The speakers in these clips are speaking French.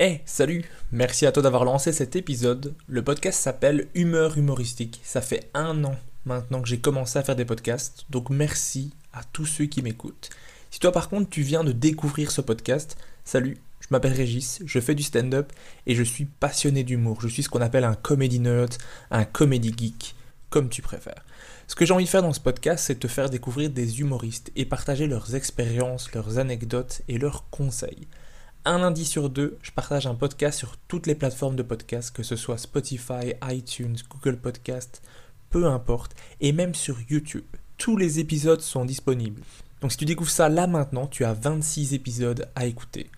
Hey, salut Merci à toi d'avoir lancé cet épisode. Le podcast s'appelle Humeur humoristique. Ça fait un an maintenant que j'ai commencé à faire des podcasts, donc merci à tous ceux qui m'écoutent. Si toi par contre tu viens de découvrir ce podcast, salut, je m'appelle Régis, je fais du stand-up et je suis passionné d'humour. Je suis ce qu'on appelle un comedy nerd, un comedy geek, comme tu préfères. Ce que j'ai envie de faire dans ce podcast, c'est te faire découvrir des humoristes et partager leurs expériences, leurs anecdotes et leurs conseils. Un lundi sur deux, je partage un podcast sur toutes les plateformes de podcast, que ce soit Spotify, iTunes, Google Podcast, peu importe, et même sur YouTube. Tous les épisodes sont disponibles. Donc si tu découvres ça là maintenant, tu as 26 épisodes à écouter.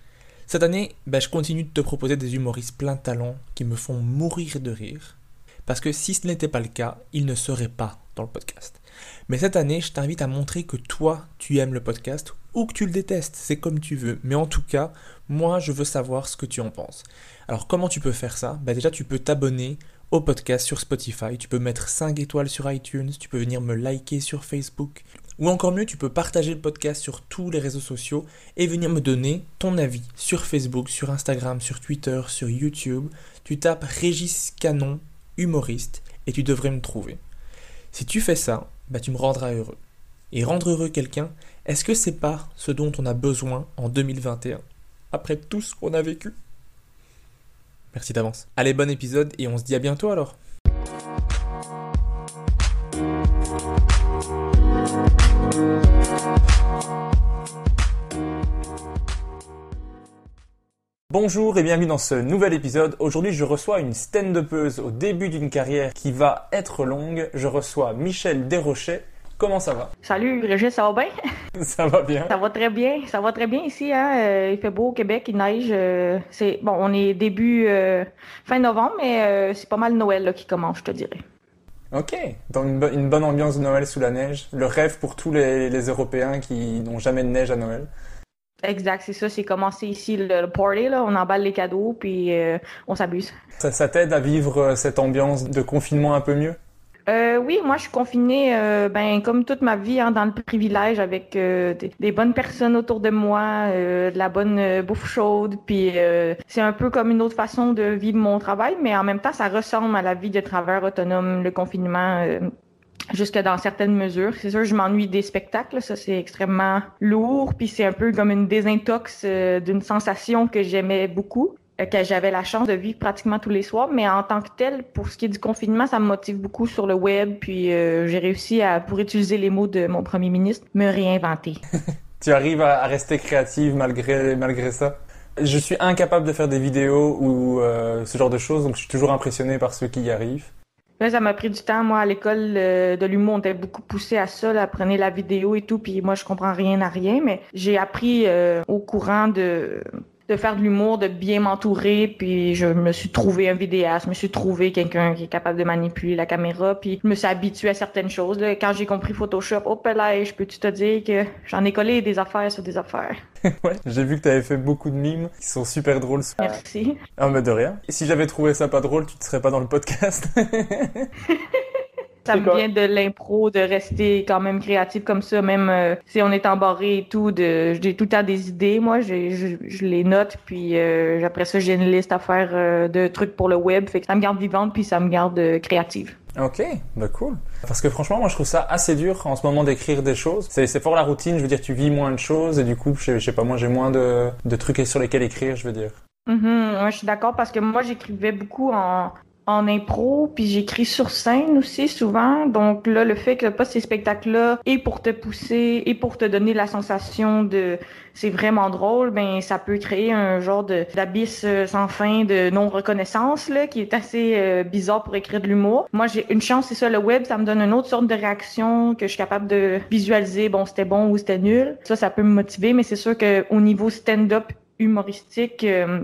Cette année, ben, je continue de te proposer des humoristes plein de talent qui me font mourir de rire. Parce que si ce n'était pas le cas, ils ne seraient pas dans le podcast. Mais cette année, je t'invite à montrer que toi, tu aimes le podcast ou que tu le détestes, c'est comme tu veux. Mais en tout cas, moi, je veux savoir ce que tu en penses. Alors comment tu peux faire ça? Ben, Déjà, tu peux t'abonner au podcast sur Spotify, tu peux mettre 5 étoiles sur iTunes, tu peux venir me liker sur Facebook, ou encore mieux, tu peux partager le podcast sur tous les réseaux sociaux et venir me donner ton avis sur Facebook, sur Instagram, sur Twitter, sur YouTube. Tu tapes Régis Canon, humoriste, et tu devrais me trouver. Si tu fais ça, bah tu me rendras heureux. Et rendre heureux quelqu'un, est-ce que c'est pas ce dont on a besoin en 2021 Après tout ce qu'on a vécu Merci d'avance. Allez, bon épisode et on se dit à bientôt alors. Bonjour et bienvenue dans ce nouvel épisode. Aujourd'hui, je reçois une stand-upeuse au début d'une carrière qui va être longue. Je reçois Michel Desrochers. Comment ça va? Salut Régis, ça va bien? Ça va bien. Ça va très bien, ça va très bien ici. Hein? Euh, il fait beau au Québec, il neige. euh, c'est bon, on est début euh, fin novembre, mais euh, c'est pas mal Noël là, qui commence, je te dirais. Ok, dans une, bo- une bonne ambiance de Noël sous la neige. Le rêve pour tous les, les Européens qui n'ont jamais de neige à Noël. Exact, c'est ça. C'est commencé ici le, le party là. On emballe les cadeaux puis euh, on s'amuse. Ça, ça t'aide à vivre cette ambiance de confinement un peu mieux? Euh, oui, moi je suis confinée, euh, ben comme toute ma vie, hein, dans le privilège avec euh, des, bonnes personnes autour de moi, de la bonne bouffe chaude, puis c'est un peu comme une autre façon de vivre mon travail, mais en même temps ça ressemble à la vie de travailleur autonome, le confinement. Jusque dans certaines mesures. C'est sûr, je m'ennuie des spectacles. Ça, c'est extrêmement lourd. Puis c'est un peu comme une désintox d'une sensation que j'aimais beaucoup, que j'avais la chance de vivre pratiquement tous les soirs. Mais en tant que tel, pour ce qui est du confinement, ça me motive beaucoup sur le web. Puis euh, j'ai réussi à, pour utiliser les mots de mon premier ministre, me réinventer. Tu arrives à, rester créative malgré, malgré ça? Je suis incapable de faire des vidéos ou euh, ce genre de choses, donc je suis toujours impressionné par ceux qui y arrivent. Là, ça m'a pris du temps. Moi, à l'école euh, de l'humour, on était beaucoup poussé à ça, là, prenez la vidéo et tout. Puis moi, je comprends rien à rien, mais j'ai appris euh, au courant de, de faire de l'humour, de bien m'entourer, puis je me suis trouvé un vidéaste, je me suis trouvé quelqu'un qui est capable de manipuler la caméra, puis je me suis habituée à certaines choses. Là. Quand j'ai compris Photoshop, oh là, je peux-tu te dire que j'en ai collé des affaires sur des affaires? ouais, j'ai vu que tu avais fait beaucoup de mimes qui sont super drôles. Merci. Ah, mais de rien. si j'avais trouvé ça pas drôle, tu ne serais pas dans le podcast? Ça me vient de l'impro, de rester quand même créatif comme ça, même euh, si on est embarré et tout. De, j'ai tout le temps des idées, moi, je, je, les note, puis euh, après ça, j'ai une liste à faire euh, de trucs pour le web. Fait que ça me garde vivante, puis ça me garde créative. Ok, bah cool. Parce que franchement, moi je trouve ça assez dur en ce moment d'écrire des choses. C'est, fort la routine, je veux dire, tu vis moins de choses et du coup, je, sais pas, moi j'ai moins de, de trucs sur lesquels écrire, je veux dire. Mm je suis d'accord parce que moi j'écrivais beaucoup en, en impro, puis j'écris sur scène aussi souvent. Donc là, le fait que pas ces spectacles-là et pour te pousser et pour te donner la sensation de c'est vraiment drôle, ben ça peut créer un genre d'abysse euh, sans fin de non reconnaissance là, qui est assez euh, bizarre pour écrire de l'humour. Moi, j'ai une chance, c'est ça, le web, ça me donne une autre sorte de réaction que je suis capable de visualiser. Bon, c'était bon ou c'était nul. Ça, ça peut me motiver, mais c'est sûr que au niveau stand-up humoristique. Euh,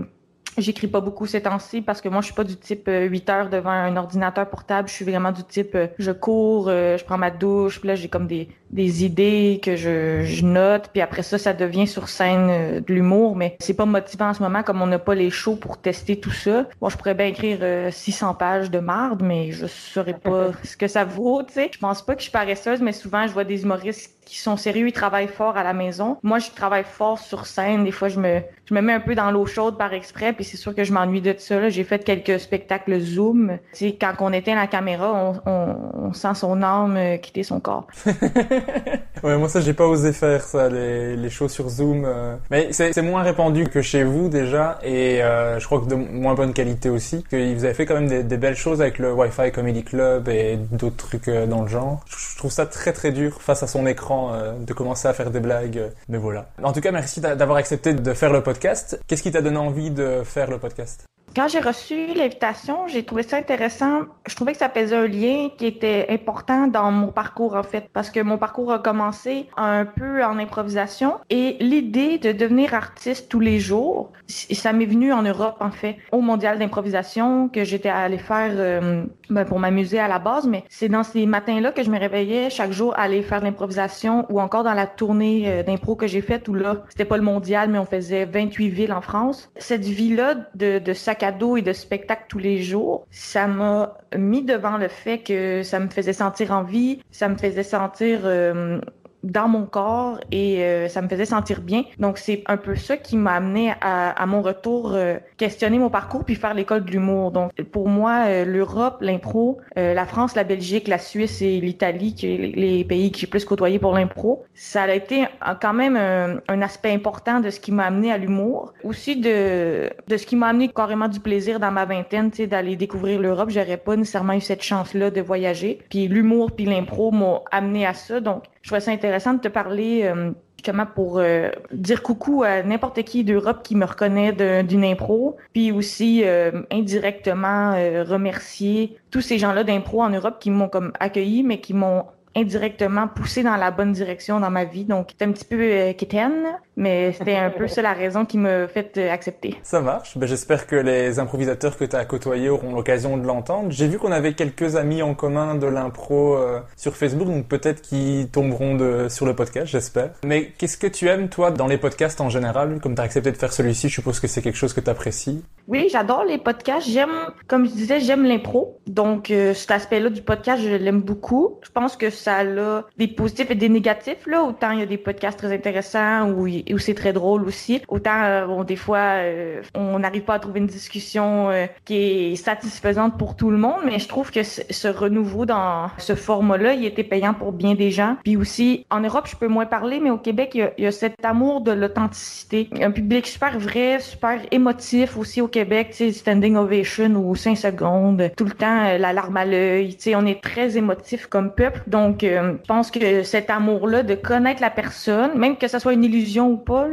J'écris pas beaucoup ces temps-ci parce que moi, je suis pas du type 8 euh, heures devant un ordinateur portable. Je suis vraiment du type, euh, je cours, euh, je prends ma douche, puis là, j'ai comme des, des idées que je, je, note, puis après ça, ça devient sur scène de l'humour, mais c'est pas motivant en ce moment comme on n'a pas les shows pour tester tout ça. Bon, je pourrais bien écrire 600 pages de marde, mais je saurais pas ce que ça vaut, tu sais. Je pense pas que je suis paresseuse, mais souvent, je vois des humoristes qui sont sérieux, ils travaillent fort à la maison. Moi, je travaille fort sur scène. Des fois, je me, je me mets un peu dans l'eau chaude par exprès, puis c'est sûr que je m'ennuie de ça. J'ai fait quelques spectacles Zoom. Tu sais, quand on éteint la caméra, on, on, on sent son âme euh, quitter son corps. ouais, moi ça, j'ai pas osé faire ça, les, les sur Zoom. Euh. Mais c'est moins répandu que chez vous déjà, et euh, je crois que de moins bonne qualité aussi. Que vous avez fait quand même des, des belles choses avec le Wi-Fi Comedy Club et d'autres trucs dans le genre. Je trouve ça très très dur face à son écran euh, de commencer à faire des blagues. Mais voilà. En tout cas, merci d'avoir accepté de faire le podcast. Qu'est-ce qui t'a donné envie de faire le podcast? Quand j'ai reçu l'invitation, j'ai trouvé ça intéressant. Je trouvais que ça faisait un lien qui était important dans mon parcours, en fait, parce que mon parcours a commencé un peu en improvisation et l'idée de devenir artiste tous les jours, ça m'est venu en Europe, en fait, au mondial d'improvisation que j'étais allée faire euh, ben, pour m'amuser à la base, mais c'est dans ces matins-là que je me réveillais chaque jour à aller faire l'improvisation ou encore dans la tournée euh, d'impro que j'ai faite où là, c'était pas le mondial, mais on faisait 28 villes en France. Cette vie-là de, de cadeaux et de spectacles tous les jours, ça m'a mis devant le fait que ça me faisait sentir en vie, ça me faisait sentir euh, dans mon corps et euh, ça me faisait sentir bien. Donc c'est un peu ça qui m'a amené à, à, mon retour euh, questionner mon parcours puis faire l'école de l'humour. Donc pour moi euh, l'Europe, l'impro, la France, la Belgique, la Suisse et l'Italie, qui les pays que j'ai plus côtoyé pour l'impro, ça a été quand même un, un aspect important de ce qui m'a amené à l'humour. Aussi de de ce qui m'a amené carrément du plaisir dans ma vingtaine, tu sais d'aller découvrir l'Europe, j'aurais pas nécessairement eu cette chance là de voyager. Puis l'humour puis l'impro m'ont amené à ça. Donc je trouvais ça intéressant de te parler euh, justement pour euh, dire coucou à n'importe qui d'Europe qui me reconnaît d'une impro, puis aussi euh, indirectement remercier tous ces gens-là d'impro en Europe qui m'ont comme accueilli, mais qui m'ont indirectement poussé dans la bonne direction dans ma vie. Donc, c'était un petit peu euh, mais c'était un peu ça la raison qui m'a fait euh, accepter. Ça marche. Ben, J'espère que les improvisateurs que tu as côtoyés auront l'occasion de l'entendre. J'ai vu qu'on avait quelques amis en commun de l'impro euh, sur Facebook, donc peut-être qu'ils tomberont de, sur le podcast, j'espère. Mais qu'est-ce que tu aimes, toi, dans les podcasts en général? Comme tu as accepté de faire celui-ci, je suppose que c'est quelque chose que tu apprécies. Oui, j'adore les podcasts. J'aime, comme je disais, j'aime l'impro. Donc, euh, cet aspect-là du podcast, je l'aime beaucoup. Je pense que ça a des positifs et des négatifs. Là. Autant il y a des podcasts très intéressants où, où c'est très drôle aussi. Autant, euh, bon, des fois, euh, on n'arrive pas à trouver une discussion euh, qui est satisfaisante pour tout le monde, mais je trouve que ce renouveau dans ce format-là, il était payant pour bien des gens. Puis aussi, en Europe, je peux moins parler, mais au Québec, il y a, il y a cet amour de l'authenticité. Un public super vrai, super émotif aussi au Québec, tu sais, standing ovation ou 5 secondes, tout le temps la larme à l'œil, tu sais, on est très émotif comme peuple. Donc, je pense que cet amour-là de connaître la personne, même que ça soit une illusion pas,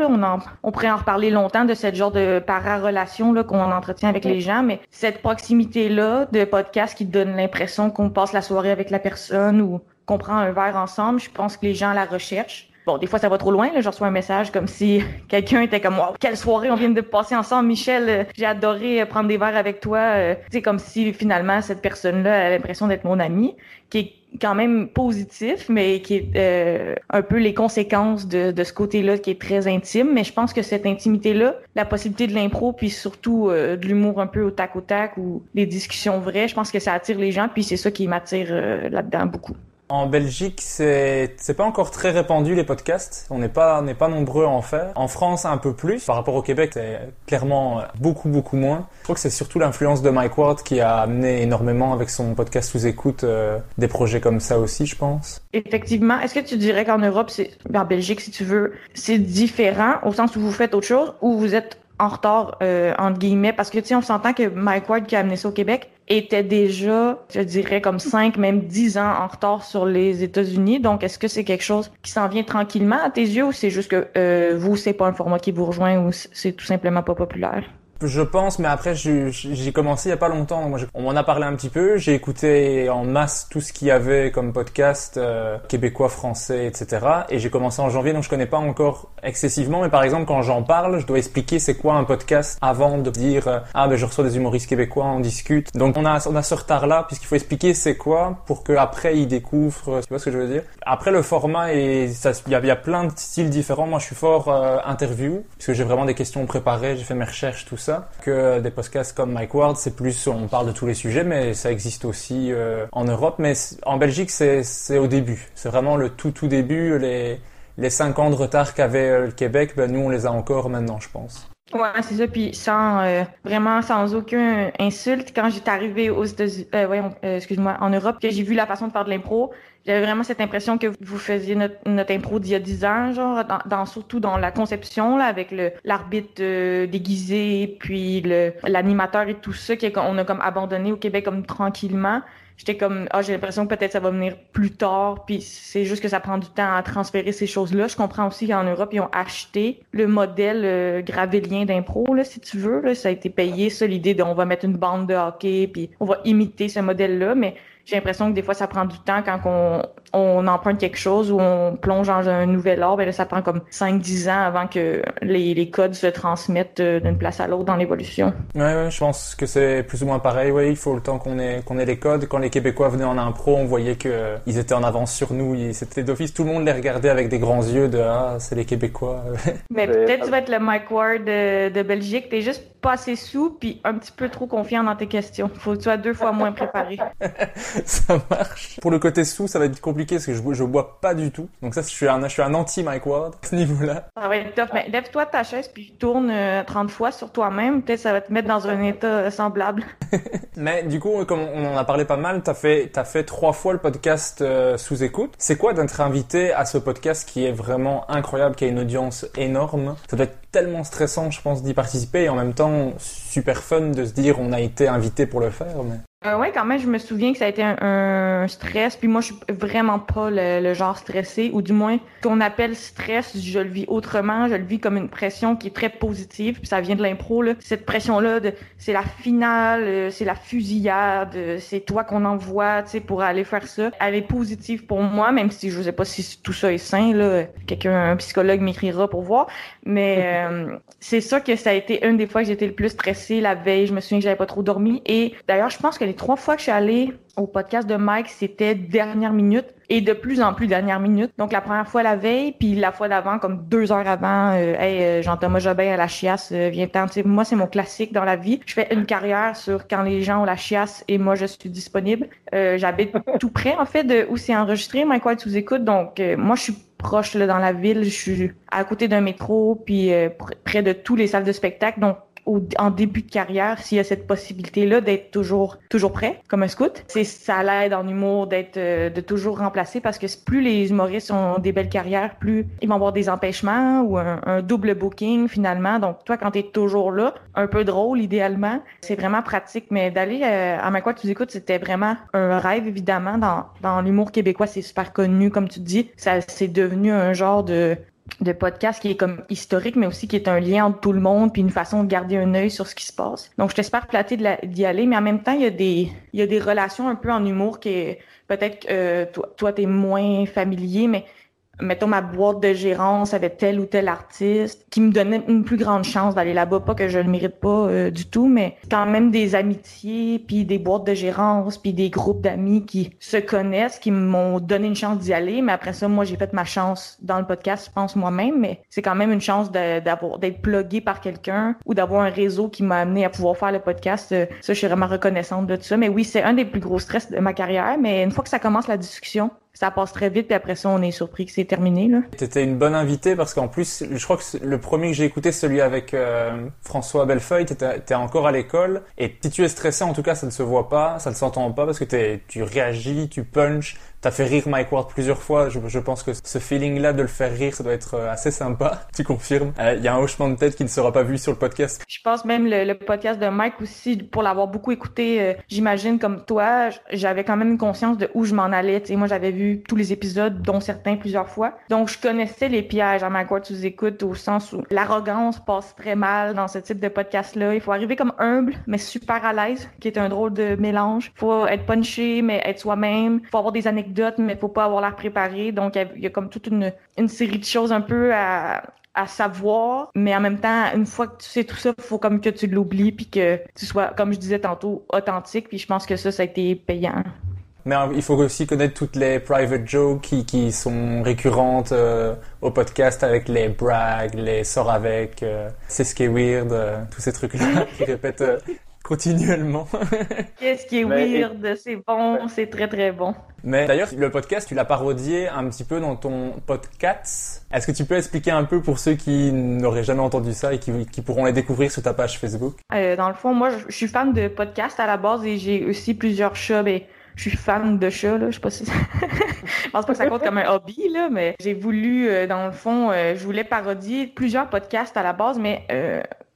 on, pourrait en reparler longtemps de cette genre de para-relation qu'on entretient avec les gens, mais cette proximité-là de podcast qui donne l'impression qu'on passe la soirée avec la personne ou qu'on prend un verre ensemble, je pense que les gens la recherchent. Bon, des fois, ça va trop loin. Je reçois un message comme si quelqu'un était comme Wow, quelle soirée on vient de passer ensemble, Michel. Euh, j'ai adoré euh, prendre des verres avec toi. C'est comme si finalement cette personne-là a l'impression d'être mon ami, qui est quand même positif, mais qui est euh, un peu les conséquences de, de ce côté-là qui est très intime. Mais je pense que cette intimité-là, la possibilité de l'impro, puis surtout euh, de l'humour un peu au tac au tac ou les discussions vraies, je pense que ça attire les gens, puis c'est ça qui m'attire euh, là-dedans beaucoup. En Belgique, c'est c'est pas encore très répandu les podcasts. On n'est pas n'est pas nombreux à en faire. En France, un peu plus. Par rapport au Québec, c'est clairement beaucoup beaucoup moins. Je crois que c'est surtout l'influence de Mike Ward qui a amené énormément avec son podcast sous écoute euh, des projets comme ça aussi, je pense. Effectivement. Est-ce que tu dirais qu'en Europe, c'est en Belgique, si tu veux, c'est différent au sens où vous faites autre chose ou vous êtes en retard euh, entre guillemets parce que tu sais on s'entend que Mike Ward qui a amené ça au Québec était déjà je dirais comme 5 même 10 ans en retard sur les États-Unis. Donc est-ce que c'est quelque chose qui s'en vient tranquillement à tes yeux ou c'est juste que euh, vous c'est pas un format qui vous rejoint ou c'est tout simplement pas populaire? Je pense, mais après j'ai commencé il y a pas longtemps. Moi, on m'en a parlé un petit peu. J'ai écouté en masse tout ce qu'il y avait comme podcast euh, québécois, français, etc. Et j'ai commencé en janvier, donc je connais pas encore excessivement. Mais par exemple, quand j'en parle, je dois expliquer c'est quoi un podcast avant de dire euh, ah ben je reçois des humoristes québécois, on discute. Donc on a on a ce retard là puisqu'il faut expliquer c'est quoi pour que après ils découvrent. Tu vois ce que je veux dire? Après le format et il y y a, plein de styles différents. Moi, je suis fort euh, interview puisque j'ai vraiment des questions préparées. J'ai fait mes recherches, tout ça que des podcasts comme Mike Ward, c'est plus, on parle de tous les sujets, mais ça existe aussi euh, en Europe. Mais en Belgique, c'est au début. C'est vraiment le tout tout début. Les, les cinq ans de retard qu'avait euh, le Québec, ben nous, on les a encore maintenant, je pense. Ouais, c'est ça. Puis sans euh, vraiment sans aucun insulte, quand j'étais arrivée aux États-Unis, voyons, excuse-moi, en Europe, que j'ai vu la façon de faire de l'impro, j'avais vraiment cette impression que vous faisiez notre, notre impro d'il y a 10 ans, genre, dans, surtout dans la conception, là, avec le l'arbitre euh, déguisé, puis le l'animateur et tout ça, qu'on a comme abandonné au Québec comme tranquillement. J'étais comme, ah, j'ai l'impression que peut-être ça va venir plus tard, puis c'est juste que ça prend du temps à transférer ces choses-là. Je comprends aussi qu'en Europe, ils ont acheté le modèle euh, gravélien d'impro, là, si tu veux. Là. Ça a été payé, ça, l'idée de on va mettre une bande de hockey, puis on va imiter ce modèle-là, mais j'ai l'impression que des fois, ça prend du temps quand on, on emprunte quelque chose ou on plonge dans un nouvel art, ben là, ça prend comme 5-10 ans avant que les, les codes se transmettent euh, d'une place à l'autre dans l'évolution. Ouais, ouais, je pense que c'est plus ou moins pareil. Oui, il faut le temps qu'on ait, qu'on ait les codes. Quand les Québécois venaient en impro, on voyait que euh, ils étaient en avance sur nous. C'était d'office, tout le monde les regardait avec des grands yeux de ah, c'est les Québécois. Mais peut-être tu vas être le Mike Ward de, de Belgique. T'es juste pas assez sous puis un petit peu trop confiant dans tes questions. Faut que tu sois deux fois moins préparé. ça marche. Pour le côté sous, ça va être compliqué parce que je, je bois pas du tout. Donc ça, je suis un, je suis un anti Mike Ward à ce niveau-là. Va être top. Mais lève-toi de ta chaise puis tourne 30 euh, fois sur toi-même. Peut-être ça va te mettre dans un état euh, semblable. Mais du coup, comme on en a parlé pas mal, t'as fait, t'as fait trois fois le podcast euh, sous écoute. C'est quoi d'être invité à ce podcast qui est vraiment incroyable, qui a une audience énorme? Ça doit être tellement stressant, je pense, d'y participer et en même temps super fun de se dire on a été invité pour le faire. Mais... Euh, ouais, quand même, je me souviens que ça a été un, stress. Puis moi, je suis vraiment pas le, genre stressé, ou du moins, qu'on appelle stress, je le vis autrement. Je le vis comme une pression qui est très positive. Puis ça vient de l'impro, là. Cette pression-là, c'est la finale, euh, c'est la fusillade, euh, c'est toi qu'on envoie, tu sais, pour aller faire ça. Elle est positive pour moi, même si je sais pas si tout ça est sain, là. Quelqu'un, un psychologue m'écrira pour voir. Mais euh, c'est ça que ça a été une des fois que j'étais le plus stressée la veille. Je me souviens que j'avais pas trop dormi. Et d'ailleurs, je pense que les trois fois que je suis allée au podcast de Mike, c'était dernière minute et de plus en plus dernière minute. Donc la première fois la veille, puis la fois d'avant, comme deux heures avant, euh, hey, euh, Jean-Thomas Jobin à la chiasse, euh, viens ten Moi, c'est mon classique dans la vie. Je fais une carrière sur quand les gens ont la chiasse et moi, je suis disponible. Euh, J'habite tout près, en fait, de où c'est enregistré, Mike White sous écoute. Donc, moi, je suis proche là, dans la ville. Je suis à côté d'un métro, puis près de tous les salles de spectacle. Donc, en début de carrière, s'il y a cette possibilité-là d'être toujours toujours prêt comme un scout, c'est ça l'aide en humour d'être euh, de toujours remplacer parce que plus les humoristes ont des belles carrières, plus ils vont avoir des empêchements ou un, double booking finalement. Donc toi quand tu es toujours là, un peu drôle idéalement, c'est vraiment pratique. Mais d'aller euh, à ma quoi tu écoutes, c'était vraiment un rêve évidemment. Dans dans l'humour québécois, c'est super connu comme tu dis, ça c'est devenu un genre de de podcast qui est comme historique, mais aussi qui est un lien entre tout le monde, puis une façon de garder un œil sur ce qui se passe. Donc, je t'espère platé d'y aller, mais en même temps, il y a des, il y a des relations un peu en humour qui est peut-être euh, toi, toi t'es moins familier, mais mettons, ma boîte de gérance avec tel ou tel artiste, qui me donnait une plus grande chance d'aller là-bas. Pas que je le mérite pas euh, du tout, mais quand même des amitiés, puis des boîtes de gérance, puis des groupes d'amis qui se connaissent, qui m'ont donné une chance d'y aller. Mais après ça, moi, j'ai fait ma chance dans le podcast, je pense moi-même, mais c'est quand même une chance d'avoir d'être plugué par quelqu'un ou d'avoir un réseau qui m'a amené à pouvoir faire le podcast. Euh, ça, je suis vraiment reconnaissante de tout ça. Mais oui, c'est un des plus gros stress de ma carrière. Mais une fois que ça commence la discussion, ça passe très vite, puis après ça, on est surpris que c'est terminé. Là. T'étais une bonne invitée parce qu'en plus, je crois que le premier que j'ai écouté, celui avec euh, François Bellefeuille, t'étais encore à l'école. Et si tu es stressé, en tout cas, ça ne se voit pas, ça ne s'entend pas parce que tu réagis, tu punches, t'as fait rire Mike Ward plusieurs fois. Je, pense que ce feeling-là de le faire rire, ça doit être euh, assez sympa. Tu confirmes Il euh, y a un hochement de tête qui ne sera pas vu sur le podcast. Je pense même le, podcast de Mike aussi, pour l'avoir beaucoup écouté, euh, j'imagine comme toi, j'avais quand même une conscience de où je m'en allais. sais moi, j'avais vu tous les épisodes, dont certains plusieurs fois. Donc, je connaissais les pièges à Mike Ward sous écoute au sens où l'arrogance passe très mal dans ce type de podcast-là. Il faut arriver comme humble, mais super à l'aise, qui est un drôle de mélange. Il faut être punché, mais être soi-même. Il faut avoir des anecdotes mais mais faut pas avoir l'air préparé. Donc, il y, a comme toute une, série de choses un peu à, à savoir, mais en même temps, une fois que tu sais tout ça, faut comme que tu l'oublies puis que tu sois, comme je disais tantôt, authentique. Puis je pense que ça, ça a été payant. Mais il faut aussi connaître toutes les private jokes qui, qui sont récurrentes euh, au podcast avec les brags, les sort avec, euh, c'est ce qui est weird, euh, tous ces trucs-là qui répètent continuellement. Qu'est-ce qui est weird, c'est bon, c'est très très bon. Mais d'ailleurs, le podcast, tu l'as parodié un petit peu dans ton podcast. Est-ce que tu peux expliquer un peu pour ceux qui n'auraient jamais entendu ça et qui, qui pourront les découvrir sur ta page Facebook? Euh, dans le fond, moi, je, suis fan de podcast à la base et j'ai aussi plusieurs chats. Mais je suis fan de chats, là. Je sais pas si je pense pas que ça compte comme un hobby, là, mais j'ai voulu, euh, dans le fond, euh, je voulais parodier plusieurs podcasts à la base, mais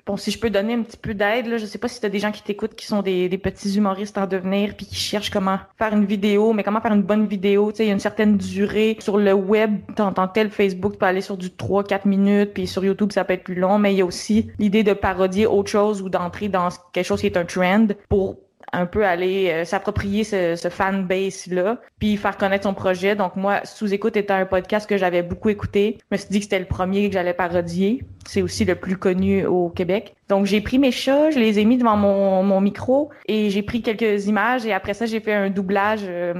bon, si je peux donner un petit peu d'aide, là, je sais pas si tu des gens qui t'écoutent qui sont des, petits humoristes en devenir puis qui cherchent comment faire une vidéo, mais comment faire une bonne vidéo, tu sais, il y a une certaine durée sur le web. En tant que tel Facebook, tu peux aller sur du 3 4 minutes puis sur YouTube ça peut être plus long, mais il y a aussi l'idée de parodier autre chose ou d'entrer dans quelque chose qui est un trend pour un peu aller euh, s'approprier ce, ce fan base là, puis faire connaître son projet. Donc moi, sous écoute était un podcast que j'avais beaucoup écouté. Je me suis dit que c'était le premier que j'allais parodier. C'est aussi le plus connu au Québec. Donc j'ai pris mes chats, je les ai mis devant mon, mon micro et j'ai pris quelques images et après ça j'ai fait un doublage. Euh,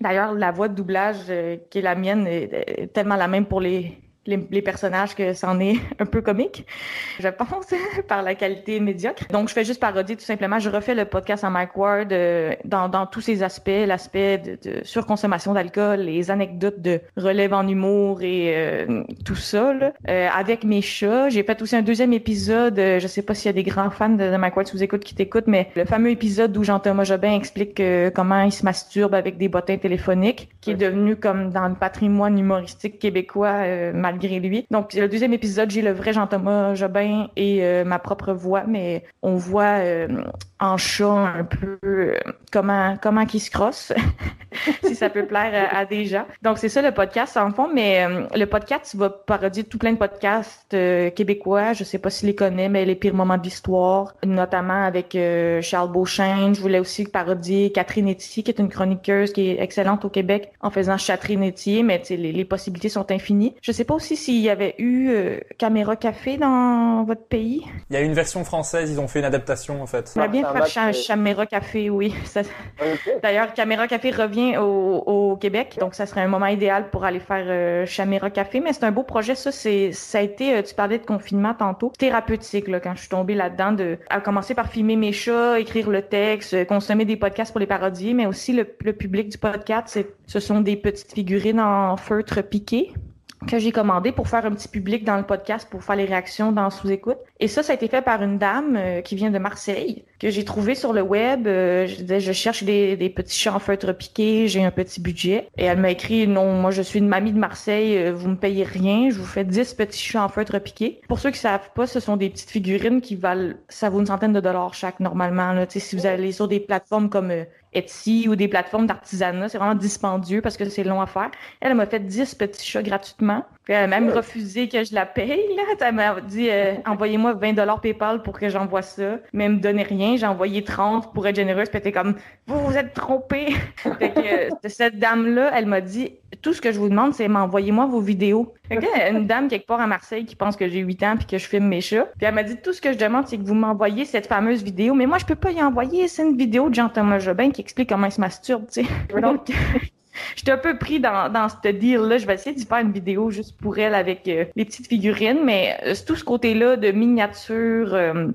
d'ailleurs, la voix de doublage euh, qui est la mienne est tellement la même pour les les, personnages que c'en est un peu comique, je pense, par la qualité médiocre. Donc, je fais juste parodier tout simplement. Je refais le podcast à Mike Ward euh, dans, dans tous ses aspects, l'aspect de, de, surconsommation d'alcool, les anecdotes de relève en humour et euh, tout ça. Là. Euh, avec mes chats, j'ai fait aussi un deuxième épisode. je sais pas s'il y a des grands fans de, de Mike Ward sous écoute qui t'écoutent, mais le fameux épisode où Jean-Thomas Jobin explique comment il se masturbe avec des bottins téléphoniques, qui est devenu comme dans le patrimoine humoristique québécois mal Donc, le deuxième épisode, j'ai le vrai Jean-Thomas Jobin et euh, ma propre voix, mais on voit euh, en chat un peu euh, comment comment qu'il se crosse, si ça peut plaire à, des gens. Donc, c'est ça le podcast en fond, mais le podcast va parodier tout plein de podcasts québécois. Je sais pas si les connais, mais les pires moments d'histoire, notamment avec Charles Beauchesne. Je voulais aussi parodier Catherine Etier, qui est une chroniqueuse qui est excellente au Québec en faisant Catherine Etier, mais les, les possibilités sont infinies. Je sais pas s'il y avait eu euh, Caméra Café dans votre pays? Il y a une version française, ils ont fait une adaptation en fait. On va bien faire Caméra Café, oui. D'ailleurs, Caméra Café revient au, Québec, donc ça serait un moment idéal pour aller faire euh, Caméra Café. Mais c'est un beau projet, ça. C'est, ça a été, euh, tu parlais de confinement tantôt, thérapeutique là, quand je suis tombée là-dedans, de à commencer par filmer mes chats, écrire le texte, consommer des podcasts pour les parodier, mais aussi le, le public du podcast, ce sont des petites figurines en feutre piqué que j'ai commandé pour faire un petit public dans le podcast pour faire les réactions dans sous-écoute. Et ça, ça a été fait par une dame euh, qui vient de Marseille, que j'ai trouvé sur le web. Euh, je disais, je cherche des, des petits chats en feutre piqué, j'ai un petit budget. Et elle m'a écrit, non, moi je suis une mamie de Marseille, euh, vous me payez rien, je vous fais 10 petits chats en feutre piqué. Pour ceux qui savent pas, ce sont des petites figurines qui valent, ça vaut une centaine de dollars chaque normalement. Là. si vous allez sur des plateformes comme Etsy ou des plateformes d'artisanat. C'est vraiment dispendieux parce que c'est long à faire. Elle, m'a fait 10 petits chats gratuitement. Puis elle a même refusé que je la paye, là. Elle m'a dit, euh, envoyez-moi 20 dollars PayPal pour que j'envoie ça. Mais elle me donnait rien. J'ai envoyé 30 pour être généreuse. Puis elle était comme, vous vous êtes trompé. fait que euh, cette dame-là, elle m'a dit, tout ce que je vous demande, c'est m'envoyez-moi vos vidéos. Fait que une dame quelque part à Marseille qui pense que j'ai 8 ans puis que je filme mes chats. Puis elle m'a dit, tout ce que je demande, c'est que vous m'envoyez cette fameuse vidéo. Mais moi, je peux pas y envoyer. C'est une vidéo de Jean-Thomas Jobin qui explique comment il se masturbe, tu sais. Donc, J'étais un peu pris dans, dans ce deal-là. Je vais essayer d'y faire une vidéo juste pour elle avec euh, les petites figurines, mais euh, tout ce côté-là de miniature, euh,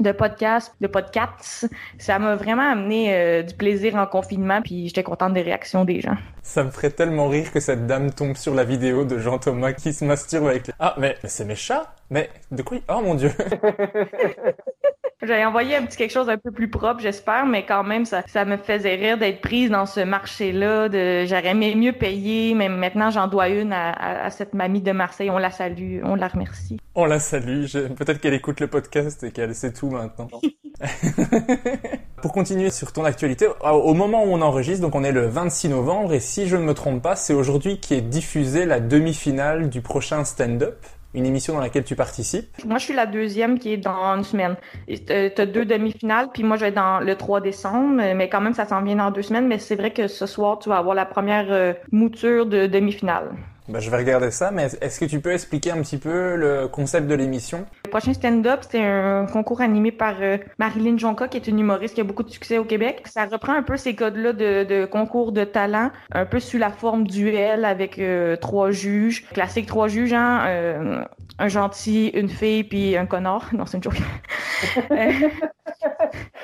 de podcast, de podcasts, ça m'a vraiment amené du plaisir en confinement, puis j'étais contente des réactions des gens. Ça me ferait tellement rire que cette dame tombe sur la vidéo de Jean Thomas qui se masturbe avec... Ah, mais, mais c'est mes chats Mais de quoi Oh mon Dieu J'avais envoyé un petit quelque chose un peu plus propre, j'espère, mais quand même, ça, ça me faisait rire d'être prise dans ce marché-là. De, j'aurais mieux payer, mais maintenant j'en dois une à, à, cette mamie de Marseille. On la salue, on la remercie. On la salue. Peut-être qu'elle écoute le podcast et qu'elle sait tout maintenant. Pour continuer sur ton actualité, au moment où on enregistre, donc on est le 26 novembre, et si je ne me trompe pas, c'est aujourd'hui qui est diffusée la demi-finale du prochain stand-up une émission dans laquelle tu participes? Moi, je suis la deuxième qui est dans une semaine. Tu as deux demi-finales, puis moi, je vais dans le 3 décembre, mais quand même, ça s'en vient dans deux semaines. Mais c'est vrai que ce soir, tu vas avoir la première euh, mouture de demi-finale. Ben, je vais regarder ça, mais est-ce que tu peux expliquer un petit peu le concept de l'émission? Le prochain stand-up, c'est un concours animé par euh, Marilyn Jonca, qui est une humoriste qui a beaucoup de succès au Québec. Ça reprend un peu ces codes-là de, de, concours de talent, un peu sous la forme duel avec euh, trois juges. Classique trois juges, hein? Euh, un gentil, une fille, puis un connard. Non, c'est une joke. c'est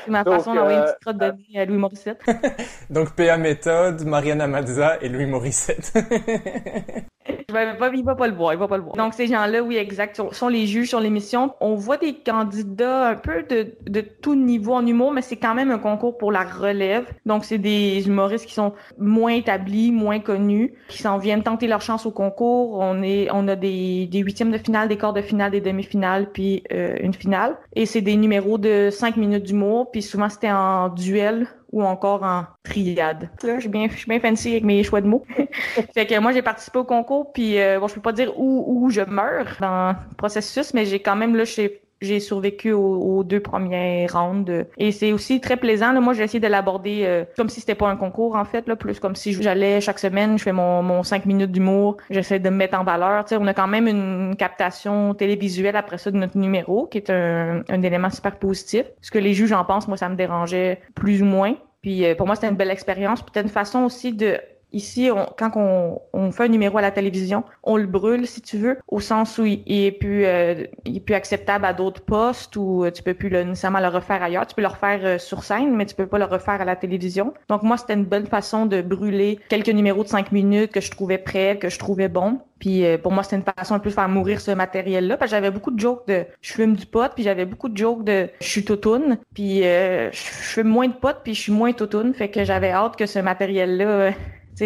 ma façon d'envoyer une petite crotte de nez à Louis Morissette. Donc, PA Méthode, Mariana Mazza et Louis Morissette. Il va, va pas le voir, il va pas le voir. Donc ces gens-là, oui, exact, sont, les juges sur l'émission. On voit des candidats un peu de, de tout niveau en humour, mais c'est quand même un concours pour la relève. Donc c'est des humoristes qui sont moins établis, moins connus, qui s'en viennent tenter leur chance au concours. On est, on a des, des huitièmes de finale, des quarts de finale, des demi-finales, puis euh, une finale. Et c'est des numéros de cinq minutes d'humour, puis souvent c'était en duel ou encore en triade. Là, je suis bien, je suis bien fancy avec mes choix de mots. fait que moi, j'ai participé au concours, puis euh, bon, je peux pas dire où, où je meurs dans le processus, mais j'ai quand même là, j'ai survécu aux, deux premières rounds. Et c'est aussi très plaisant. Là. Moi, j'ai essayé de l'aborder euh, comme si c'était pas un concours, en fait, là, plus comme si j'allais chaque semaine, je fais mon, mon cinq minutes d'humour, j'essaie de me mettre en valeur. sais, on a quand même une captation télévisuelle après ça de notre numéro, qui est un, un élément super positif. Ce que les juges en pensent, moi, ça me dérangeait plus ou moins. Puis euh, pour moi, c'était une belle expérience. Puis une façon aussi de Ici, quand on, on, fait un numéro à la télévision, on le brûle, si tu veux, au sens où il, est plus, euh, il est plus acceptable à d'autres postes ou euh, tu peux plus nécessairement le refaire ailleurs. Tu peux le refaire euh, sur scène, mais tu peux pas le refaire à la télévision. Donc moi, c'était une bonne façon de brûler quelques numéros de cinq minutes que je trouvais prêts, que je trouvais bons. Puis pour moi, c'était une façon un peu de faire mourir ce matériel-là. Parce que j'avais beaucoup de jokes de je fume du pot, puis j'avais beaucoup de jokes de je suis toutoune, puis je fume moins de pot, puis je suis moins toutoune. Fait que j'avais hâte que ce matériel-là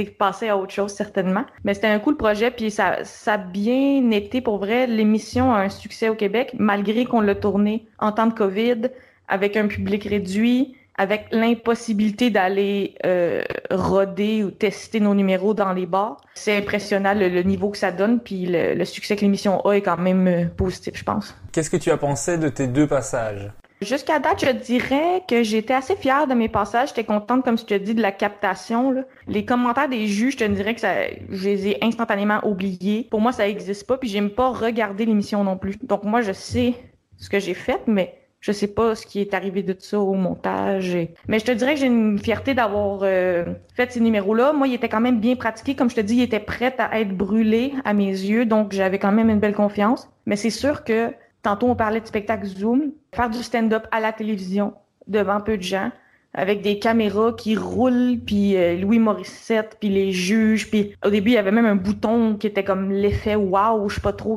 passer à autre chose certainement. Mais c'était un cool projet, puis ça, ça a bien été pour vrai. L'émission a un succès au Québec, malgré qu'on l'a tourné en temps de COVID, avec un public réduit, avec l'impossibilité d'aller euh, roder ou tester nos numéros dans les bars. C'est impressionnant le, niveau que ça donne, puis le, le succès que l'émission a est quand même euh, positif, je pense. Qu'est-ce que tu as pensé de tes deux passages? Jusqu'à date, je dirais que j'étais assez fière de mes passages. J'étais contente, comme je te dis, de la captation. Les commentaires des juges, je te dirais que ça, je les ai instantanément oubliés. Pour moi, ça n'existe pas, puis j'aime pas regarder l'émission non plus. Donc moi, je sais ce que j'ai fait, mais je sais pas ce qui est arrivé de ça au montage. Mais je te dirais que j'ai une fierté d'avoir euh, fait ces numéros-là. Moi, il était quand même bien pratiqué. Comme je te dis, il était prêt à être brûlé à mes yeux, donc j'avais quand même une belle confiance. Mais c'est sûr que Tantôt, on parlait de spectacle Zoom. Faire du stand-up à la télévision devant peu de gens, avec des caméras qui roulent, puis euh, Louis Morissette, puis les juges, puis au début, il y avait même un bouton qui était comme l'effet wow, je sais pas trop,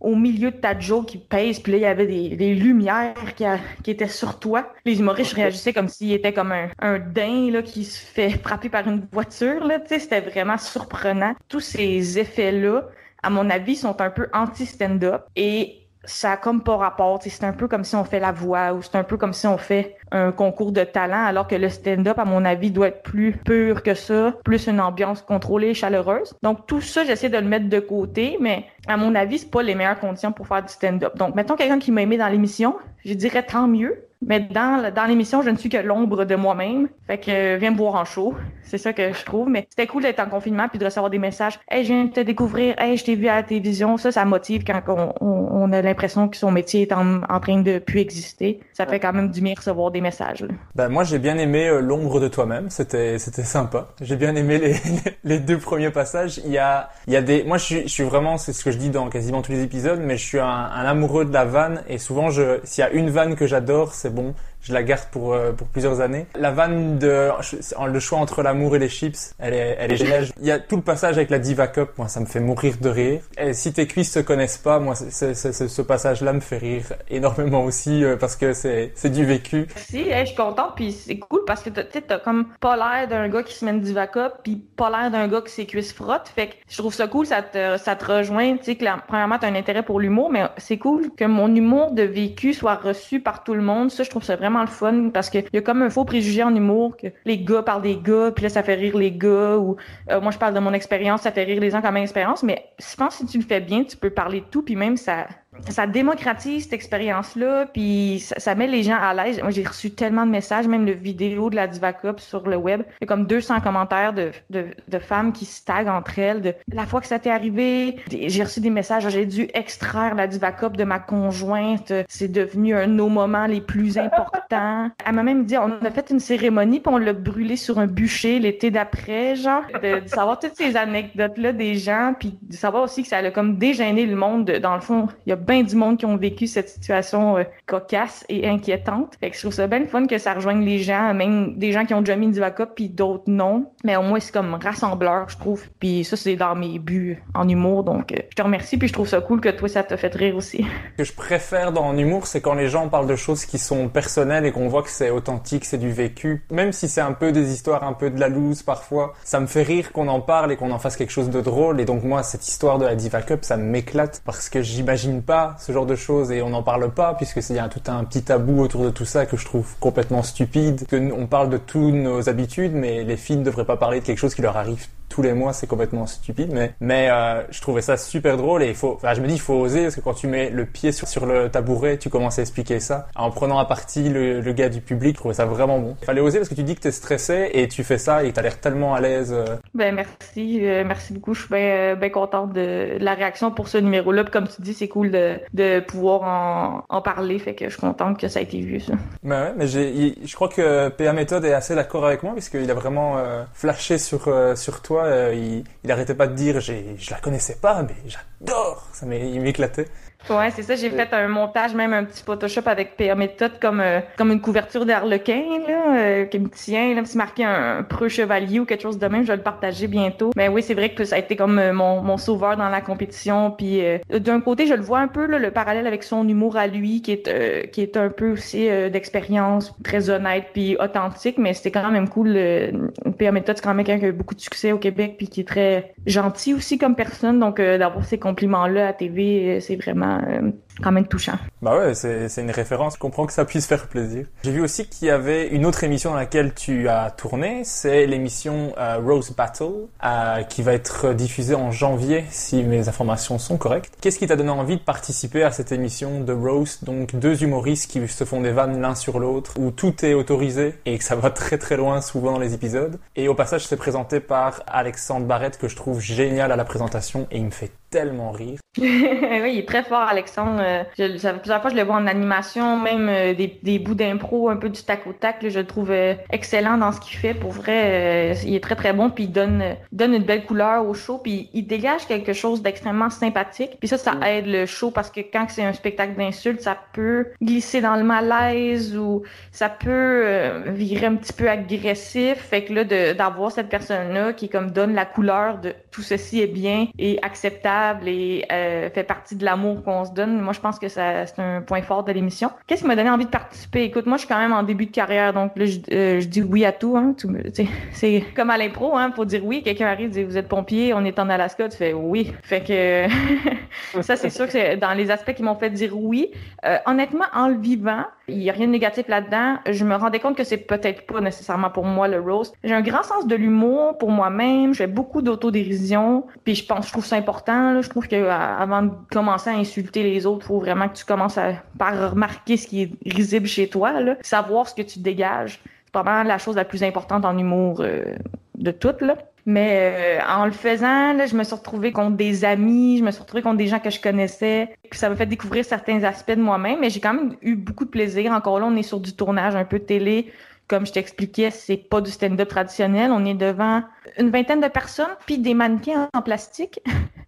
au milieu de ta joke qui pèse, puis là, il y avait des, lumières qui, qui, étaient sur toi. Les humoristes réagissaient comme s'il était comme un, un daim là, qui se fait frapper par une voiture. Là, c'était vraiment surprenant. Tous ces effets-là, à mon avis, sont un peu anti-stand-up. Et ça comme pas rapport. C'est un peu comme si on fait la voix ou c'est un peu comme si on fait un concours de talent, alors que le stand-up, à mon avis, doit être plus pur que ça, plus une ambiance contrôlée, chaleureuse. Donc tout ça, j'essaie de le mettre de côté, mais à mon avis, c'est pas les meilleures conditions pour faire du stand-up. Donc, mettons quelqu'un qui m'a aimé dans l'émission, je dirais tant mieux. Mais dans, dans l'émission, je ne suis que l'ombre de moi-même. Fait que euh, viens me voir en show. C'est ça que je trouve. Mais c'était cool d'être en confinement puis de recevoir des messages. Hey, je viens de te découvrir. Hey, je t'ai vu à la télévision. Ça, ça motive quand on, a l'impression que son métier est en, train de plus exister. Ça fait quand même du bien recevoir des messages. Ben, moi, j'ai bien aimé euh, l'ombre de toi-même. C'était, c'était sympa. J'ai bien aimé les, les deux premiers passages. Il y a, il y a des, moi, je suis, je suis vraiment, c'est ce je dis dans quasiment tous les épisodes, mais je suis un, un amoureux de la vanne et souvent, s'il y a une vanne que j'adore, c'est bon je la garde pour euh, pour plusieurs années. La vanne de le choix entre l'amour et les chips, elle est elle est géniale. Il y a tout le passage avec la Diva Cup, moi ça me fait mourir de rire. Et si tes cuisses se connaissent pas, moi ce passage-là me fait rire énormément aussi euh, parce que c'est du vécu. Si, je suis contente puis c'est cool parce que tu t'as comme pas l'air d'un gars qui se met une Diva Cup puis pas l'air d'un gars qui ses cuisses frottent. Fait que je trouve ça cool, ça te ça te rejoint. Tu sais que premièrement t'as un intérêt pour l'humour, mais c'est cool que mon humour de vécu soit reçu par tout le monde. Ça je trouve ça vraiment le fun parce qu'il y a comme un faux préjugé en humour que les gars parlent des gars, puis là, ça fait rire les gars, ou euh, moi, je parle de mon expérience, ça fait rire les gens comme expérience, mais je pense que si tu le fais bien, tu peux parler de tout, puis même ça, ça démocratise cette expérience-là, puis ça, met les gens à l'aise. Moi, j'ai reçu tellement de messages, même de vidéos de la Diva Cup sur le web. Il y a comme 200 commentaires de, de, femmes qui se taguent entre elles de la fois que ça t'est arrivé. J'ai reçu des messages, j'ai dû extraire la Diva Cup de ma conjointe. C'est devenu un de nos moments les plus importants. Elle m'a même dit, on a fait une cérémonie, puis on l'a brûlé sur un bûcher l'été d'après, genre. De, savoir toutes ces anecdotes-là des gens, puis de savoir aussi que ça a comme dégêné le monde. Dans le fond, il y a du monde qui ont vécu cette situation euh, cocasse et inquiétante. Fait que je trouve ça bien fun que ça rejoigne les gens, même des gens qui ont déjà mis du backup puis d'autres non. Mais au moins c'est comme rassembleur, je trouve. Puis ça c'est dans mes buts en humour. Donc euh, je te remercie puis je trouve ça cool que toi ça te fait rire aussi. Ce que je préfère dans l'humour, c'est quand les gens parlent de choses qui sont personnelles et qu'on voit que c'est authentique, c'est du vécu. Même si c'est un peu des histoires un peu de la loose parfois, ça me fait rire qu'on en parle et qu'on en fasse quelque chose de drôle. Et donc moi cette histoire de la Diva Cup, ça m'éclate parce que j'imagine pas ce genre de choses et on n'en parle pas puisque il y a tout un petit tabou autour de tout ça que je trouve complètement stupide. Que on parle de toutes nos habitudes, mais les filles ne devraient pas parler de quelque chose qui leur arrive tous les mois, c'est complètement stupide, mais mais euh, je trouvais ça super drôle et il faut, enfin, je me dis il faut oser parce que quand tu mets le pied sur, sur le tabouret, tu commences à expliquer ça en prenant à partie le, le gars du public. Je trouvais ça vraiment bon. Il fallait oser parce que tu dis que t'es stressé et tu fais ça et t'as l'air tellement à l'aise. Euh. Ben merci, euh, merci beaucoup. Je suis bien bien contente de, la réaction pour ce numéro-là. Comme tu dis, c'est cool de, de pouvoir en, en parler, fait que je suis contente que ça a été vu ça. Ben ouais, mais j'ai, je crois que PA Méthode est assez d'accord avec moi puisqu'il a vraiment flashé sur sur toi euh, il, arrêtait pas de dire, je la connaissais pas, mais j'adore, ça m'éclatait. Ouais, c'est ça. J'ai fait un montage, même un petit Photoshop avec PA Méthode comme euh, comme une couverture d'Arlequin là, euh, qui me tient. Là, c'est marqué un, preux chevalier ou quelque chose de même. Je vais le partager bientôt. Mais oui, c'est vrai que ça a été comme euh, mon, mon sauveur dans la compétition. Puis d'un côté, je le vois un peu là, le parallèle avec son humour à lui, qui est qui est un peu aussi d'expérience, très honnête puis authentique. Mais c'était quand même cool. PA Méthode, c'est quand même quelqu'un qui a eu beaucoup de succès au Québec puis qui est très gentil aussi comme personne. Donc d'avoir ces compliments là à TV, c'est vraiment euh, quand même touchant. Bah ouais, c'est une référence. Je comprends que ça puisse faire plaisir. J'ai vu aussi qu'il y avait une autre émission dans laquelle tu as tourné. C'est l'émission euh, Rose Battle, euh, qui va être diffusée en janvier, si mes informations sont correctes. Qu'est-ce qui t'a donné envie de participer à cette émission de Rose? Donc deux humoristes qui se font des vannes l'un sur l'autre, où tout est autorisé et que ça va très très loin souvent dans les épisodes. Et au passage, c'est présenté par Alexandre Barrette, que je trouve génial à la présentation et il me fait tellement rire. oui, il est très fort, Alexandre. Euh, je, plusieurs fois je le vois en animation, même euh, des, des bouts d'impro, un peu du tac au tac. je le trouve euh, excellent dans ce qu'il fait. Pour vrai, il est très très bon, puis il donne, donne une belle couleur au show, puis il dégage quelque chose d'extrêmement sympathique. Puis ça, ça mm. aide le show parce que quand c'est un spectacle d'insultes, ça peut glisser dans le malaise ou ça peut virer un petit peu agressif. Fait que là, d'avoir cette personne-là qui comme donne la couleur de tout ceci est bien et acceptable et fait partie de l'amour qu'on se donne, Moi, je pense que ça, c'est un point fort de l'émission. Qu'est-ce qui m'a donné envie de participer? Écoute, moi, je suis quand même en début de carrière, donc là, je, euh, je dis oui à tout. Hein, c'est comme à l'impro, hein, faut dire oui. Quelqu'un arrive, dit vous êtes pompier, on est en Alaska, tu fais oui. Fait que ça, c'est sûr que c'est dans les aspects qui m'ont fait dire oui. Euh, honnêtement, en le vivant, il y a rien de négatif là-dedans. Je me rendais compte que c'est peut-être pas nécessairement pour moi le roast. J'ai un grand sens de l'humour pour moi-même. Je fais beaucoup d'autodérision. Puis je pense, je trouve ça important. Là. Je trouve que avant de commencer à insulter les autres, faut vraiment que tu commences à par remarquer ce qui est risible chez toi, savoir ce que tu dégages. C'est probablement la chose la plus importante en humour euh, de toutes. Mais euh, en le faisant, je me suis retrouvée contre des amis, je me suis retrouvée contre des gens que je connaissais. Puis ça m'a fait découvrir certains aspects de moi-même, mais j'ai quand même eu beaucoup de plaisir. Encore là, on est sur du tournage un peu télé. Comme je t'expliquais, c'est pas du stand-up traditionnel. On est devant une vingtaine de personnes, puis des mannequins en plastique.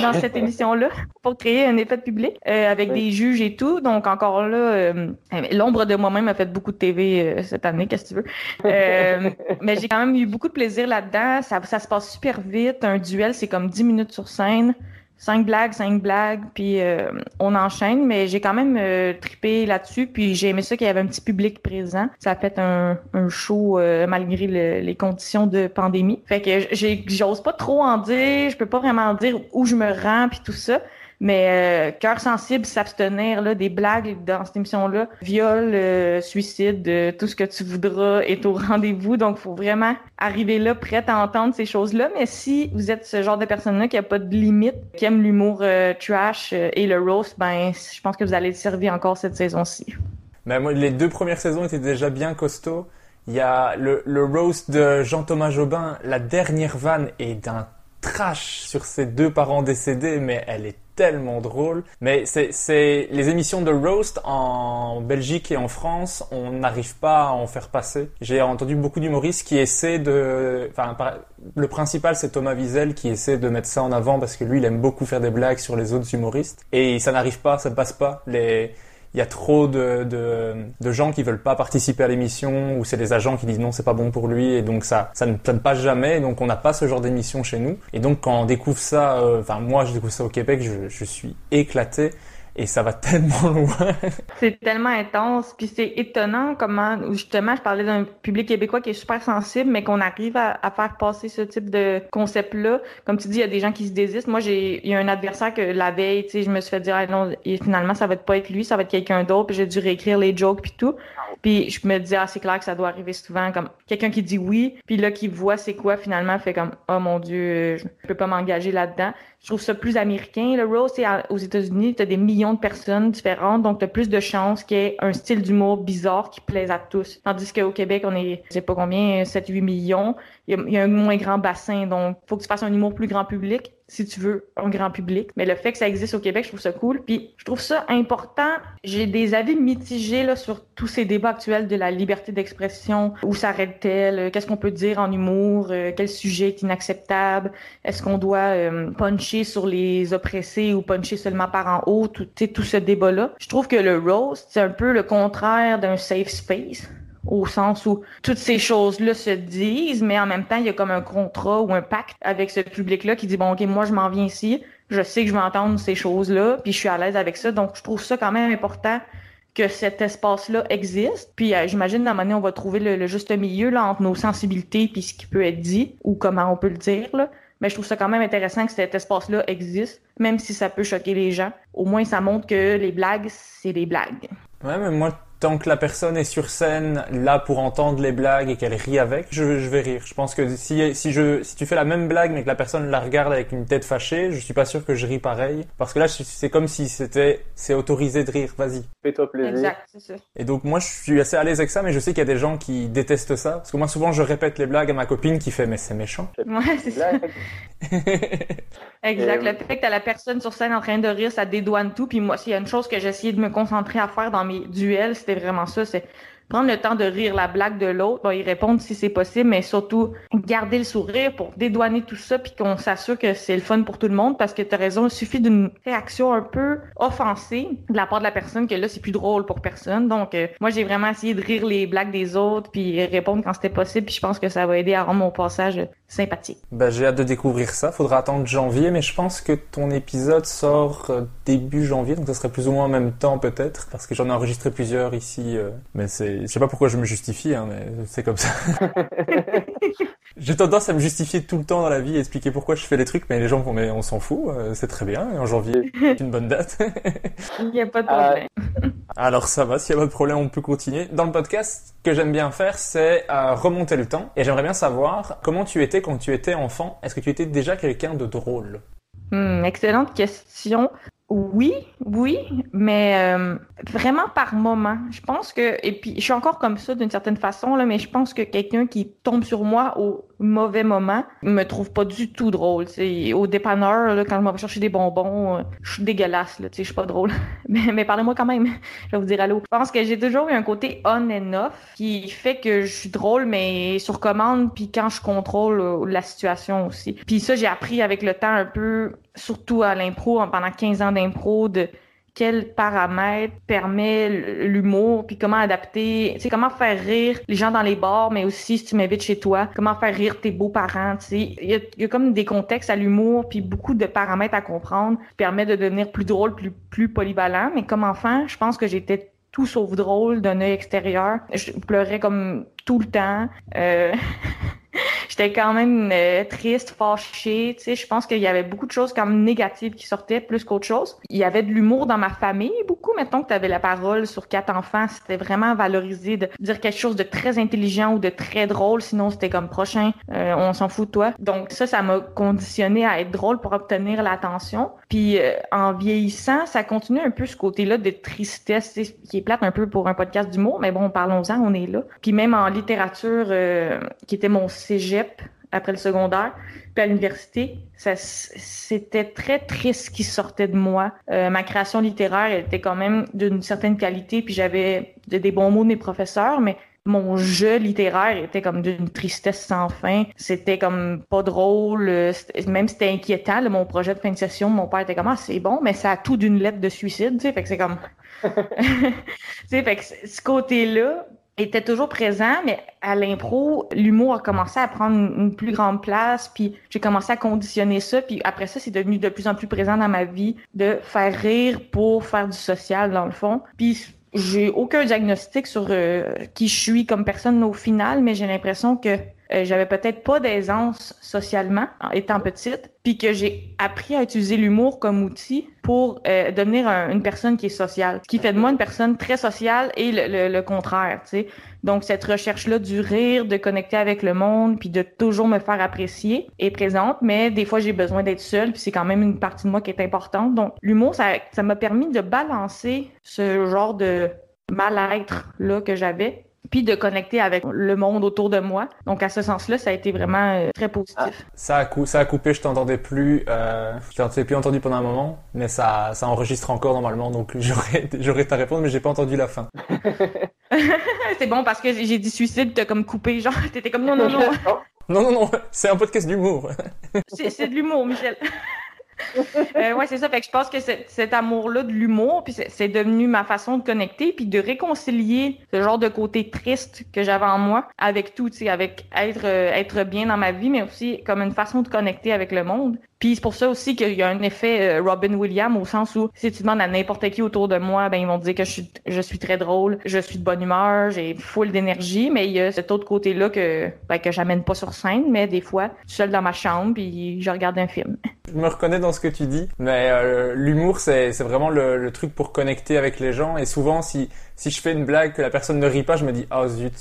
dans cette émission-là pour créer un effet public euh, avec des juges et tout. Donc encore là, euh, l'ombre de moi-même a fait beaucoup de TV euh, cette année, qu'est-ce que tu veux. mais j'ai quand même eu beaucoup de plaisir là-dedans. Ça, ça se passe super vite. Un duel, c'est comme 10 minutes sur scène cinq blagues, cinq blagues, puis euh, on enchaîne, mais j'ai quand même euh, tripé là-dessus, puis j'ai aimé ça qu'il y avait un petit public présent. Ça a fait un, un show euh, malgré les conditions de pandémie. Fait que j'ose pas trop en dire, je peux pas vraiment dire où je me rends puis tout ça, mais euh, cœur sensible, s'abstenir là des blagues dans cette émission-là, viol, euh, suicide, euh, tout ce que tu voudras est au rendez-vous. Donc, faut vraiment arriver là prête à entendre ces choses-là. Mais si vous êtes ce genre de personne-là qui a pas de limite, qui aime l'humour trash et le roast, ben, je pense que vous allez servir encore cette saison-ci. Ben moi, les deux premières saisons étaient déjà bien costauds. Il y a le, le roast de Jean-Thomas Jobin. La dernière vanne est d'un trash sur ses deux parents décédés, mais elle est tellement drôle. Mais c'est les émissions de roast en Belgique et en France, on n'arrive pas à en faire passer. J'ai entendu beaucoup d'humoristes qui essaient de, enfin, le principal c'est Thomas Wiesel qui essaie de mettre ça en avant parce que lui il aime beaucoup faire des blagues sur les autres humoristes et ça n'arrive pas, ça passe pas. Les il y a trop de, de, de, gens qui veulent pas participer à l'émission ou c'est des agents qui disent non c'est pas bon pour lui et donc ça ça ne, passe jamais donc on n'a pas ce genre d'émission chez nous. Et donc quand on découvre ça euh, enfin moi je découvre ça au Québec je, je suis éclaté et ça va tellement loin. c'est tellement intense, puis c'est étonnant comment, justement, je parlais d'un public québécois qui est super sensible, mais qu'on arrive à, faire passer ce type de concept-là. Comme tu dis, il y a des gens qui se désistent. Moi, j'ai, il y a un adversaire que la veille, tu sais, je me suis fait dire, ah, non, et finalement, ça va pas être lui, ça va être quelqu'un d'autre, puis j'ai dû réécrire les jokes puis tout. Puis je me disais, ah, c'est clair que ça doit arriver souvent, comme quelqu'un qui dit oui, puis là, qui voit c'est quoi, finalement, fait comme, oh mon Dieu, je peux pas m'engager là-dedans. Je trouve ça plus américain. Le Rose, c'est aux États-Unis, tu as des millions de personnes différentes, donc tu as plus de chances qu'il y ait un style d'humour bizarre qui plaise à tous. Tandis qu'au Québec, on est, je sais pas combien, 7-8 millions. Il y, a, un moins grand bassin, donc faut que tu fasses un humour plus grand public si tu veux un grand public. Mais le fait que ça existe au Québec, je trouve ça cool. Puis je trouve ça important. J'ai des avis mitigés là, sur tous ces débats actuels de la liberté d'expression. Où s'arrête-t-elle? Qu'est-ce qu'on peut dire en humour? Euh, quel sujet est inacceptable? Est-ce qu'on doit euh, puncher sur les oppressés ou puncher seulement par en haut? Tout, tout ce débat-là. Je trouve que le roast, c'est un peu le contraire d'un safe space au sens où toutes ces choses-là se disent, mais en même temps, il y a comme un contrat ou un pacte avec ce public-là qui dit, bon, OK, moi, je m'en viens ici, je sais que je vais entendre ces choses-là, puis je suis à l'aise avec ça, donc je trouve ça quand même important que cet espace-là existe. Puis euh, j'imagine, la manière on va trouver le, juste milieu là, entre nos sensibilités puis ce qui peut être dit, ou comment on peut le dire. Là. Mais je trouve ça quand même intéressant que cet espace-là existe, même si ça peut choquer les gens. Au moins, ça montre que les blagues, c'est des blagues. Ouais, mais moi, tant que la personne est sur scène là pour entendre les blagues et qu'elle rit avec, je, je, vais rire. Je pense que si, si, je, si tu fais la même blague mais que la personne la regarde avec une tête fâchée, je suis pas sûr que je ris pareil. Parce que là, c'est comme si c'était, c'est autorisé de rire, vas-y. Fais-toi plaisir. Exact, c'est ça. Et donc moi, je suis assez à l'aise avec ça, mais je sais qu'il y a des gens qui détestent ça. Parce que moi, souvent, je répète les blagues à ma copine qui fait, mais c'est méchant. Ouais, c'est ça. exact. Le fait que t'as la personne sur scène en train de rire, ça dédouane tout. Puis moi, s'il y a une chose que j'ai essayé de me concentrer à faire dans mes duels, c'était vraiment ça. C'est prendre le temps de rire la blague de l'autre, bon, y répondre si c'est possible, mais surtout garder le sourire pour dédouaner tout ça, puis qu'on s'assure que c'est le fun pour tout le monde, parce que tu as raison, il suffit d'une réaction un peu offensée de la part de la personne que là, c'est plus drôle pour personne. Donc, euh, moi, j'ai vraiment essayé de rire les blagues des autres, puis répondre quand c'était possible, puis je pense que ça va aider à rendre mon passage sympathique. Ben, j'ai hâte de découvrir ça. Faudra attendre janvier, mais je pense que ton épisode sort euh, début janvier, donc ça serait plus ou moins en même temps peut-être, parce que j'en ai enregistré plusieurs ici. euh, mais c'est, je sais pas pourquoi je me justifie, hein, mais c'est comme ça. j'ai tendance à me justifier tout le temps dans la vie et expliquer pourquoi je fais les trucs, mais les gens vont, mais on s'en fout, euh, c'est très bien. Et en janvier, c'est une bonne date. Il n'y a pas de problème. Alors ça va, s'il n'y a pas de problème, on peut continuer. Dans le podcast, ce que j'aime bien faire, c'est euh, remonter le temps. Et j'aimerais bien savoir comment tu étais quand tu étais enfant. Est-ce que tu étais déjà quelqu'un de drôle? Hmm, excellente question. Oui, oui, mais euh, vraiment par moment. Je pense que, et puis je suis encore comme ça d'une certaine façon, là, mais je pense que quelqu'un qui tombe sur moi au mauvais moment me trouve pas du tout drôle. C'est au dépanneur, là, quand je m'en vais chercher des bonbons, euh, je suis dégueulasse, je suis pas drôle. mais mais parlez-moi quand même, je vais vous dire allô. Je pense que j'ai toujours eu un côté on and off qui fait que je suis drôle, mais sur commande, puis quand je contrôle euh, la situation aussi. Puis ça, j'ai appris avec le temps un peu, surtout à l'impro, pendant 15 ans d'impro, de quel paramètre permet l'humour, puis comment adapter, tu sais, comment faire rire les gens dans les bars, mais aussi si tu m'invites chez toi, comment faire rire tes beaux-parents, tu sais. Il y a, comme des contextes à l'humour, puis beaucoup de paramètres à comprendre, qui permet de devenir plus drôle, plus, plus polyvalent. Mais comme enfant, je pense que j'étais tout sauf drôle d'un œil extérieur. Je pleurais comme tout le temps. Euh... J'étais quand même euh, triste, fâchée, tu sais, je pense qu'il y avait beaucoup de choses comme négatives qui sortaient plus qu'autre chose. Il y avait de l'humour dans ma famille, beaucoup. Mettons que tu avais la parole sur quatre enfants, c'était vraiment valorisé de dire quelque chose de très intelligent ou de très drôle, sinon c'était comme prochain, euh, on s'en fout de toi. Donc ça, ça m'a conditionné à être drôle pour obtenir l'attention. Puis euh, en vieillissant, ça continue un peu ce côté-là de tristesse, tu sais, qui est plate un peu pour un podcast d'humour, mais bon, parlons-en, on est là. Puis même en littérature, qui était mon cégep après le secondaire, puis à l'université, c'était très triste ce qui sortait de moi. Euh, ma création littéraire elle était quand même d'une certaine qualité, puis j'avais de- des bons mots de mes professeurs, mais mon jeu littéraire était comme d'une tristesse sans fin. C'était comme pas drôle, euh, même c'était inquiétant. mon projet de fin de session, mon père était comme ah c'est bon, mais ça a tout d'une lettre de suicide, tu sais, fait que c'est comme tu sais, fait que ce côté-là était toujours présent, mais à l'impro, l'humour a commencé à prendre une plus grande place, puis j'ai commencé à conditionner ça, puis après ça, c'est devenu de plus en plus présent dans ma vie de faire rire pour faire du social, dans le fond. Puis j'ai aucun diagnostic sur euh, qui je suis comme personne au final, mais j'ai l'impression que euh, j'avais peut-être pas d'aisance socialement en étant petite, puis que j'ai appris à utiliser l'humour comme outil pour euh, devenir un- une personne qui est sociale. Ce qui fait de moi une personne très sociale et le, le- le contraire, tu sais. Donc cette recherche-là du rire, de connecter avec le monde, puis de toujours me faire apprécier est présente, mais des fois j'ai besoin d'être seule, puis c'est quand même une partie de moi qui est importante. Donc l'humour, ça ça m'a permis de balancer ce genre de mal-être là que j'avais puis de connecter avec le monde autour de moi. Donc à ce sens-là, ça a été vraiment euh, très positif. ça a, cou- ça a coupé, je t'entendais plus. Euh, je t'ai plus entendu pendant un moment, mais ça, ça enregistre encore normalement, donc j'aurais j'aurais ta réponse, mais j'ai pas entendu la fin. c'est bon parce que j'ai dit suicide, t'as comme coupé, genre t'étais comme non non non, Non, non, non, c'est un podcast d'humour. c'est c'est de l'humour, Michel. Euh, ouais, c'est ça. Fait que je pense que cet amour-là de l'humour, puis c'est devenu ma façon de connecter, puis de réconcilier ce genre de côté triste que j'avais en moi avec tout, tu sais, avec être euh, être bien dans ma vie, mais aussi comme une façon de connecter avec le monde. Puis c'est pour ça aussi qu'il y a un effet euh, Robin Williams au sens où si tu demandes à n'importe qui autour de moi, ben ils vont dire que je suis très drôle, je suis de bonne humeur, j'ai full d'énergie, mais il y a cet autre côté-là que ben, que j'amène pas sur scène, mais des fois, je suis seule dans ma chambre puis je regarde un film. Je me reconnais dans ce que tu dis, mais euh, l'humour, c'est c'est vraiment le, le truc pour connecter avec les gens. Et souvent, si, si je fais une blague que la personne ne rit pas, je me dis « Oh zut,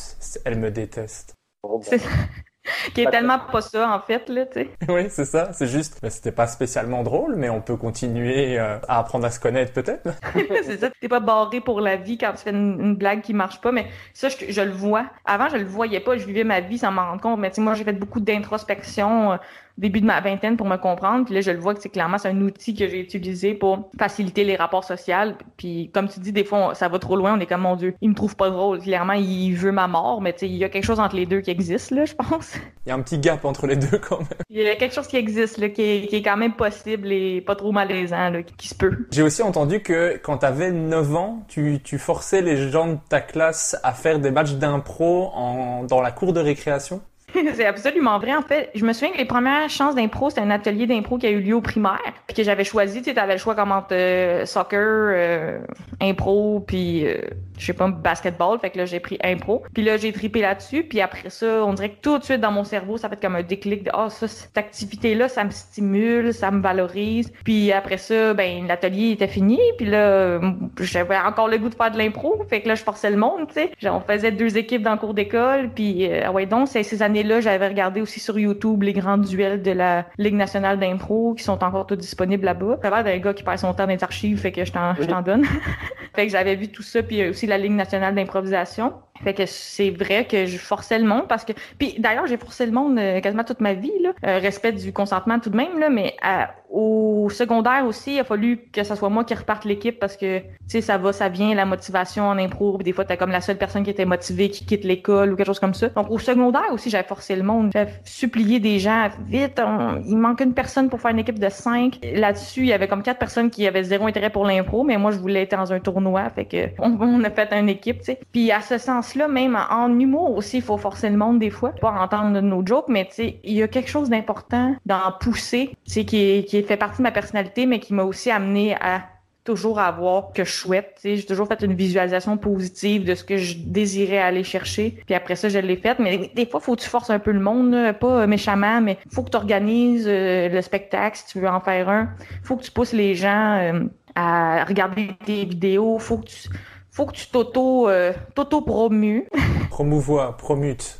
elle me déteste. C'est qui est tellement pas ça en fait là, tu sais. ». Oui, c'est ça, c'est juste. bah, C'était pas spécialement drôle, mais on peut continuer euh, à apprendre à se connaître peut-être. c'est ça. T'es pas barré pour la vie quand tu fais une, une blague qui marche pas, mais ça, je, je le vois. Avant, je le voyais pas. Je vivais ma vie sans m'en rendre compte. Mais tu sais, moi, j'ai fait beaucoup d'introspection euh, début de ma vingtaine pour me comprendre. Puis là, je le vois que c'est clairement c'est un outil que j'ai utilisé pour faciliter les rapports sociaux. Puis comme tu dis, des fois, on- ça va trop loin. On est comme mon Dieu, il me trouve pas drôle. Clairement, il veut ma mort. Mais tu sais, il y a quelque chose entre les deux qui existe là, je pense. Il y a un petit gap entre les deux quand même. Il y a quelque chose qui existe là, qui est, qui est quand même possible et pas trop malaisant là, qui, qui se peut. J'ai aussi entendu que quand t'avais 9 ans, tu, tu forçais les gens de ta classe à faire des matchs d'impro en, dans la cour de récréation. c'est absolument vrai. En fait, je me souviens que les premières chances d'impro, c'était un atelier d'impro qui a eu lieu au primaire, puis que j'avais choisi. Tu sais, avais le choix comme entre euh, soccer, euh, impro, puis euh, je sais pas, basketball. Fait que là, j'ai pris impro. Puis là, j'ai tripé là-dessus. Puis après ça, on dirait que tout de suite dans mon cerveau, ça fait comme un déclic de ah ça, cette activité-là, ça me stimule, ça me valorise. Puis après ça, ben l'atelier était fini. Puis là, j'avais encore le goût de faire de l'impro. Fait que là, je forçais le monde. Tu sais, on faisait deux équipes dans le cours d'école. Puis ah ouais donc, ces années-là, j'avais regardé aussi sur YouTube les grands duels de la Ligue nationale d'impro qui sont encore tous disponibles là-bas. Ça va d'un gars qui passe son temps dans les archives, fait que je t'en donne. fait que j'avais vu tout ça, puis aussi la Ligue nationale d'improvisation. Fait que c'est vrai que je forçais le monde parce que puis d'ailleurs j'ai forcé le monde euh, quasiment toute ma vie là, euh, respect du consentement tout de même là, mais euh, au secondaire aussi il a fallu que ce soit moi qui reparte l'équipe parce que tu sais ça va ça vient la motivation en impro, des fois t'as comme la seule personne qui était motivée qui quitte l'école ou quelque chose comme ça. Donc au secondaire aussi j'avais forcé le monde, j'avais supplié des gens vite, il manque une personne pour faire une équipe de cinq. Là-dessus il y avait comme quatre personnes qui avaient zéro intérêt pour l'impro, mais moi je voulais être dans un tournoi, fait que on, on a fait une équipe, tu sais. Puis à ce sens là même en humour aussi, il faut forcer le monde des fois, pas entendre nos jokes, mais il y a quelque chose d'important d'en pousser, qui, qui fait partie de ma personnalité, mais qui m'a aussi amené à toujours avoir que je souhaite. J'ai toujours fait une visualisation positive de ce que je désirais aller chercher. Puis après ça, je l'ai faite. Mais des fois, faut que tu forces un peu le monde, pas méchamment, mais faut que tu organises euh, le spectacle si tu veux en faire un. faut que tu pousses les gens euh, à regarder tes vidéos. faut que tu faut que tu t'auto euh, promues. Promouvois, promute,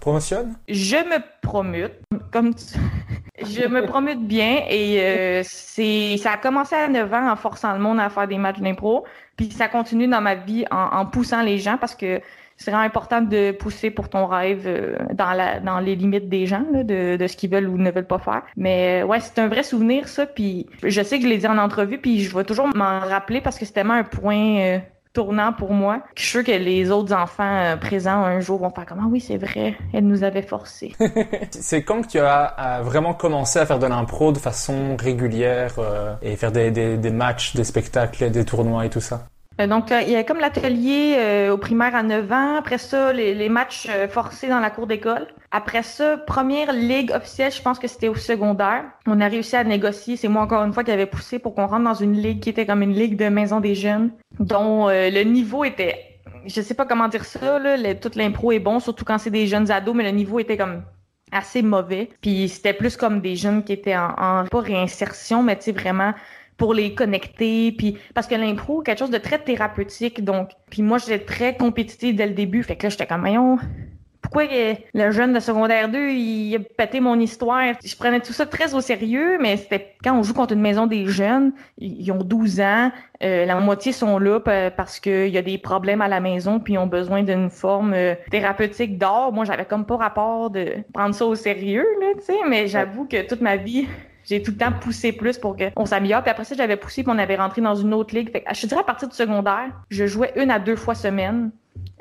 promotionne? Je me promute, comme je me promute bien et euh, c'est ça a commencé à 9 ans en forçant le monde à faire des matchs d'impro, puis ça continue dans ma vie en, poussant les gens parce que c'est vraiment important de pousser pour ton rêve euh, dans la dans les limites des gens de, de ce qu'ils veulent ou ne veulent pas faire. Mais ouais, c'est un vrai souvenir ça. Puis je sais que je l'ai dit en entrevue, puis je vais toujours m'en rappeler parce que c'est tellement un point tournant pour moi. Je suis que les autres enfants euh, présents un jour vont faire comme ah oui c'est vrai, elle nous avait forcé. c'est quand que tu as, vraiment commencé à faire de l'impro de façon régulière euh, et faire des, des, des, matchs, des spectacles, des tournois et tout ça. Euh, donc, il y a comme l'atelier au primaire à 9 ans. Après ça, les, les matchs forcés dans la cour d'école. Après ça, première ligue officielle, je pense que c'était au secondaire. On a réussi à négocier. C'est moi encore une fois qui avait poussé pour qu'on rentre dans une ligue qui était comme une ligue de maison des jeunes, dont euh, le niveau était, je sais pas comment dire ça, là, toute l'impro est bon, surtout quand c'est des jeunes ados, mais le niveau était comme assez mauvais. Puis c'était plus comme des jeunes qui étaient en, en pas réinsertion, mais tu sais vraiment pour les connecter puis parce que l'impro quelque chose de très thérapeutique donc puis moi j'étais très compétitive dès le début fait que là j'étais comme voyons pourquoi le jeune de secondaire 2, il a pété mon histoire? Je prenais tout ça très au sérieux, mais c'était quand on joue contre une maison des jeunes, ils ont 12 ans, euh, la moitié sont là parce qu'il y a des problèmes à la maison puis ils ont besoin d'une forme euh, thérapeutique d'or. Moi, j'avais comme pas rapport de prendre ça au sérieux, là, tu sais, mais j'avoue que toute ma vie, j'ai tout le temps poussé plus pour qu'on s'améliore. Puis après ça, j'avais poussé puis on avait rentré dans une autre ligue. Fait je te dirais à partir du secondaire, je jouais une à deux fois semaine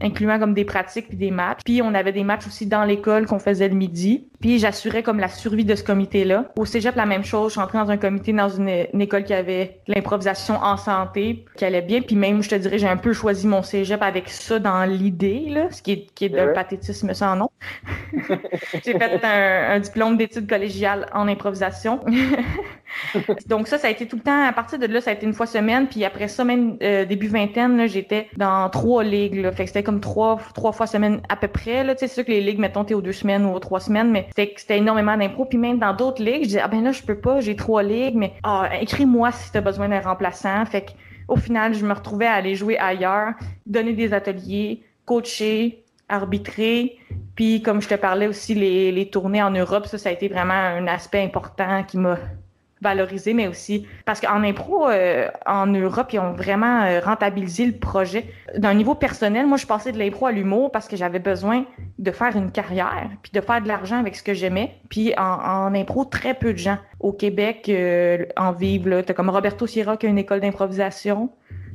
incluant comme des pratiques puis des matchs. Puis on avait des matchs aussi dans l'école qu'on faisait le midi. Puis j'assurais comme la survie de ce comité-là. Au cégep, la même chose. Je suis entrée dans un comité dans une, école qui avait l'improvisation en santé, qui allait bien. Puis même, je te dirais, j'ai un peu choisi mon cégep avec ça dans l'idée, là, ce qui est, qui est d'un pathétisme sans nom. j'ai fait un, un diplôme d'études collégiales en improvisation. Donc ça, ça a été tout le temps. À partir de là, ça a été une fois semaine. Puis après ça, même euh, début vingtaine, j'étais dans trois ligues. Là. Fait que c'était trois, trois fois semaine à peu près. Là. C'est sûr que les ligues, mettons, t'es aux deux semaines ou aux trois semaines, mais c'était énormément d'impro. Puis même dans d'autres ligues, je disais, ah ben là, je peux pas, j'ai trois ligues, mais ah, écris-moi si t'as besoin d'un remplaçant. Fait que au final, je me retrouvais à aller jouer ailleurs, donner des ateliers, coacher, arbitrer. Puis comme je te parlais aussi, les, les tournées en Europe, ça, ça a été vraiment un aspect important qui m'a valoriser, mais aussi parce qu'en impro, euh, en Europe, ils ont vraiment euh, rentabilisé le projet. D'un niveau personnel, moi, je passais de l'impro à l'humour parce que j'avais besoin de faire une carrière, puis de faire de l'argent avec ce que j'aimais. Puis en, en, impro, très peu de gens au Québec euh, en vivent. Tu as comme Roberto Sierra qui a une école d'improvisation.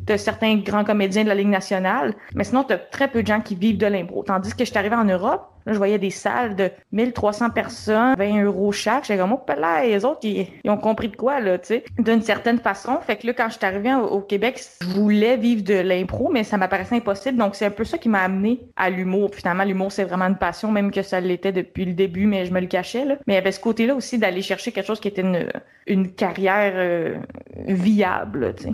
De certains grands comédiens de la Ligue nationale. Mais sinon, tu as très peu de gens qui vivent de l'impro. Tandis que je suis arrivée en Europe, là, je voyais des salles de 1300 personnes, 20 euros chaque. J'étais comme, oh, là, les autres, ils, ont compris de quoi, là, tu sais, d'une certaine façon. Fait que là, quand je suis arrivée au, Québec, je voulais vivre de l'impro, mais ça m'apparaissait impossible. Donc, c'est un peu ça qui m'a amené à l'humour. Finalement, l'humour, c'est vraiment une passion, même que ça l'était depuis le début, mais je me le cachais, là. Mais il y avait ce côté-là aussi d'aller chercher quelque chose qui était une, une carrière euh, viable, tu sais.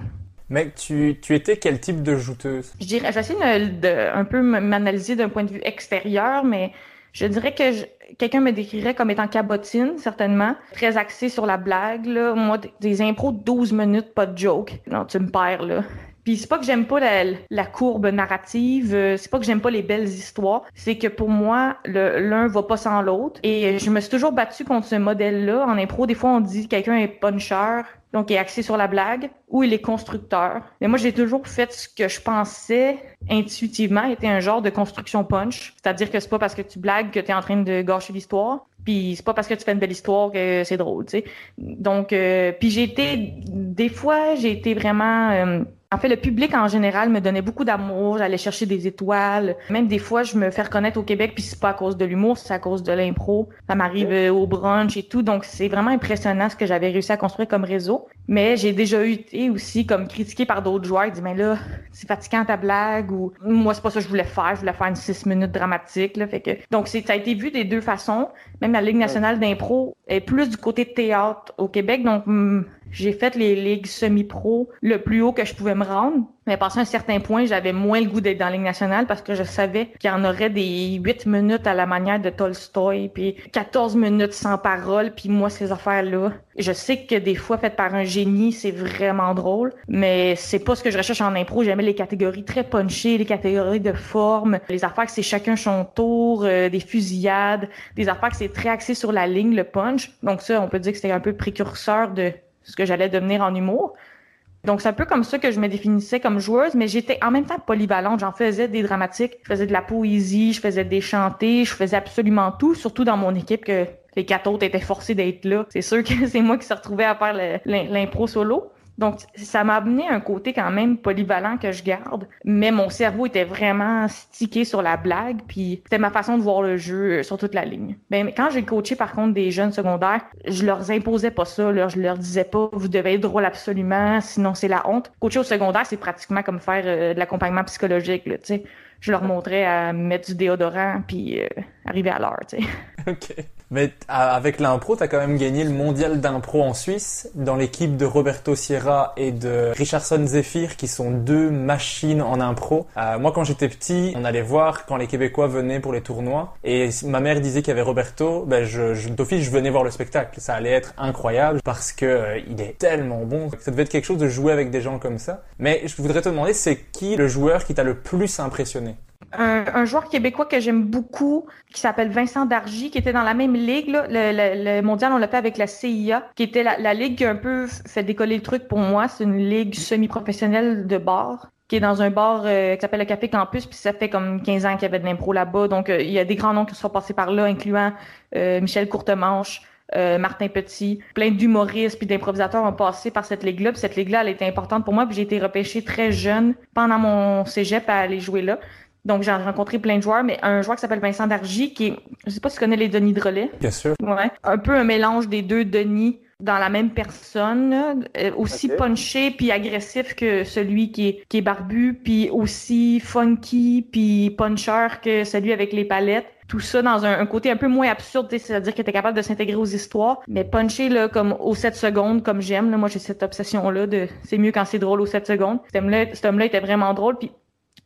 Mais tu, tu étais quel type de jouteuse? Je dirais, j'essaie de, de, un peu m'analyser d'un point de vue extérieur, mais je dirais que quelqu'un me décrirait comme étant cabotine, certainement. Très axé sur la blague, là. Moi, des impros de 12 minutes, pas de joke. Non, tu me perds, là. Puis c'est pas que j'aime pas la, la, courbe narrative, euh, c'est pas que j'aime pas les belles histoires, c'est que pour moi, l'un va pas sans l'autre. Et je me suis toujours battue contre ce modèle-là. En impro, des fois, on dit quelqu'un est puncher, donc il est axé sur la blague, ou il est constructeur. Mais moi, j'ai toujours fait ce que je pensais intuitivement était un genre de construction punch. C'est-à-dire que c'est pas parce que tu blagues que tu es en train de gâcher l'histoire. Puis c'est pas parce que tu fais une belle histoire que c'est drôle, tu sais. Donc, euh, puis j'ai été, des fois, j'ai été vraiment euh, en fait, le public en général me donnait beaucoup d'amour. J'allais chercher des étoiles. Même des fois, je me fais reconnaître au Québec, puis c'est pas à cause de l'humour, c'est à cause de l'impro. Ça m'arrive euh, au brunch et tout. Donc, c'est vraiment impressionnant ce que j'avais réussi à construire comme réseau. Mais j'ai déjà été aussi comme critiqué par d'autres joueurs. Ils disent, mais là, c'est fatigant ta blague ou moi, c'est pas ça que je voulais faire. Je voulais faire une six minutes dramatique. Là. Fait que... Donc, ça a été vu des deux façons. Même la Ligue nationale d'impro est plus du côté théâtre au Québec. Donc, hmm, j'ai fait les ligues semi-pro le plus haut que je pouvais me rendre. Mais passé un certain point, j'avais moins le goût d'être dans la Ligue nationale parce que je savais qu'il y en aurait des 8 minutes à la manière de Tolstoy, puis 14 minutes sans parole, puis moi, ces affaires-là. Je sais que des fois, faites par un génie, c'est vraiment drôle, mais c'est pas ce que je recherche en impro. J'aimais les catégories très punchées, les catégories de forme, les affaires que c'est chacun son tour, euh, des fusillades, des affaires que c'est très axé sur la ligne, le punch. Donc ça, on peut dire que c'était un peu précurseur de ce que j'allais devenir en humour. Donc, c'est un peu comme ça que je me définissais comme joueuse, mais j'étais en même temps polyvalente. J'en faisais des dramatiques, je faisais de la poésie, je faisais des chantés, je faisais absolument tout, surtout dans mon équipe que les quatre autres étaient forcés d'être là. C'est sûr que c'est moi qui se retrouvais à faire l'impro solo. Donc, ça m'a amené un côté quand même polyvalent que je garde, mais mon cerveau était vraiment stické sur la blague, puis c'était ma façon de voir le jeu euh, sur toute la ligne. Ben, mais quand j'ai coaché par contre des jeunes secondaires, je leur imposais pas ça, là, je leur disais pas vous devez être drôle absolument, sinon c'est la honte. Coacher au secondaire, c'est pratiquement comme faire euh, de l'accompagnement psychologique, tu sais. Je leur montrais à mettre du déodorant puis euh, arriver à l'heure, tu sais. OK. Mais avec l'impro, tu as quand même gagné le mondial d'impro en Suisse dans l'équipe de Roberto Sierra et de Richardson Zephyr qui sont deux machines en impro. Euh, moi quand j'étais petit, on allait voir quand les Québécois venaient pour les tournois et ma mère disait qu'il y avait Roberto, ben je, je d'office je venais voir le spectacle. Ça allait être incroyable parce que euh, il est tellement bon. Ça devait être quelque chose de jouer avec des gens comme ça. Mais je voudrais te demander c'est qui le joueur qui t'a le plus impressionné? Un, joueur québécois que j'aime beaucoup, qui s'appelle Vincent Dargy, qui était dans la même ligue. Là. Le, mondial, on l'a fait avec la CIA, qui était la, ligue qui a un peu fait décoller le truc pour moi. C'est une ligue semi-professionnelle de bar qui est dans un bar euh, qui s'appelle le Café Campus, puis ça fait comme 15 ans qu'il y avait de l'impro là-bas. Donc, euh, il y a des grands noms qui sont passés par là, incluant euh, Michel Courtemanche, Martin Petit, plein d'humoristes puis d'improvisateurs ont passé par cette ligue-là. Cette ligue-là, elle était importante pour moi. Puis j'ai été repêché très jeune pendant mon cégep à aller jouer là. Donc, j'ai rencontré plein de joueurs, mais un joueur qui s'appelle Vincent Dargy, qui est, je sais pas si tu connais les Denis Drolet. Bien sûr. Ouais. Un peu un mélange des deux Denis dans la même personne, euh, aussi punché puis agressif que celui qui est, qui est barbu, puis aussi funky puis puncher que celui avec les palettes. Tout ça dans un, côté un peu moins absurde, c'est-à-dire qu'il était capable de s'intégrer aux histoires, mais punché là, comme aux 7 secondes, comme j'aime. Moi, j'ai cette obsession-là de c'est mieux quand c'est drôle aux 7 secondes. Cet homme-là, cet homme-là était vraiment drôle. Puis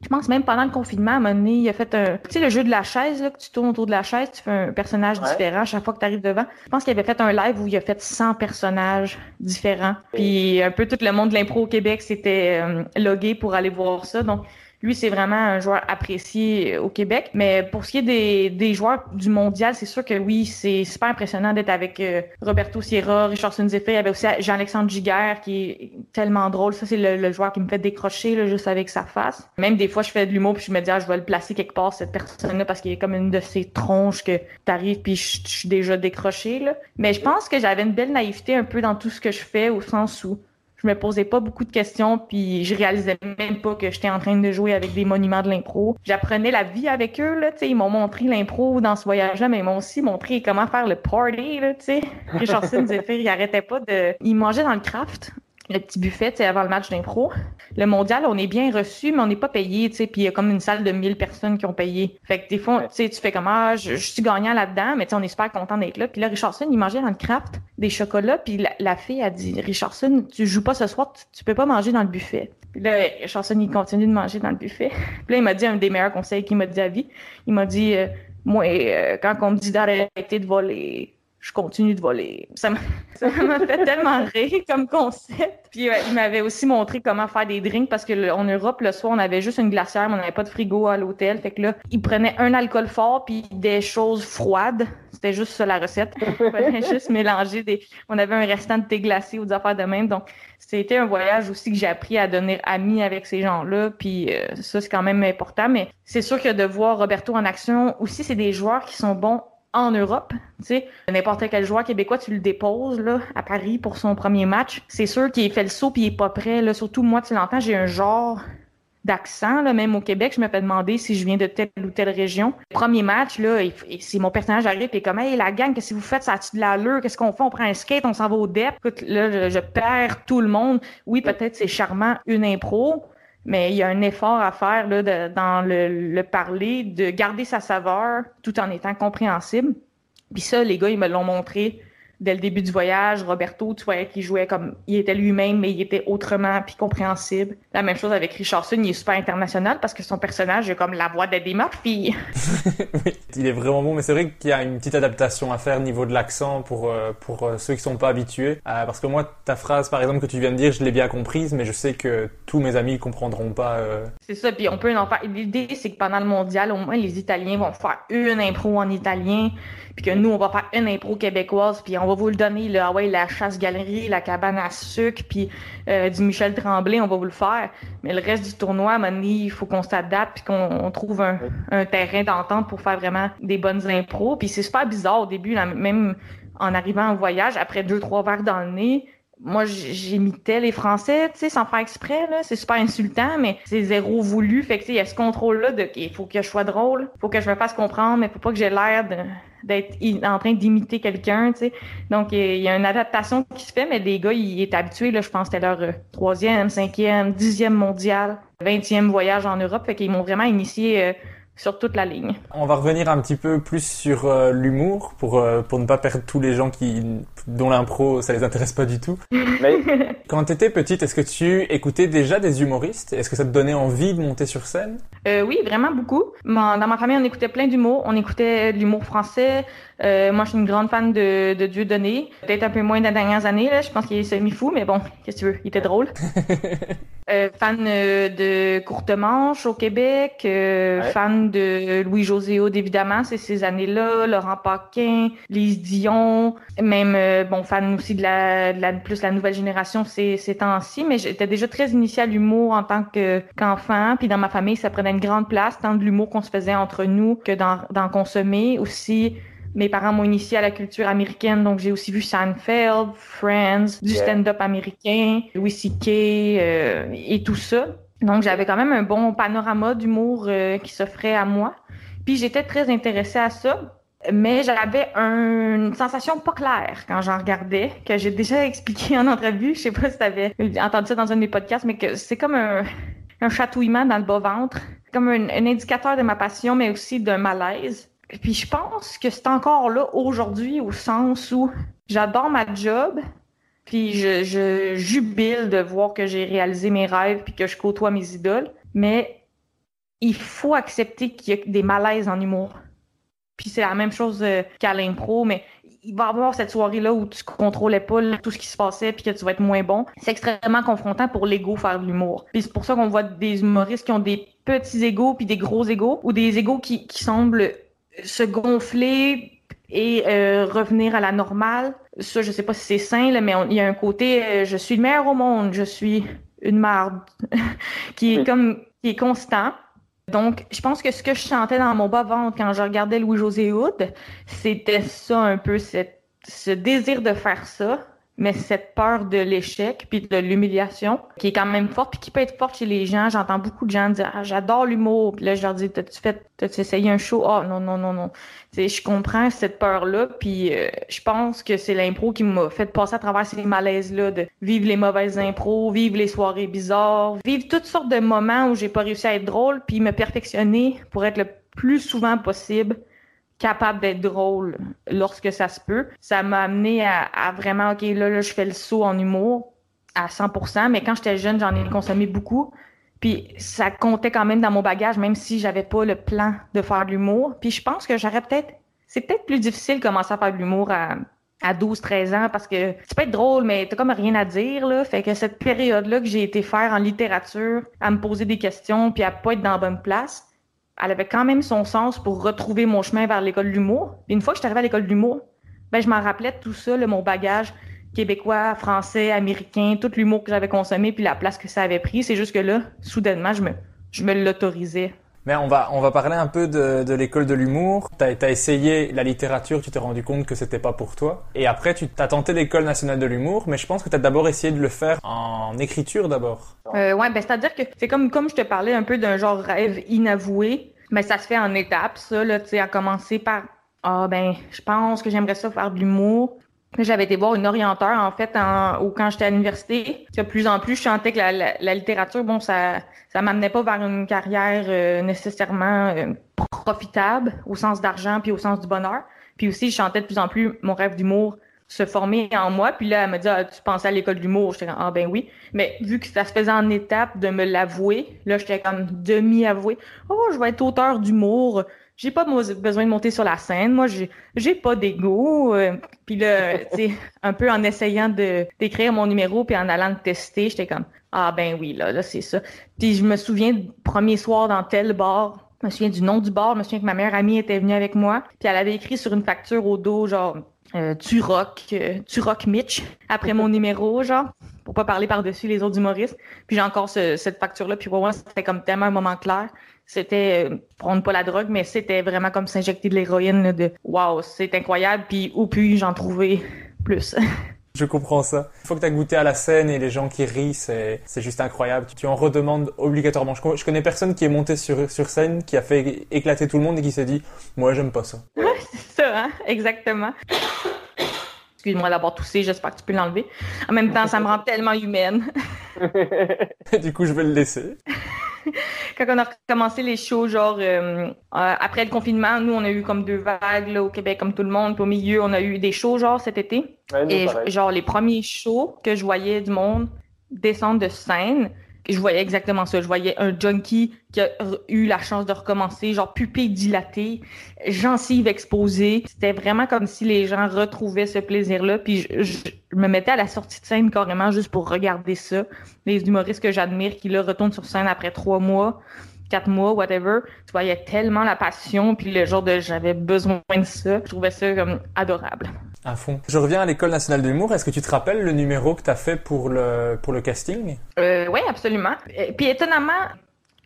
je pense même pendant le confinement, à un moment donné, il a fait un. Tu sais, le jeu de la chaise, là, que tu tournes autour de la chaise, tu fais un personnage différent chaque fois que tu arrives devant. Je pense qu'il avait fait un live où il a fait 100 personnages différents. Puis un peu tout le monde de l'impro au Québec s'était euh, logué pour aller voir ça. Donc, lui, c'est vraiment un joueur apprécié au Québec. Mais pour ce qui est des, des joueurs du mondial, c'est sûr que oui, c'est super impressionnant d'être avec euh, Roberto Sierra, Richardson Zephyr. Il y avait aussi Jean-Alexandre Giguère qui est tellement drôle. Ça, c'est le, joueur qui me fait décrocher là, juste avec sa face. Même des fois, je fais de l'humour puis je me dis, ah, je vais le placer quelque part, cette personne-là, parce qu'il est comme une de ces tronches que t'arrives puis je, je, suis déjà décroché. Là. Mais je pense que j'avais une belle naïveté un peu dans tout ce que je fais, au sens où je me posais pas beaucoup de questions, puis je réalisais même pas que j'étais en train de jouer avec des monuments de l'impro. J'apprenais la vie avec eux, là, tu sais, ils m'ont montré l'impro dans ce voyage-là, mais ils m'ont aussi montré comment faire le party, là, tu sais. Richardson Zephyr, il arrêtait pas de... Il mangeait dans le craft, le petit buffet, avant le match d'impro. Le mondial, on est bien reçu, mais on n'est pas payé, tu sais, puis il y a comme une salle de 1000 personnes qui ont payé. Fait que des fois, tu fais comme, ah, je, suis gagnant là-dedans, mais tu sais, on est super content d'être là. Puis là, Richardson, il mangeait dans le craft des chocolats, puis la, fille a dit, Richardson, tu joues pas ce soir, tu, peux pas manger dans le buffet. Puis là, Richardson, il continue de manger dans le buffet. Puis là, il m'a dit un des meilleurs conseils qu'il m'a dit à vie. Il m'a dit, euh, moi, euh, quand on me dit d'arrêter de voler, je continue de voler. Ça m'a fait tellement rire comme concept. Puis il m'avait aussi montré comment faire des drinks parce que en Europe, le soir, on avait juste une glacière, mais on n'avait pas de frigo à l'hôtel. Fait que là, il prenait un alcool fort puis des choses froides. C'était juste ça la recette. Il fallait juste mélanger des. On avait un restant de thé glacé ou des affaires de même. Donc, c'était un voyage aussi que j'ai appris à devenir ami avec ces gens-là. Puis euh, ça, c'est quand même important. Mais c'est sûr que de voir Roberto en action aussi, c'est des joueurs qui sont bons en Europe. Tu sais, n'importe quel joueur québécois, tu le déposes là, à Paris pour son premier match. C'est sûr qu'il fait le saut puis il est pas prêt. Là. Surtout moi, tu l'entends, j'ai un genre d'accent, là, même au Québec, je me fais demander si je viens de telle ou telle région. Premier match, là, c'est mon personnage arrive et comme Hey la gang, qu'est-ce que vous faites? Ça a-tu de l'allure? Qu'est-ce qu'on fait? On prend un skate, on s'en va au dep. Écoute, là, je perds tout le monde. Oui, peut-être c'est charmant une impro, mais il y a un effort à faire là, dans le, parler, de garder sa saveur tout en étant compréhensible. Puis ça, les gars, ils me l'ont montré dès le début du voyage. Roberto, tu voyais qu'il jouait comme il était lui-même, mais il était autrement puis compréhensible. La même chose avec Richardson, il est super international parce que son personnage a comme la voix d'Eddie Murphy. oui, il est vraiment bon, mais c'est vrai qu'il y a une petite adaptation à faire au niveau de l'accent pour euh, pour euh, ceux qui sont pas habitués. Euh, parce que moi, ta phrase par exemple que tu viens de dire, je l'ai bien comprise, mais je sais que tous mes amis comprendront pas. C'est ça, puis on peut en faire. L'idée, c'est que pendant le mondial, au moins les Italiens vont faire une impro en italien puis que nous, on va faire une impro québécoise, puis on va vous le donner, là, ah ouais, la chasse-galerie, la cabane à sucre, puis euh, du Michel Tremblay, on va vous le faire. Mais le reste du tournoi, à un il faut qu'on s'adapte, puis qu'on trouve un, un terrain d'entente pour faire vraiment des bonnes impros. Puis c'est super bizarre au début, même en arrivant en voyage, après deux, trois verres dans le nez, moi, j'imitais les Français, tu sais, sans faire exprès, là. C'est super insultant, mais c'est zéro voulu. Fait que, tu sais, il y a ce contrôle-là de, il faut que je sois drôle, faut que je me fasse comprendre, mais faut pas que j'ai l'air d'être en train d'imiter quelqu'un, tu sais. Donc, il y a une adaptation qui se fait, mais les gars, ils étaient habitués, là. Je pense que c'était leur euh, troisième, cinquième, dixième mondial, vingtième voyage en Europe. Fait qu'ils m'ont vraiment initié euh, sur toute la ligne. On va revenir un petit peu plus sur euh, l'humour pour euh, pour ne pas perdre tous les gens qui dont l'impro ça les intéresse pas du tout. Mais quand tu étais petite, est-ce que tu écoutais déjà des humoristes? Est-ce que ça te donnait envie de monter sur scène? Euh, Oui, vraiment beaucoup. Dans ma famille, on écoutait plein d'humour. On écoutait de l'humour français. Euh, moi, je suis une grande fan de, de Dieu donné. Peut-être un peu moins dans les dernières années. Là. Je pense qu'il est semi-fou, mais bon, qu'est-ce que tu veux, il était drôle. euh, fan euh, de Courte Manche au Québec. Euh, fan de Louis-José Aude, évidemment, c'est ces années-là. Laurent Paquin, Lise Dion. Même, bon, fan aussi de la, de la plus la nouvelle génération ces, ces temps-ci. Mais j'étais déjà très initiée à l'humour en tant que, qu'enfant. Puis dans ma famille, ça prenait une grande place, tant de l'humour qu'on se faisait entre nous que d'en consommer. Aussi, mes parents m'ont initié à la culture américaine, donc j'ai aussi vu Seinfeld, Friends, du stand-up américain, Louis C.K. Euh, et tout ça. Donc j'avais quand même un bon panorama d'humour euh, qui s'offrait à moi. Puis j'étais très intéressée à ça, mais j'avais une sensation pas claire quand j'en regardais, que j'ai déjà expliqué en entrevue. Je sais pas si tu avais entendu ça dans un de mes podcasts, mais que c'est comme un, un chatouillement dans le bas-ventre, comme un, un indicateur de ma passion, mais aussi d'un malaise. Puis je pense que c'est encore là aujourd'hui au sens où j'adore ma job, puis je, jubile de voir que j'ai réalisé mes rêves puis que je côtoie mes idoles, mais il faut accepter qu'il y a des malaises en humour. Puis c'est la même chose euh, qu'à l'impro, mais il va y avoir cette soirée-là où tu contrôlais pas tout ce qui se passait puis que tu vas être moins bon. C'est extrêmement confrontant pour l'ego faire de l'humour. Puis c'est pour ça qu'on voit des humoristes qui ont des petits égos puis des gros égos ou des égos qui semblent se gonfler et euh, revenir à la normale. Ça, je sais pas si c'est sain, mais il y a un côté euh, je suis le meilleur au monde, je suis une marde qui est comme qui est constant. Donc, je pense que ce que je sentais dans mon bas-ventre quand je regardais Louis-José Hood, c'était ça un peu, cette, ce désir de faire ça, mais cette peur de l'échec puis de l'humiliation qui est quand même forte puis qui peut être forte chez les gens. J'entends beaucoup de gens dire ah, j'adore l'humour. Puis là je leur dis t'as-tu fait t'as-tu essayé un show? Ah non non non non. sais, je comprends cette peur là puis euh, je pense que c'est l'impro qui m'a fait passer à travers ces malaises là de vivre les mauvaises impros, vivre les soirées bizarres, vivre toutes sortes de moments où j'ai pas réussi à être drôle puis me perfectionner pour être le plus souvent possible capable d'être drôle lorsque ça se peut. Ça m'a amené à, vraiment, OK, là, là, je fais le saut en humour à 100%, mais quand j'étais jeune, j'en ai consommé beaucoup. Puis ça comptait quand même dans mon bagage, même si j'avais pas le plan de faire de l'humour. Puis je pense que j'aurais peut-être... C'est peut-être plus difficile de commencer à faire de l'humour à, à 12, 13 ans parce que tu peux être drôle, mais t'as comme rien à dire, là. Fait que cette période-là que j'ai été faire en littérature, à me poser des questions puis à pas être dans la bonne place, elle avait quand même son sens pour retrouver mon chemin vers l'école de l'humour. Une fois que je suis arrivée à l'école de l'humour, ben, je m'en rappelais tout ça, mon bagage québécois, français, américain, tout l'humour que j'avais consommé, puis la place que ça avait pris. C'est juste que là, soudainement, je me, je me l'autorisais. Mais on va, on va parler un peu de, de l'école de l'humour. Tu as, essayé la littérature, tu t'es rendu compte que c'était pas pour toi. Et après, tu t'as tenté l'école nationale de l'humour, mais je pense que tu as d'abord essayé de le faire en écriture d'abord. Euh, ouais, ben c'est-à-dire que c'est comme, comme je te parlais un peu d'un genre rêve inavoué. Mais ça se fait en étapes, ça, là, tu sais, à commencer par Ah ben, je pense que j'aimerais ça faire de l'humour. J'avais été voir une orienteur, en fait, en, ou quand j'étais à l'université. De plus en plus, je sentais que la, littérature, bon, ça ça m'amenait pas vers une carrière euh, nécessairement euh, profitable au sens d'argent puis au sens du bonheur. Puis aussi, je chantais de plus en plus mon rêve d'humour se former en moi. Puis là, elle m'a dit, ah, tu pensais à l'école d'humour? J'étais comme, ah ben oui. Mais vu que ça se faisait en étapes de me l'avouer, là, j'étais comme demi-avoué. Oh, je vais être auteur d'humour. J'ai pas besoin de monter sur la scène. Moi, j'ai, pas d'ego. Euh. puis là, tu sais, un peu en essayant de, d'écrire mon numéro puis en allant le tester, j'étais comme, ah ben oui, là, là, c'est ça. Puis je me souviens du premier soir dans tel bar. Je me souviens du nom du bar. Je me souviens que ma meilleure amie était venue avec moi. Puis elle avait écrit sur une facture au dos, genre, euh, tu rock, euh, tu rock Mitch après mon numéro, genre, pour pas parler par-dessus les autres humoristes. Puis j'ai encore cette facture-là, puis pour moi, c'était comme tellement un moment clair. C'était euh, prendre pas la drogue, mais c'était vraiment comme s'injecter de l'héroïne, de waouh, c'est incroyable, puis où puis j'en trouver plus? Je comprends ça. Il faut que tu as goûté à la scène et les gens qui rient, c'est, c'est juste incroyable. Tu en redemandes obligatoirement. Je, connais personne qui est monté sur, sur scène, qui a fait éclater tout le monde et qui s'est dit, moi, j'aime pas ça. Ouais, c'est ça, hein? exactement. Excuse-moi d'avoir toussé, j'espère que tu peux l'enlever. En même temps, ça me rend tellement humaine. du coup, je vais le laisser. quand on a recommencé les shows, genre euh, euh, après le confinement, nous on a eu comme deux vagues là, au Québec comme tout le monde. Puis au milieu, on a eu des shows genre cet été. et genre les premiers shows que je voyais du monde descendre de scène, je voyais exactement ça. Je voyais un junkie qui a eu la chance de recommencer, genre pupille dilatée, gencive exposée. C'était vraiment comme si les gens retrouvaient ce plaisir-là. Puis je, me mettais à la sortie de scène carrément juste pour regarder ça. Les humoristes que j'admire qui là retournent sur scène après trois mois quatre mois, whatever, tu voyais tellement la passion, puis le genre de j'avais besoin de ça. Je trouvais ça comme adorable. À fond. Je reviens à l'École nationale de l'humour. Est-ce que tu te rappelles le numéro que tu as fait pour le, pour le casting? Euh, oui, absolument. Et, puis étonnamment,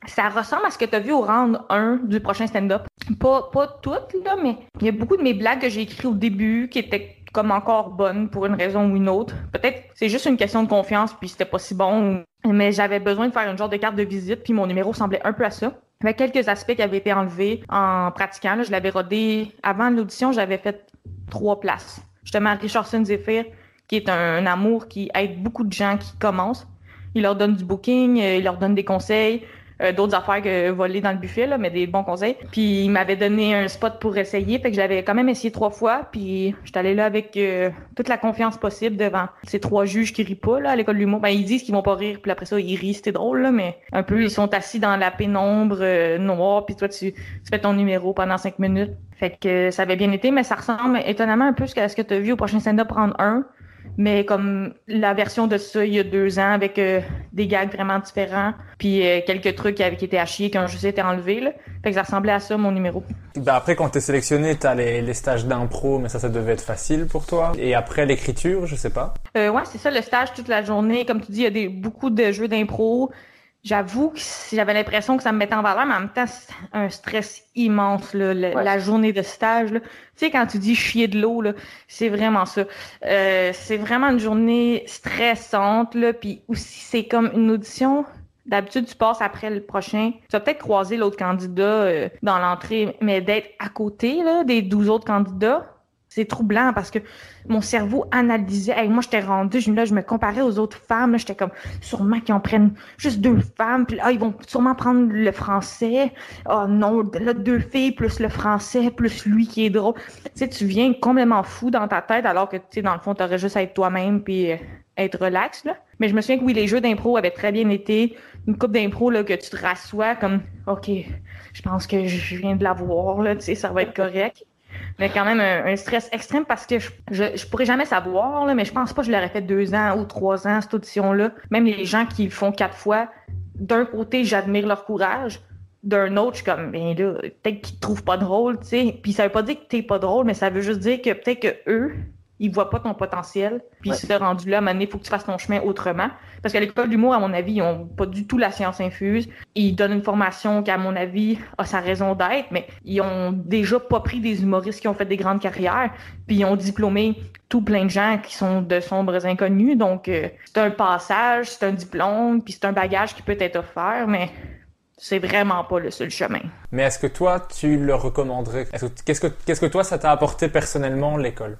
ça ressemble à ce que tu as vu au round 1 du prochain stand-up. Pas, pas toutes, là, mais il y a beaucoup de mes blagues que j'ai écrites au début qui étaient comme encore bonnes pour une raison ou une autre. Peut-être c'est juste une question de confiance, puis c'était pas si bon. Mais j'avais besoin de faire une genre de carte de visite, puis mon numéro semblait un peu à ça. Il y avait quelques aspects qui avaient été enlevés en pratiquant. Là, je l'avais rodé avant l'audition, j'avais fait trois places justement Richardson Zephyr, qui est un, amour qui aide beaucoup de gens qui commencent. Il leur donne du booking, euh, il leur donne des conseils, euh, d'autres affaires que voler dans le buffet, là, mais des bons conseils. Puis il m'avait donné un spot pour essayer, fait que j'avais quand même essayé trois fois, puis j'étais allée là avec euh, toute la confiance possible devant ces trois juges qui rient pas là, à l'école de l'humour. Ben, ils disent qu'ils vont pas rire, puis après ça, ils rient, c'était drôle, là, mais un peu, ils sont assis dans la pénombre euh, noire, puis toi, tu, tu fais ton numéro pendant cinq minutes. Fait que ça avait bien été, mais ça ressemble étonnamment un peu à ce que tu as vu au prochain stand-up prendre un mais comme la version de ça il y a deux ans avec euh, des gags vraiment différents, puis euh, quelques trucs qui, avaient, qui étaient à chier quand je été enlevés. Là. Fait que ça ressemblait à ça mon numéro. Ben après quand t'es sélectionné, t'as les, les stages d'impro, mais ça ça devait être facile pour toi. Et après l'écriture, je sais pas. Euh, ouais, c'est ça le stage toute la journée. Comme tu dis, il y a des, beaucoup de jeux d'impro. J'avoue que j'avais l'impression que ça me mettait en valeur, mais en même temps, c'est un stress immense, là, la journée de stage. Là. Tu sais, quand tu dis chier de l'eau, c'est vraiment ça. Euh, c'est vraiment une journée stressante, là, puis aussi, c'est comme une audition. D'habitude, tu passes après le prochain. Tu vas peut-être croiser l'autre candidat euh, dans l'entrée, mais d'être à côté là, des 12 autres candidats, c'est troublant parce que mon cerveau analysait. Hey, moi, j'étais rendue, je, je me comparais aux autres femmes. J'étais comme, sûrement qu'ils en prennent juste deux femmes. Puis là, ils vont sûrement prendre le français. Oh non, là, deux filles plus le français, plus lui qui est drôle. Tu sais, tu viens complètement fou dans ta tête alors que, tu sais, dans le fond, t'aurais juste à être toi-même puis euh, être relax, là. Mais je me souviens que oui, les jeux d'impro avaient très bien été. Une coupe d'impro, que tu te rassois comme, OK, je pense que je viens de la voir, là, tu sais, ça va être correct mais quand même un, stress extrême parce que je, je, pourrais jamais savoir, mais je pense pas que je l'aurais fait deux ans ou trois ans, cette audition-là. Même les gens qui le font quatre fois, d'un côté, j'admire leur courage. D'un autre, je suis comme, ben là, peut-être qu'ils te trouvent pas drôle, tu sais. Puis ça veut pas dire que t'es pas drôle, mais ça veut juste dire que peut-être que eux, ils voient pas ton potentiel. Puis ouais. rendu là, à un moment donné, il faut que tu fasses ton chemin autrement. Parce qu'à l'école d'humour, à mon avis, ils ont pas du tout la science infuse. Ils donnent une formation qui, à mon avis, a sa raison d'être, mais ils ont déjà pas pris des humoristes qui ont fait des grandes carrières. Puis ils ont diplômé tout plein de gens qui sont de sombres inconnus. Donc, euh, c'est un passage, c'est un diplôme, puis c'est un bagage qui peut être offert, mais c'est vraiment pas le seul chemin. Mais est-ce que toi, tu le recommanderais? Qu'est-ce que, qu'est-ce que toi, ça t'a apporté personnellement, l'école?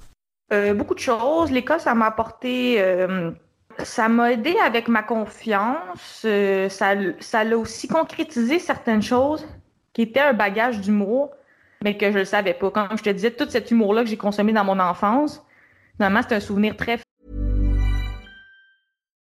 Euh, beaucoup de choses. L'école, ça m'a apporté, euh, ça m'a aidé avec ma confiance. Euh, ça, ça l'a aussi concrétisé certaines choses qui étaient un bagage d'humour, mais que je ne savais pas. Comme je te disais, tout cet humour-là que j'ai consommé dans mon enfance, finalement, c'est un souvenir très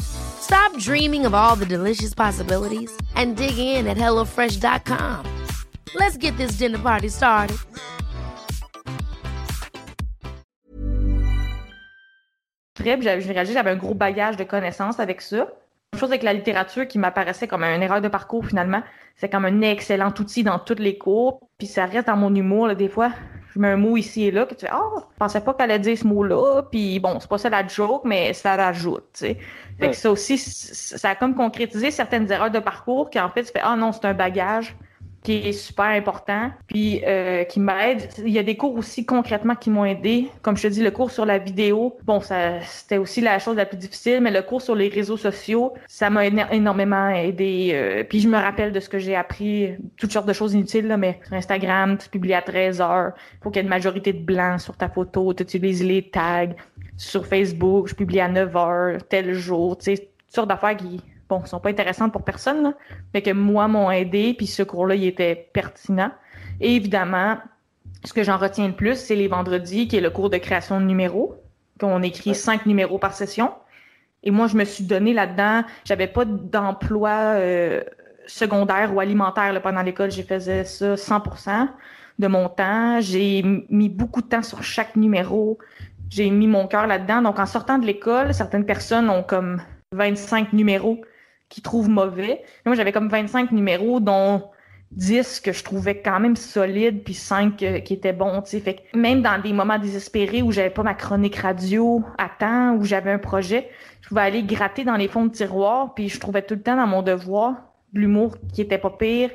Stop dreaming of all the delicious possibilities and dig in at HelloFresh.com. Let's get this dinner party started. J'ai réalisé j'avais un gros bagage de connaissances avec ça. Une chose avec la littérature qui m'apparaissait comme une erreur de parcours finalement, c'est comme un excellent outil dans tous les cours. Puis ça reste dans mon humour, là, des fois. Je mets un mot ici et là que tu fais oh, je pensais pas qu'elle allait dire ce mot-là. Puis bon, c'est pas ça la joke, mais ça rajoute. Tu sais. Fait que ça aussi, ça a comme concrétisé certaines erreurs de parcours qui en fait, tu fais ah non, c'est un bagage qui est super important, puis euh, qui m'aide. Il y a des cours aussi concrètement qui m'ont aidé. Comme je te dis, le cours sur la vidéo, bon, ça c'était aussi la chose la plus difficile, mais le cours sur les réseaux sociaux, ça m'a énormément aidé. Euh, puis je me rappelle de ce que j'ai appris, toutes sortes de choses inutiles, là, mais sur Instagram, tu publies à 13 heures, faut qu'il y ait une majorité de blancs sur ta photo, tu utilises les tags. Sur Facebook, je publie à 9 heures, tel jour, tu sais, toutes sortes d'affaires qui bon, sont pas intéressantes pour personne, mais que moi m'ont aidé, puis ce cours-là, il était pertinent. Et évidemment, ce que j'en retiens le plus, c'est les vendredis, qui est le cours de création de numéros, qu'on écrit cinq numéros par session. Et moi, je me suis donné là-dedans, j'avais pas d'emploi euh, secondaire ou alimentaire là, pendant l'école, j'ai faisais ça 100% de mon temps. J'ai mis beaucoup de temps sur chaque numéro. J'ai mis mon cœur là-dedans. Donc, en sortant de l'école, certaines personnes ont comme 25 numéros qui trouvent mauvais. moi, j'avais comme 25 numéros, dont 10 que je trouvais quand même solides, puis 5 euh, qui étaient bons. Fait que même dans des moments désespérés où j'avais pas ma chronique radio à temps, où j'avais un projet, je pouvais aller gratter dans les fonds de tiroir, puis je trouvais tout le temps dans mon devoir de l'humour qui était pas pire.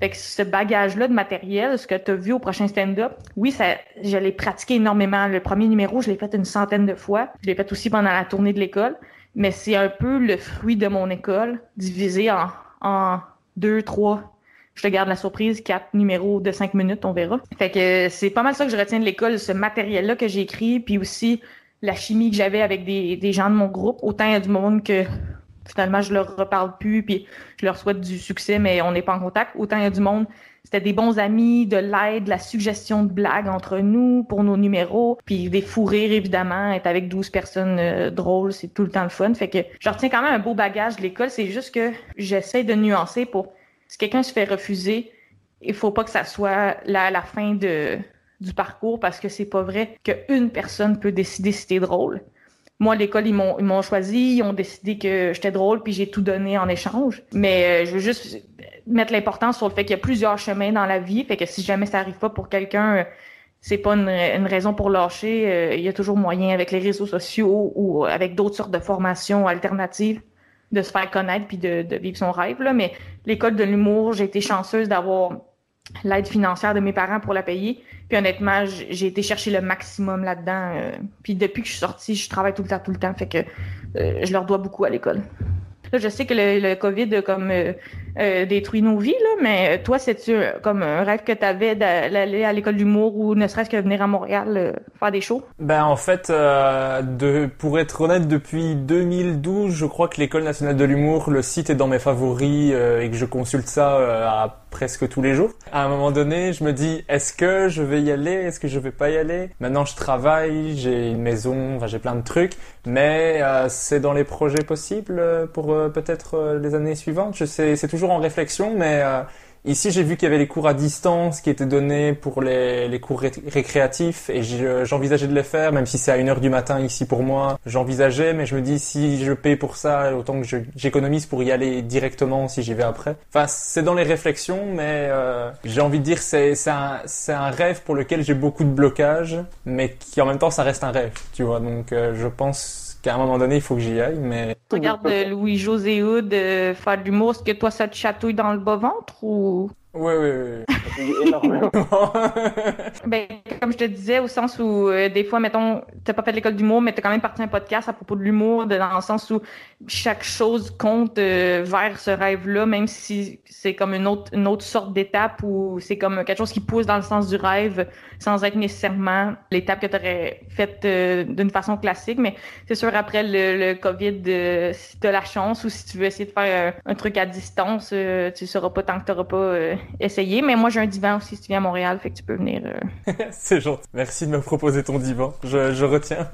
Fait que ce bagage-là de matériel, ce que tu as vu au prochain stand-up, oui, ça, je l'ai pratiqué énormément. Le premier numéro, je l'ai fait une centaine de fois. Je l'ai fait aussi pendant la tournée de l'école mais c'est un peu le fruit de mon école, divisé en, en deux, trois, je te garde la surprise, quatre numéros de cinq minutes, on verra. Fait que c'est pas mal ça que je retiens de l'école, ce matériel-là que j'ai écrit, puis aussi la chimie que j'avais avec des, des gens de mon groupe. Autant il y a du monde que finalement je leur reparle plus, puis je leur souhaite du succès, mais on n'est pas en contact. Autant il y a du monde, c'était des bons amis, de l'aide, de la suggestion de blagues entre nous pour nos numéros, puis des fous évidemment, être avec 12 personnes euh, drôles, c'est tout le temps le fun. Fait que je retiens quand même un beau bagage de l'école, c'est juste que j'essaie de nuancer pour si quelqu'un se fait refuser, il faut pas que ça soit la, la fin du parcours parce que c'est pas vrai qu'une personne peut décider si t'es drôle. Moi, l'école, ils m'ont, ils m'ont choisi, ils ont décidé que j'étais drôle, puis j'ai tout donné en échange. Mais euh, je veux juste mettre l'importance sur le fait qu'il y a plusieurs chemins dans la vie, fait que si jamais ça arrive pas pour quelqu'un, euh, c'est pas une, raison pour lâcher. Euh, il y a toujours moyen avec les réseaux sociaux ou avec d'autres sortes de formations alternatives de se faire connaître puis de, vivre son rêve. Là. Mais l'école de l'humour, j'ai été chanceuse d'avoir l'aide financière de mes parents pour la payer. Puis honnêtement, j'ai été chercher le maximum là-dedans. Euh, puis depuis que je suis sortie, je travaille tout le temps, tout le temps. Fait que euh, je leur dois beaucoup à l'école. Là, je sais que le, le COVID comme euh, euh, détruit nos vies, là, mais toi, c'est-tu comme un rêve que tu avais d'aller à l'école d'humour ou ne serait-ce que venir à Montréal euh, faire des shows? Ben en fait, euh, de, pour être honnête, depuis 2012, je crois que l'école nationale de l'humour, le site est dans mes favoris euh, et que je consulte ça euh, à presque tous les jours. À un moment donné, je me dis, est-ce que je vais y aller? Est-ce que je vais pas y aller? Maintenant, je travaille, j'ai une maison, enfin, j'ai plein de trucs, mais euh, c'est dans les projets possibles euh, pour euh, peut-être euh, les années suivantes? Je sais, c'est toujours en réflexion, mais euh, ici, j'ai vu qu'il y avait les cours à distance qui étaient donnés pour les, les cours ré- récréatifs et je- j'envisageais de les faire, même si c'est à 1h du matin ici pour moi. J'envisageais, mais je me dis, si je paye pour ça, autant que j'économise pour y aller directement si j'y vais après. Enfin, c'est dans les réflexions, mais euh, j'ai envie de dire, c'est un, un rêve pour lequel j'ai beaucoup de blocages, mais qui en même temps, ça reste un rêve, tu vois. Donc, euh, je pense qu'à un moment donné, il faut que j'y aille, mais... Regarde euh, Louis-José Hood euh, faire de l'humour. Est-ce que toi, ça te chatouille dans le bas-ventre ou... Oui, oui, oui. énormément. Ben, comme je te disais, au sens où euh, des fois, mettons, t'as pas fait l'école d'humour, mais t'as quand même parti un podcast à propos de l'humour, dans le sens où chaque chose compte euh, vers ce rêve-là, même si c'est comme une autre, une autre sorte d'étape ou c'est comme quelque chose qui pousse dans le sens du rêve sans être nécessairement l'étape que t'aurais faite euh, d'une façon classique. Mais c'est sûr, après le, le COVID, euh, si t'as la chance ou si tu veux essayer de faire euh, un truc à distance, euh, tu sauras pas tant que t'auras pas essayé. Mais moi, j'ai un divan aussi si tu viens à Montréal, fait que tu peux venir. euh, c'est gentil. Merci de me proposer ton divan. Je, je retiens.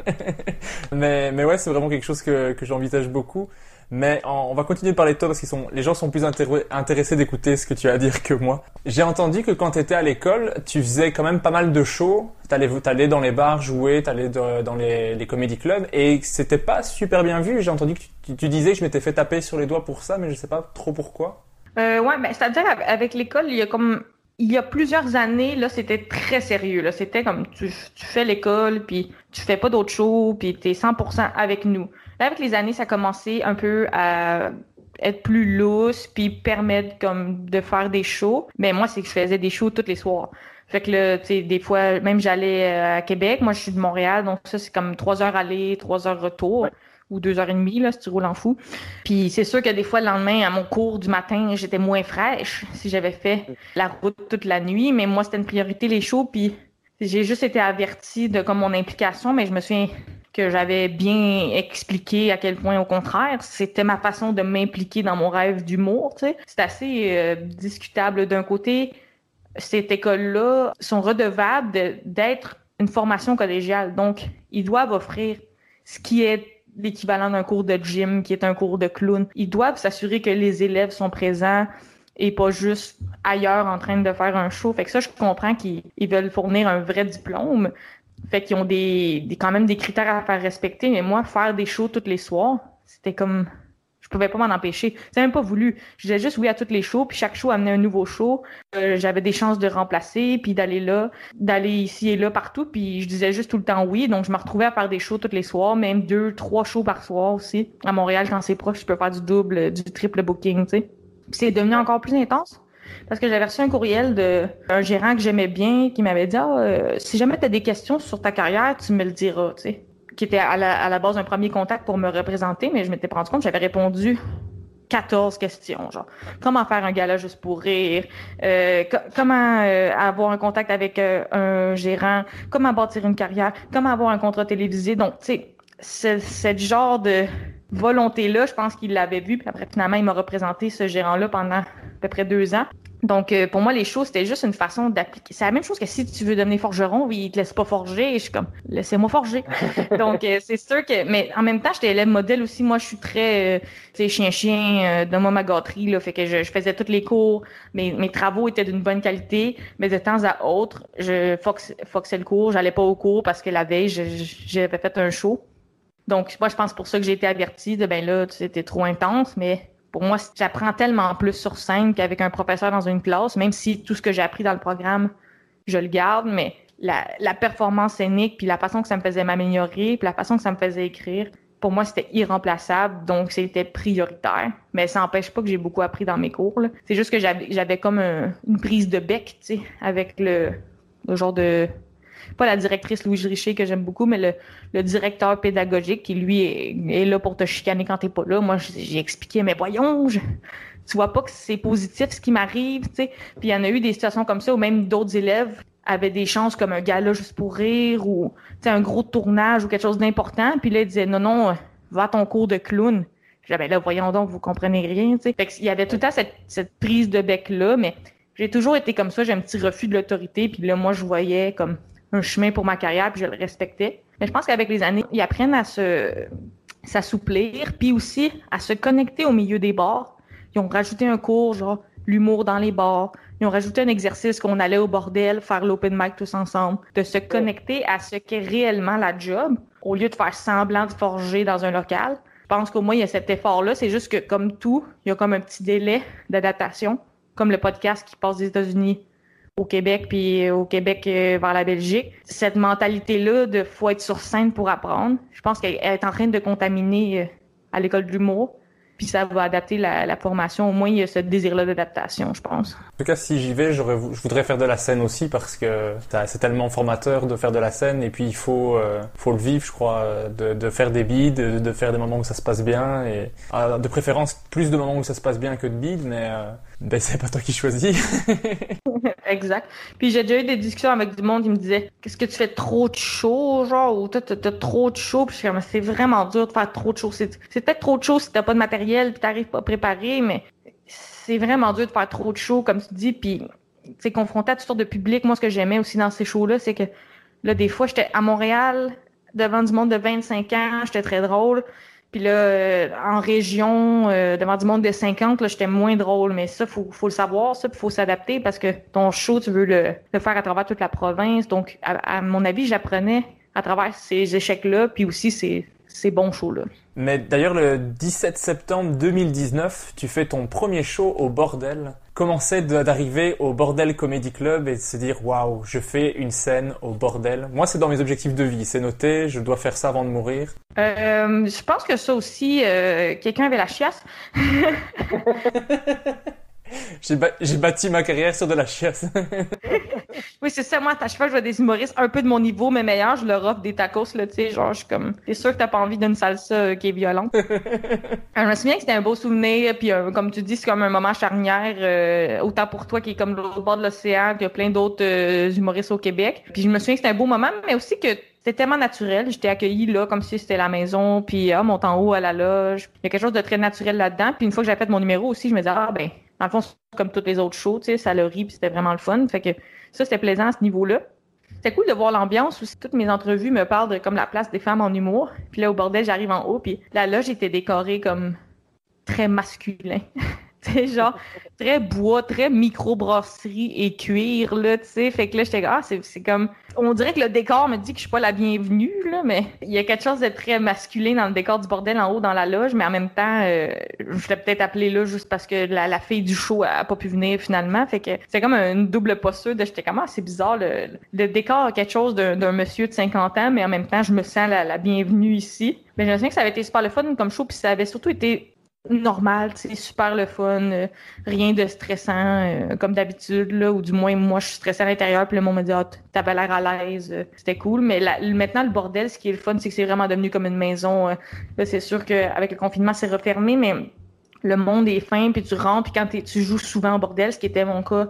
mais, mais ouais, c'est vraiment quelque chose que, que j'envisage beaucoup. Mais on va continuer de parler de toi parce qu'ils sont, les gens sont plus intér- intéressés d'écouter ce que tu as à dire que moi. J'ai entendu que quand tu étais à l'école, tu faisais quand même pas mal de shows. T'allais, t'allais dans les bars jouer, t'allais dans les, les comédie clubs et c'était pas super bien vu. J'ai entendu que tu, tu- tu disais que je m'étais fait taper sur les doigts pour ça, mais je sais pas trop pourquoi. Euh, ouais, ben, c'est-à-dire avec- l'école, il y a comme il y a plusieurs années, là, c'était très sérieux. Là, c'était comme tu, tu fais l'école, puis tu fais pas d'autres shows, puis t'es 100% avec nous. Là, avec les années, ça a commencé un peu à être plus lousse, puis permettre comme de faire des shows. Mais moi, c'est que je faisais des shows tous les soirs. Fait que là, tu sais, des fois, même j'allais euh, à Québec. Moi, je suis de Montréal, donc ça, c'est comme trois heures aller, trois heures retour, ou deux heures et demie, là, si tu roules en fou. Puis c'est sûr que des fois, le lendemain, à mon cours du matin, j'étais moins fraîche si j'avais fait la route toute la nuit. Mais moi, c'était une priorité, les shows. Puis j'ai juste été avertie de comme mon implication, mais je me souviens que j'avais bien expliqué à quel point, au contraire, c'était ma façon de m'impliquer dans mon rêve d'humour. C'est assez euh, discutable. D'un côté, cette école-là sont redevables de- d'être une formation collégiale. Donc, ils doivent offrir ce qui est l'équivalent d'un cours de gym, qui est un cours de clown. Ils doivent s'assurer que les élèves sont présents et pas juste ailleurs en train de faire un show. Fait que ça, je comprends qu'ils ils veulent fournir un vrai diplôme. Fait qu'ils ont des, des, quand même des critères à faire respecter. Mais moi, faire des shows tous les soirs, c'était comme... Je pouvais pas m'en empêcher. C'est même pas voulu. Je disais juste oui à toutes les shows, puis chaque show amenait un nouveau show. Euh, J'avais des chances de remplacer, puis d'aller là, d'aller ici et là partout, puis je disais juste tout le temps oui. Donc je me retrouvais à faire des shows tous les soirs, même deux, trois shows par soir aussi. À Montréal, quand c'est proche, je peux faire du double, du triple booking, tu sais. C'est devenu encore plus intense. Parce que j'avais reçu un courriel de un gérant que j'aimais bien qui m'avait dit ah, euh, si jamais tu as des questions sur ta carrière, tu me le diras, tu sais. Qui était à la, à la base un premier contact pour me représenter, mais je m'étais rendu compte, j'avais répondu 14 questions, genre comment faire un gala juste pour rire, euh, comment euh, avoir un contact avec euh, un gérant, comment bâtir une carrière, comment avoir un contrat télévisé? Donc, tu sais, ce genre de volonté-là, je pense qu'il l'avait vu. Puis après, finalement, il m'a représenté ce gérant-là pendant à peu près deux ans. Donc, euh, pour moi, les choses, c'était juste une façon d'appliquer. C'est la même chose que si tu veux devenir forgeron, il te laisse pas forger. je suis comme, laissez-moi forger. Donc, euh, c'est sûr que, mais en même temps, j'étais élève modèle aussi. Moi, je suis très, euh, tu sais, chien-chien, de moi ma gâterie, là. Fait que je, je, faisais tous les cours. Mes, mes travaux étaient d'une bonne qualité. Mais de temps à autre, je foxais le cours. J'allais pas au cours parce que la veille, j'avais fait un show. Donc, moi, je pense pour ça que j'ai été avertie de, ben là, c'était trop intense, mais pour moi, j'apprends tellement plus sur scène qu'avec un professeur dans une classe, même si tout ce que j'ai appris dans le programme, je le garde, mais la, performance scénique, puis la façon que ça me faisait m'améliorer, puis la façon que ça me faisait écrire, pour moi, c'était irremplaçable, donc c'était prioritaire. Mais ça n'empêche pas que j'ai beaucoup appris dans mes cours. C'est juste que j'avais comme une prise de bec, tu sais, avec le, le genre de pas la directrice Louise Richer que j'aime beaucoup, mais le, le, directeur pédagogique qui, lui, est, là pour te chicaner quand t'es pas là. Moi, j'ai expliqué, mais voyons, tu vois pas que c'est positif ce qui m'arrive, tu sais. Puis il y en a eu des situations comme ça où même d'autres élèves avaient des chances comme un gala juste pour rire ou un gros tournage ou quelque chose d'important. Puis là, ils disaient, non, non, va à ton cours de clown. J'avais là, voyons donc, vous comprenez rien, tu sais. Fait il y avait tout le temps cette, cette prise de bec-là, mais j'ai toujours été comme ça, j'ai un petit refus de l'autorité, puis là, moi, je voyais comme un chemin pour ma carrière, puis je le respectais. Mais je pense qu'avec les années, ils apprennent à se s'assouplir, puis aussi à se connecter au milieu des bars. Ils ont rajouté un cours, genre l'humour dans les bars. Ils ont rajouté un exercice qu'on allait au bordel, faire l'open mic tous ensemble, de se connecter à ce qu'est réellement la job, au lieu de faire semblant de forger dans un local. Je pense qu'au moins, il y a cet effort-là. C'est juste que, comme tout, il y a comme un petit délai d'adaptation, comme le podcast qui passe des États-Unis au Québec puis au Québec euh, vers la Belgique. Cette mentalité-là de faut être sur scène pour apprendre, je pense qu'elle est en train de contaminer euh, à l'école de l'humour puis ça va adapter la, formation. Au moins, il y a ce désir-là d'adaptation, je pense. En tout cas, si j'y vais, je voudrais faire de la scène aussi parce que c'est tellement formateur de faire de la scène et puis il faut, euh, faut le vivre, je crois, de, de faire des bides, de, faire des moments où ça se passe bien et ah, de préférence plus de moments où ça se passe bien que de bides, mais ben, c'est pas toi qui choisis. exact. Puis j'ai déjà eu des discussions avec du monde qui me disait Qu'est-ce que tu fais trop de show, genre, ou t'as trop de show, puis je c'est vraiment dur de faire trop de show. C'est peut-être trop de show si t'as pas de matériel tu t'arrives pas préparé, mais c'est vraiment dur de faire trop de shows, comme tu dis, puis c'est confronté à toutes sortes de publics. Moi, ce que j'aimais aussi dans ces shows-là, c'est que là, des fois, j'étais à Montréal, devant du monde de 25 ans, j'étais très drôle. Puis là, euh, en région, euh, devant du monde de 50, là, j'étais moins drôle. Mais ça, faut, faut le savoir, ça, faut s'adapter parce que ton show, tu veux le, faire à travers toute la province. Donc, à, à mon avis, j'apprenais à travers ces échecs-là, puis aussi ces, ces bons shows-là. Mais d'ailleurs, le 17 septembre 2019, tu fais ton premier show au Bordel. Comment c'est d'arriver au Bordel Comedy Club et de se dire waouh, je fais une scène au Bordel Moi, c'est dans mes objectifs de vie, c'est noté, je dois faire ça avant de mourir. Euh, je pense que ça aussi, euh, quelqu'un avait la chiasse. J'ai bâti ma carrière sur de la chiasse. oui, c'est ça. Moi, à chaque fois je vois des humoristes un peu de mon niveau, mais meilleurs, je leur offre des tacos, là, tu sais. Genre, je suis comme, t'es sûr que t'as pas envie d'une salsa euh, qui est violente? je me souviens que c'était un beau souvenir, puis euh, comme tu dis, c'est comme un moment charnière, euh, autant pour toi qui est comme l'autre bord de l'océan, qu'il y a plein d'autres humoristes au Québec. Puis je me souviens que c'était un beau moment, mais aussi que c'était tellement naturel. J'étais accueillie là comme si c'était la maison, puis ah, monte en haut à la loge. Il y a quelque chose de très naturel là-dedans. Puis une fois que j'avais fait mon numéro aussi, je me disais ah ben dans le fond, comme toutes les autres shows, tu ça le rit, puis c'était vraiment le fun. Fait que ça, c'était plaisant à ce niveau-là. C'était cool de voir l'ambiance aussi. Toutes mes entrevues me parlent de comme la place des femmes en humour. Puis là, au bordel, j'arrive en haut, puis la loge était décorée comme très masculin. c'est genre très bois, très micro-brasserie et cuir, là, tu sais. Fait que là, j'étais ah, c'est comme... On dirait que le décor me dit que je suis pas la bienvenue, là, mais il y a quelque chose de très masculin dans le décor du bordel en haut dans la loge, mais en même temps, euh, je l'ai peut-être appelé là juste parce que la, fille du show a pas pu venir finalement. Fait que c'est comme une double posture de j'étais comme, ah, c'est bizarre, le, le, décor a quelque chose d'un monsieur de 50 ans, mais en même temps, je me sens la, la bienvenue ici. Mais je me souviens que ça avait été super le fun comme show, puis ça avait surtout été normal, c'est super le fun, euh, rien de stressant euh, comme d'habitude là, ou du moins moi je suis stressée à l'intérieur puis le monde me dit ah t'avais l'air à l'aise, euh, c'était cool, mais maintenant le bordel, ce qui est le fun, c'est que c'est vraiment devenu comme une maison. là c'est sûr qu'avec le confinement c'est refermé, mais le monde est fin, puis tu rentres, puis quand tu joues souvent au bordel, ce qui était mon cas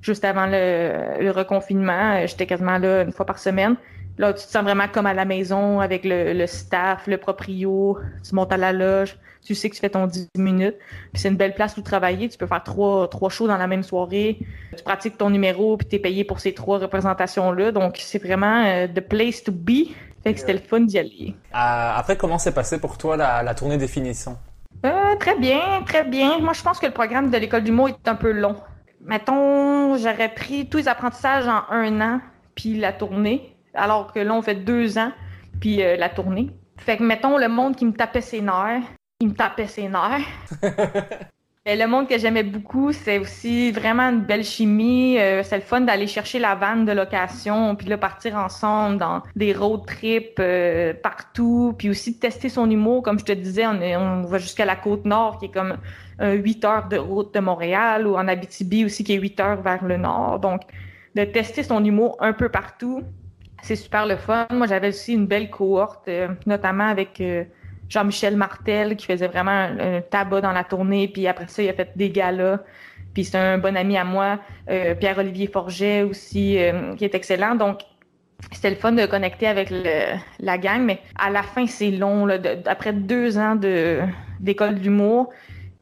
juste avant le, reconfinement, j'étais quasiment là une fois par semaine. Là, tu te sens vraiment comme à la maison avec le, staff, le proprio, tu montes à la loge, tu sais que tu fais ton 10 minutes. Puis c'est une belle place où travailler. Tu peux faire trois, trois shows dans la même soirée. Tu pratiques ton numéro, puis tu es payé pour ces trois représentations-là. Donc, c'est vraiment euh, the place to be. Fait que c'était le fun d'y aller. après, comment s'est passé pour toi la, la tournée définition? Euh, très bien, très bien. Moi, je pense que le programme de l'école du mot est un peu long. Mettons, j'aurais pris tous les apprentissages en un an, puis la tournée, alors que là, on fait deux ans, puis euh, la tournée. Fait que, mettons, le monde qui me tapait ses nerfs, il me tapait ses nerfs. Et le monde que j'aimais beaucoup, c'est aussi vraiment une belle chimie. Euh, c'est le fun d'aller chercher la vanne de location, puis là partir ensemble dans des road trips euh, partout, puis aussi de tester son humour. Comme je te disais, on, on va jusqu'à la côte nord, qui est comme euh, 8 heures de route de Montréal, ou en Abitibi aussi, qui est 8 heures vers le nord. Donc, de tester son humour un peu partout, c'est super le fun. Moi, j'avais aussi une belle cohorte, euh, notamment avec Jean-Michel Martel qui faisait vraiment un, tabac dans la tournée, puis après ça, il a fait des galas. Puis c'est un bon ami à moi, euh, Pierre-Olivier Forget aussi, euh, qui est excellent. Donc, c'était le fun de connecter avec la gang, mais à la fin, c'est long. Là, après deux ans d'école d'humour,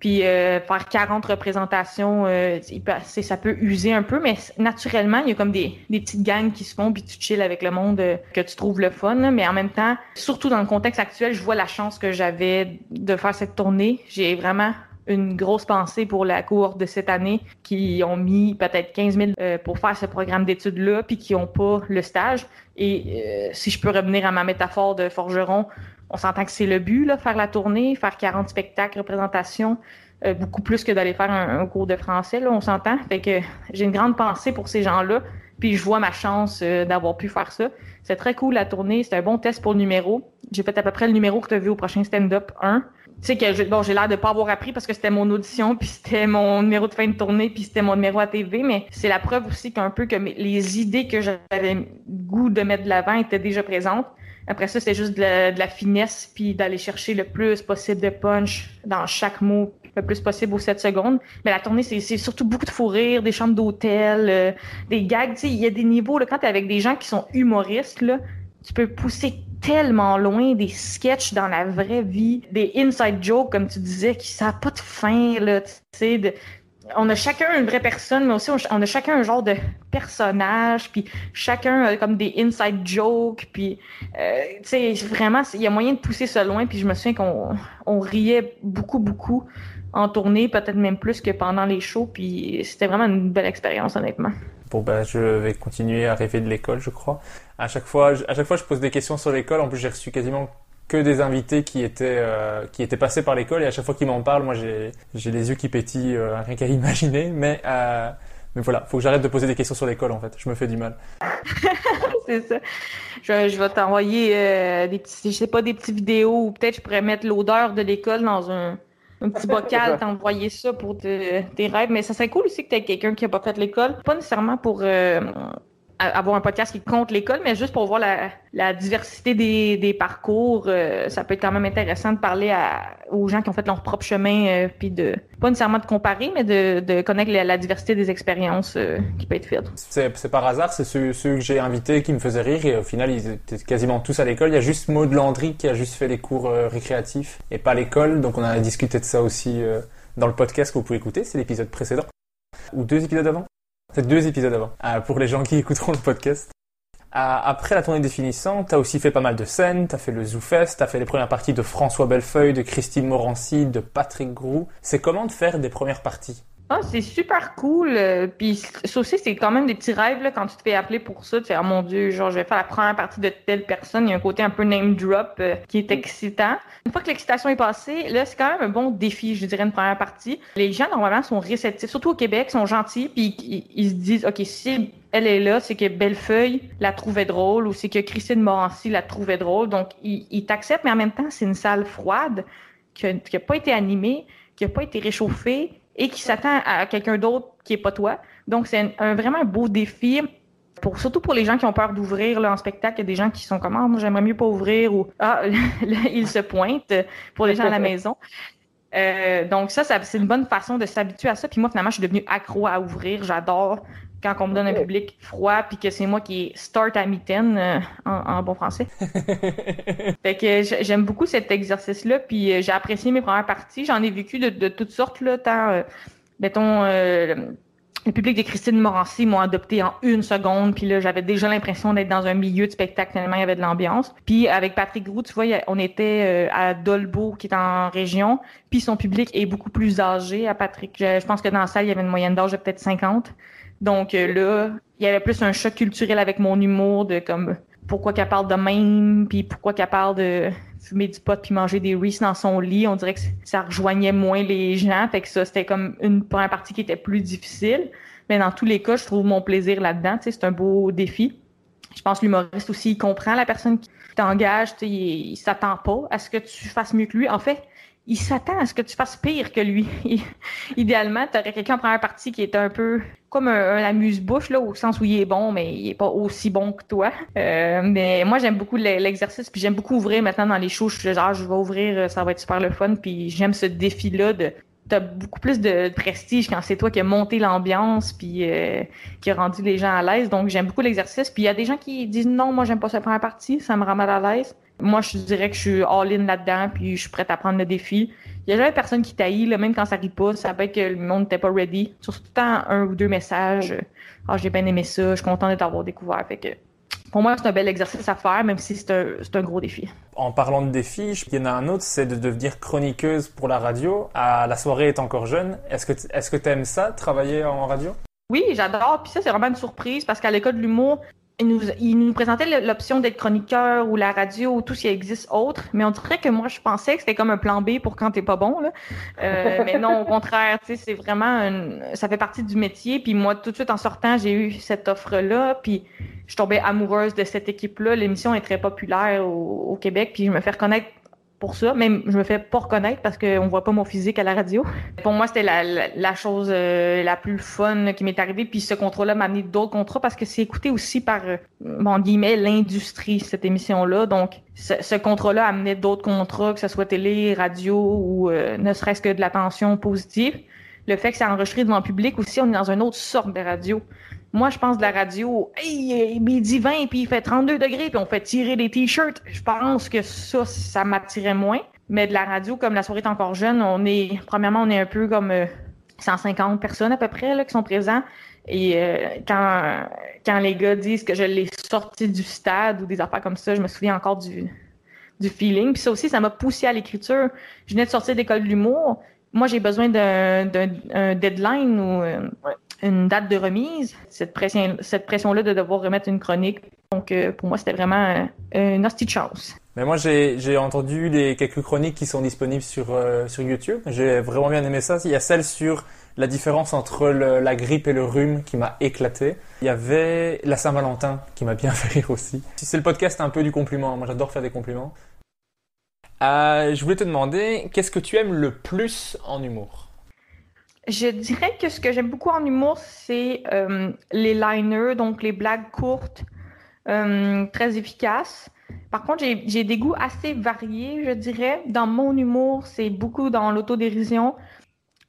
puis euh, faire 40 représentations, euh, ça peut user un peu, mais naturellement, il y a comme des, des petites gangs qui se font, puis tu chill avec le monde euh, que tu trouves le fun. Mais en même temps, surtout dans le contexte actuel, je vois la chance que j'avais de faire cette tournée. J'ai vraiment une grosse pensée pour la cohorte de cette année qui ont mis peut-être 15 000 pour faire ce programme d'études-là, puis qui n'ont pas le stage. Et si je peux revenir à ma métaphore de forgeron, on s'entend que c'est le but, là, faire la tournée, faire 40 spectacles, représentations, euh, beaucoup plus que d'aller faire un, cours de français, on s'entend. Fait que j'ai une grande pensée pour ces gens-là, puis je vois ma chance euh, d'avoir pu faire ça. C'est très cool la tournée, c'est un bon test pour le numéro. J'ai fait à peu près le numéro que tu as vu au prochain stand-up 1. Tu sais que bon, j'ai l'air de pas avoir appris parce que c'était mon audition, puis c'était mon numéro de fin de tournée, puis c'était mon numéro à TV, mais c'est la preuve aussi qu'un peu que les idées que j'avais goût de mettre de l'avant étaient déjà présentes. Après ça, c'est juste de la, finesse, puis d'aller chercher le plus possible de punch dans chaque mot, le plus possible aux 7 secondes. Mais la tournée, c'est surtout beaucoup de fou rire, des chambres d'hôtel, euh, des gags. Il y a des niveaux, là, quand tu avec des gens qui sont humoristes, là, tu peux pousser tellement loin des sketchs dans la vraie vie, des inside jokes, comme tu disais, qui savent pas de fin, là, tu sais, on a chacun une vraie personne, mais aussi on a chacun un genre de personnage, puis chacun a comme des inside jokes, puis euh, tu sais vraiment il y a moyen de pousser ça loin, puis je me souviens qu'on on riait beaucoup beaucoup en tournée, peut-être même plus que pendant les shows, puis c'était vraiment une belle expérience honnêtement. Bon ben je vais continuer à rêver de l'école, je crois. À chaque fois, à chaque fois je pose des questions sur l'école. En plus j'ai reçu quasiment que des invités qui étaient euh, qui étaient passés par l'école et à chaque fois qu'ils m'en parlent, moi j'ai j'ai les yeux qui pétillent euh, rien qu'à imaginer. Mais euh, mais voilà, faut que j'arrête de poser des questions sur l'école en fait. Je me fais du mal. c'est ça. Je, je vais t'envoyer des petits, je sais pas des petites vidéos ou peut-être je pourrais mettre l'odeur de l'école dans un un petit bocal, t'envoyer ça pour tes rêves. Mais ça serait cool aussi que tu aies quelqu'un qui a pas fait l'école. Pas nécessairement pour avoir un podcast qui compte l'école, mais juste pour voir la, diversité des, parcours, euh, ça peut être quand même intéressant de parler aux gens qui ont fait leur propre chemin, euh, puis de pas nécessairement de comparer, mais de, connaître la, diversité des expériences euh, qui peut être faites. C'est par hasard, c'est ceux, que j'ai invités qui me faisaient rire et au final ils étaient quasiment tous à l'école. Il y a juste Maud Landry qui a juste fait les cours récréatifs et pas l'école, donc on a discuté de ça aussi dans le podcast que vous pouvez écouter, c'est l'épisode précédent ou deux épisodes avant. C'est deux épisodes avant, euh, pour les gens qui écouteront le podcast. Euh, après la tournée définissante, t'as aussi fait pas mal de scènes, t'as fait le ZooFest, t'as fait les premières parties de François Bellefeuille, de Christine Morancy, de Patrick Groux. C'est comment de faire des premières parties? Ah, c'est super cool. Euh, puis ça aussi, c'est quand même des petits rêves là, quand tu te fais appeler pour ça. Tu fais, oh mon Dieu, genre, je vais faire la première partie de telle personne. Il y a un côté un peu name drop euh, qui est excitant. Une fois que l'excitation est passée, là, c'est quand même un bon défi, je dirais, une première partie. Les gens, normalement, sont réceptifs, surtout au Québec, sont gentils, puis ils, se disent, OK, si elle est là, c'est que Bellefeuille la trouvait drôle ou c'est que Christine Morancy la trouvait drôle. Donc, ils t'acceptent, mais en même temps, c'est une salle froide qui n'a pas été animée, qui n'a pas été réchauffée et qui s'attend à quelqu'un d'autre qui est pas toi. Donc, c'est un, vraiment un beau défi. Pour, surtout pour les gens qui ont peur d'ouvrir en spectacle, il y a des gens qui sont comme ah, moi j'aimerais mieux pas ouvrir ou ah ils se pointent pour les gens à la maison. Euh, donc ça, ça c'est une bonne façon de s'habituer à ça. Puis moi, finalement, je suis devenue accro à ouvrir. J'adore quand on me donne un public froid, puis que c'est moi qui start à mitaine euh, en, bon français. fait que j'aime beaucoup cet exercice-là, puis euh, j'ai apprécié mes premières parties. J'en ai vécu de, toutes sortes, là, tant, mettons, le public de Christine Morancy m'ont adopté en une seconde, puis là, j'avais déjà l'impression d'être dans un milieu de spectacle tellement il y avait de l'ambiance. Puis avec Patrick Groux, tu vois, on était euh, à Dolbeau, qui est en région, puis son public est beaucoup plus âgé à Patrick. Je, pense que dans la salle, il y avait une moyenne d'âge de peut-être 50. Donc euh, là, il y avait plus un choc culturel avec mon humour de comme pourquoi qu'elle parle de même, puis pourquoi qu'elle parle de fumer du pot puis manger des Reese dans son lit. On dirait que ça rejoignait moins les gens. Fait que ça, c'était comme une première partie qui était plus difficile. Mais dans tous les cas, je trouve mon plaisir là-dedans. C'est un beau défi. Je pense que l'humoriste aussi, il comprend la personne qui t'engage. Il, il s'attend pas à ce que tu fasses mieux que lui. En fait, il s'attend à ce que tu fasses pire que lui. Idéalement, tu aurais quelqu'un en première partie qui est un peu comme un, amuse-bouche, là, au sens où il est bon, mais il est pas aussi bon que toi. Euh, mais moi, j'aime beaucoup l'exercice, puis j'aime beaucoup ouvrir maintenant dans les shows. Je suis genre, je vais ouvrir, ça va être super le fun, puis j'aime ce défi-là de t'as beaucoup plus de prestige quand c'est toi qui as monté l'ambiance puis euh, qui a rendu les gens à l'aise. Donc j'aime beaucoup l'exercice. Puis il y a des gens qui disent non, moi j'aime pas cette première partie, ça me rend mal à l'aise. Moi, je dirais que je suis all-in là-dedans, puis je suis prête à prendre le défi. Il y a jamais personne qui taillit, là, même quand ça rit pas. Ça peut être que le monde n'était pas ready. Surtout tout le temps un ou deux messages. Ah, j'ai bien aimé ça, je suis content de t'avoir découvert. Fait que pour moi, c'est un bel exercice à faire, même si c'est un, un, gros défi. En parlant de défi, il y en a un autre, c'est de devenir chroniqueuse pour la radio. À la soirée est encore jeune. Est-ce que est-ce que aimes ça, travailler en radio? Oui, j'adore. Puis ça, c'est vraiment une surprise parce qu'à l'école de l'humour, il nous, il nous présentait l'option d'être chroniqueur ou la radio ou tout ce qui existe autre, mais on dirait que moi, je pensais que c'était comme un plan B pour quand t'es pas bon. Là. Euh, mais non, au contraire, c'est vraiment ça fait partie du métier. Puis moi, tout de suite en sortant, j'ai eu cette offre-là. Puis je tombais amoureuse de cette équipe-là. L'émission est très populaire au, au Québec. Puis je me fais reconnaître pour ça. Même, je me fais pas reconnaître parce qu'on voit pas mon physique à la radio. Pour moi, c'était la, chose euh, la plus fun qui m'est arrivée. Puis ce contrat-là m'a amené d'autres contrats parce que c'est écouté aussi par, euh, guillemets, l'industrie, cette émission-là. Donc, ce, ce contrat-là amenait d'autres contrats, que ce soit télé, radio ou euh, ne serait-ce que de l'attention positive. Le fait que c'est enregistré devant le public aussi, on est dans une autre sorte de radio. Moi, je pense de la radio, hey, midi 20, puis il fait 32 degrés, puis on fait tirer des t-shirts. Je pense que ça, ça m'attirait moins. Mais de la radio, comme la soirée est encore jeune, on est, premièrement, on est un peu comme 150 euh, personnes à peu près là, qui sont présents. Et euh, quand, quand les gars disent que je l'ai sorti du stade ou des affaires comme ça, je me souviens encore du, du feeling. Puis ça aussi, ça m'a poussé à l'écriture. Je venais de sortir d'école de l'humour. Moi, j'ai besoin d'un deadline ou euh, une date de remise, cette pression, cette pression-là de devoir remettre une chronique. Donc, euh, pour moi, c'était vraiment euh, une hostie de chance. Mais moi, j'ai entendu les quelques chroniques qui sont disponibles sur, euh, sur YouTube. J'ai vraiment bien aimé ça. Il y a celle sur la différence entre la grippe et le rhume qui m'a éclaté. Il y avait la Saint-Valentin qui m'a bien fait rire aussi. C'est le podcast un peu du compliment. Moi, j'adore faire des compliments. je voulais te demander, qu'est-ce que tu aimes le plus en humour? Je dirais que ce que j'aime beaucoup en humour, c'est euh, les liners, donc les blagues courtes, euh, très efficaces. Par contre, j'ai des goûts assez variés, je dirais. Dans mon humour, c'est beaucoup dans l'autodérision.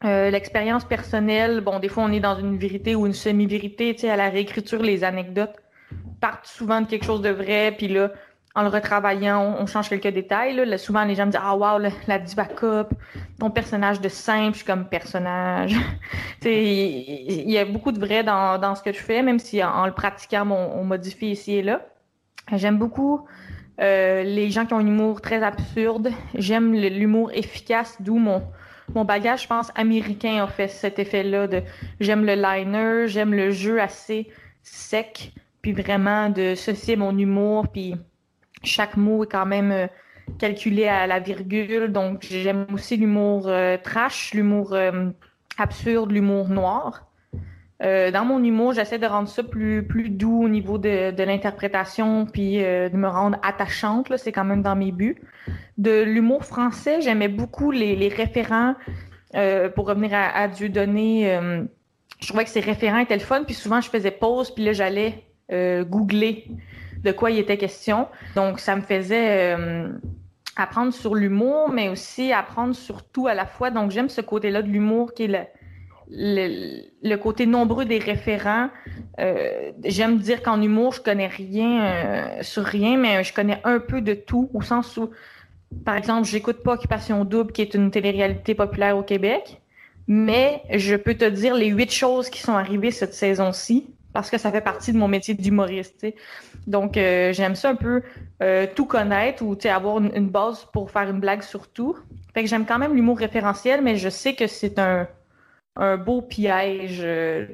Euh, l'expérience personnelle, bon, des fois, on est dans une vérité ou une semi-vérité. Tu sais, à la réécriture, les anecdotes partent souvent de quelque chose de vrai, puis là, en le retravaillant, on, change quelques détails. Là. Souvent, les gens me disent Ah, wow, la diva cop, ton personnage de simple, je suis comme personnage. Il y, a beaucoup de vrai dans, dans, ce que je fais, même si en, le pratiquant, on, modifie ici et là. J'aime beaucoup euh, les gens qui ont un humour très absurde. J'aime l'humour efficace, d'où mon, mon bagage, je pense, américain a fait cet effet-là. de J'aime le liner, j'aime le jeu assez sec, puis vraiment de ceci mon humour, puis chaque mot est quand même euh, calculé à la virgule. Donc, j'aime aussi l'humour euh, trash, l'humour euh, absurde, l'humour noir. dans mon humour, j'essaie de rendre ça plus, plus doux au niveau de, de l'interprétation, puis de me rendre attachante. C'est quand même dans mes buts. De l'humour français, j'aimais beaucoup les, les référents. pour revenir à, à Dieu donné, je trouvais que ces référents étaient le fun. Puis souvent, je faisais pause, puis là, j'allais googler de quoi il était question. Donc, ça me faisait, euh, apprendre sur l'humour, mais aussi apprendre sur tout à la fois. Donc, j'aime ce côté-là de l'humour qui est le, le, côté nombreux des référents. Euh, j'aime dire qu'en humour, je connais rien euh, sur rien, mais je connais un peu de tout, au sens où, par exemple, j'écoute pas Occupation Double, qui est une télé-réalité populaire au Québec, mais je peux te dire les huit choses qui sont arrivées cette saison-ci, parce que ça fait partie de mon métier d'humoriste. Donc, euh, j'aime ça un peu tout connaître ou avoir une, une, base pour faire une blague sur tout. Fait que j'aime quand même l'humour référentiel, mais je sais que c'est un, un beau piège euh,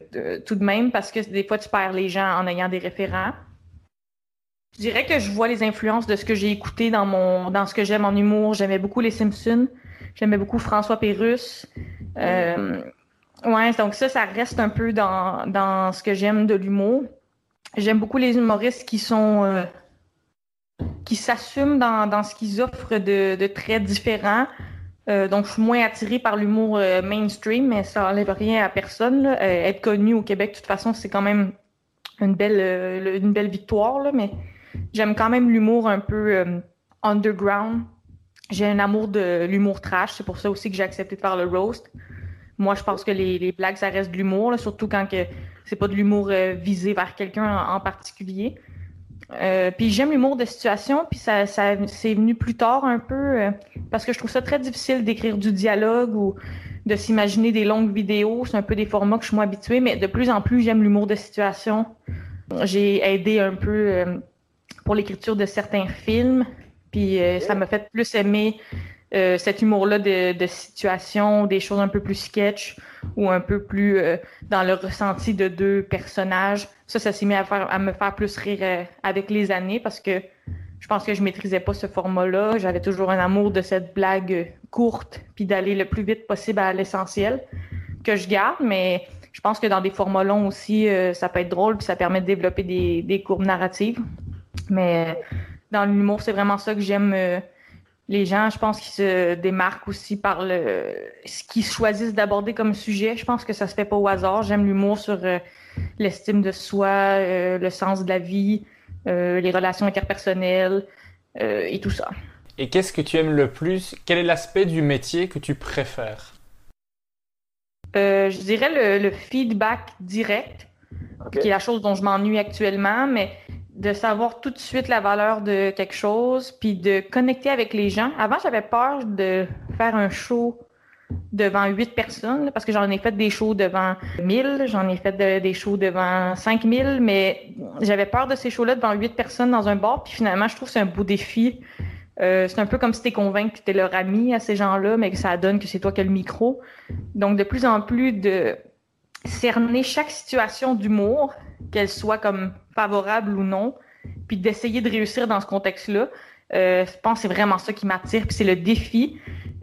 tout de même parce que des fois tu perds les gens en ayant des référents. Je dirais que je vois les influences de ce que j'ai écouté dans mon dans ce que j'aime en humour. J'aimais beaucoup les Simpsons, j'aimais beaucoup François Pérusse. Euh, ouais, donc ça, ça reste un peu dans, dans ce que j'aime de l'humour. J'aime beaucoup les humoristes qui sont euh, qui s'assument dans, dans ce qu'ils offrent de, de traits différents. Euh, donc, je suis moins attirée par l'humour euh, mainstream, mais ça n'enlève rien à personne. Être connu au Québec, de toute façon, c'est quand même une belle, une belle victoire, mais j'aime quand même l'humour un peu underground. J'ai un amour de l'humour trash, c'est pour ça aussi que j'ai accepté de faire le roast. Moi, je pense que les, les blagues, ça reste de l'humour, surtout quand que c'est pas de l'humour visé vers quelqu'un en particulier. Euh, puis j'aime l'humour de situation, puis ça, ça c'est venu plus tard un peu euh, parce que je trouve ça très difficile d'écrire du dialogue ou de s'imaginer des longues vidéos. C'est un peu des formats que je suis moins habituée, mais de plus en plus j'aime l'humour de situation. J'ai aidé un peu euh, pour l'écriture de certains films, puis ça m'a fait plus aimer cet humour-là de, situation, des choses un peu plus sketch ou un peu plus dans le ressenti de deux personnages ça, ça s'est mis à, faire, à me faire plus rire euh, avec les années parce que je pense que je maîtrisais pas ce format-là. J'avais toujours un amour de cette blague courte, puis d'aller le plus vite possible à l'essentiel que je garde, mais je pense que dans des formats longs aussi, euh, ça peut être drôle, puis ça permet de développer des, courbes narratives. Mais euh, dans l'humour, c'est vraiment ça que j'aime. Les gens, je pense qu'ils se démarquent aussi par le ce qu'ils choisissent d'aborder comme sujet. Je pense que ça se fait pas au hasard. J'aime l'humour sur l'estime de soi, euh, le sens de la vie, euh, les relations interpersonnelles euh, et tout ça. Et qu'est-ce que tu aimes le plus? Quel est l'aspect du métier que tu préfères? Je dirais le, feedback direct, qui est la chose dont je m'ennuie actuellement, mais de savoir tout de suite la valeur de quelque chose, puis de connecter avec les gens. Avant, j'avais peur de faire un show devant huit personnes, parce que j'en ai fait des shows devant 1000, j'en ai fait des shows devant 5000, mais j'avais peur de ces shows-là devant huit personnes dans un bar, puis finalement, je trouve que c'est un beau défi. Euh, c'est un peu comme si t'es convaincu que t'es leur ami à ces gens-là, mais que ça donne que c'est toi qui as le micro. Donc, de plus en plus de cerner chaque situation d'humour, qu'elle soit comme favorable ou non, puis d'essayer de réussir dans ce contexte-là. Euh, je pense que c'est vraiment ça qui m'attire, puis c'est le défi.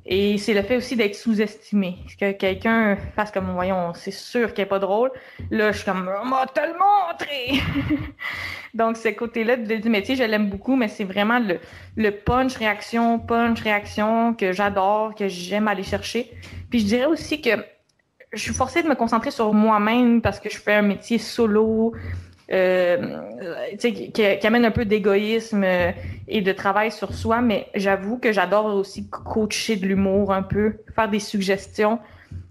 Et c'est le fait aussi d'être sous-estimé. Que quelqu'un fasse comme, voyons, c'est sûr qu'il n'est pas drôle. Là, je suis comme, on m'a te montré! Donc, ce côté-là du métier, je l'aime beaucoup, mais c'est vraiment le, le punch-réaction, punch-réaction que j'adore, que j'aime aller chercher. Puis je dirais aussi que je suis forcée de me concentrer sur moi-même parce que je fais un métier solo, euh, qui, qui, amène un peu d'égoïsme euh, et de travail sur soi, mais j'avoue que j'adore aussi coacher de l'humour un peu, faire des suggestions.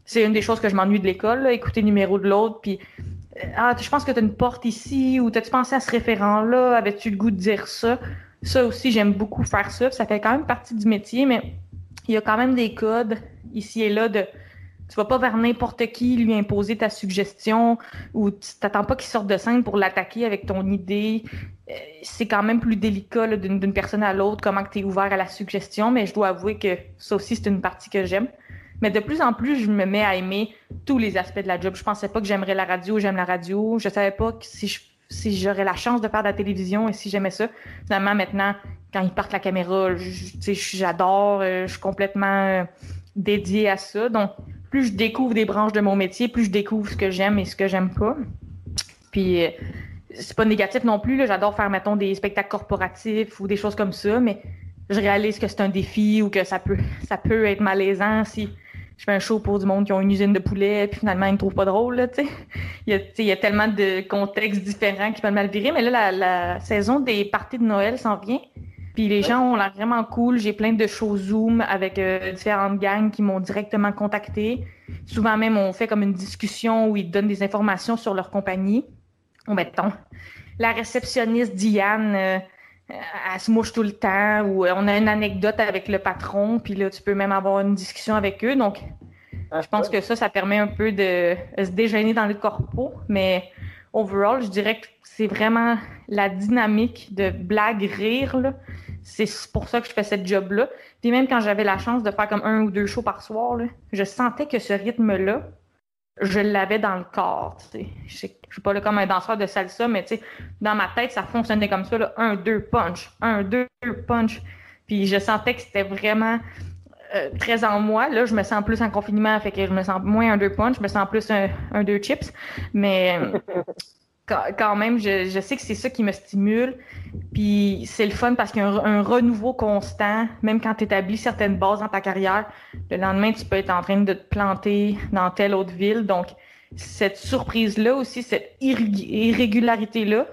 C'est une des choses que je m'ennuie de l'école, écouter le numéro de l'autre, puis euh, ah, je pense que tu as une porte ici, ou t'as-tu pensé à ce référent-là, avais-tu le goût de dire ça? Ça aussi, j'aime beaucoup faire ça, ça fait quand même partie du métier, mais il y a quand même des codes ici et là de tu vas pas vers n'importe qui lui imposer ta suggestion ou tu t'attends pas qu'il sorte de scène pour l'attaquer avec ton idée. Euh, c'est quand même plus délicat d'une personne à l'autre, comment tu es ouvert à la suggestion, mais je dois avouer que ça aussi, c'est une partie que j'aime. Mais de plus en plus, je me mets à aimer tous les aspects de la job. Je pensais pas que j'aimerais la radio, j'aime la radio. Je savais pas si si j'aurais la chance de faire de la télévision et si j'aimais ça. Finalement, maintenant, quand ils partent la caméra, j'adore, euh, je suis complètement euh, dédiée à ça. Donc, plus je découvre des branches de mon métier, plus je découvre ce que j'aime et ce que j'aime pas. Puis euh, c'est pas négatif non plus. J'adore faire, mettons, des spectacles corporatifs ou des choses comme ça, mais je réalise que c'est un défi ou que ça peut, être malaisant si je fais un show pour du monde qui ont une usine de poulet, puis finalement, ils me trouvent pas drôle, là, il, y a, tellement de contextes différents qui peuvent mal virer, mais là, la saison des parties de Noël s'en vient. Puis les gens ont l'air vraiment cool. J'ai plein de shows Zoom avec euh, différentes gangs qui m'ont directement contacté. Souvent même, on fait comme une discussion où ils donnent des informations sur leur compagnie. Ou mettons, la réceptionniste Diane, euh, elle se mouche tout le temps. Ou on a une anecdote avec le patron. Puis là, tu peux même avoir une discussion avec eux. Donc, ah, je pense que ça, ça permet un peu de se déjeuner dans le corpo. Mais overall, je dirais que c'est vraiment la dynamique de blague, rire. C'est pour ça que je fais cette job-là. Puis même quand j'avais la chance de faire comme un ou deux shows par soir, je sentais que ce rythme-là, je l'avais dans le corps. Je ne suis pas là comme un danseur de salsa, mais dans ma tête, ça fonctionnait comme ça. Là. Un, deux, punch. Un, deux, punch. Puis je sentais que c'était vraiment euh, très en moi. Là, je me sens plus en confinement, fait que je me sens moins un deux punch, je me sens plus un deux chips. Mais quand, même, je, je, sais que c'est ça qui me stimule. Puis c'est le fun parce qu'il y a un, renouveau constant, même quand tu établis certaines bases dans ta carrière. Le lendemain, tu peux être en train de te planter dans telle autre ville. Donc, cette surprise-là aussi, cette irrégularité-là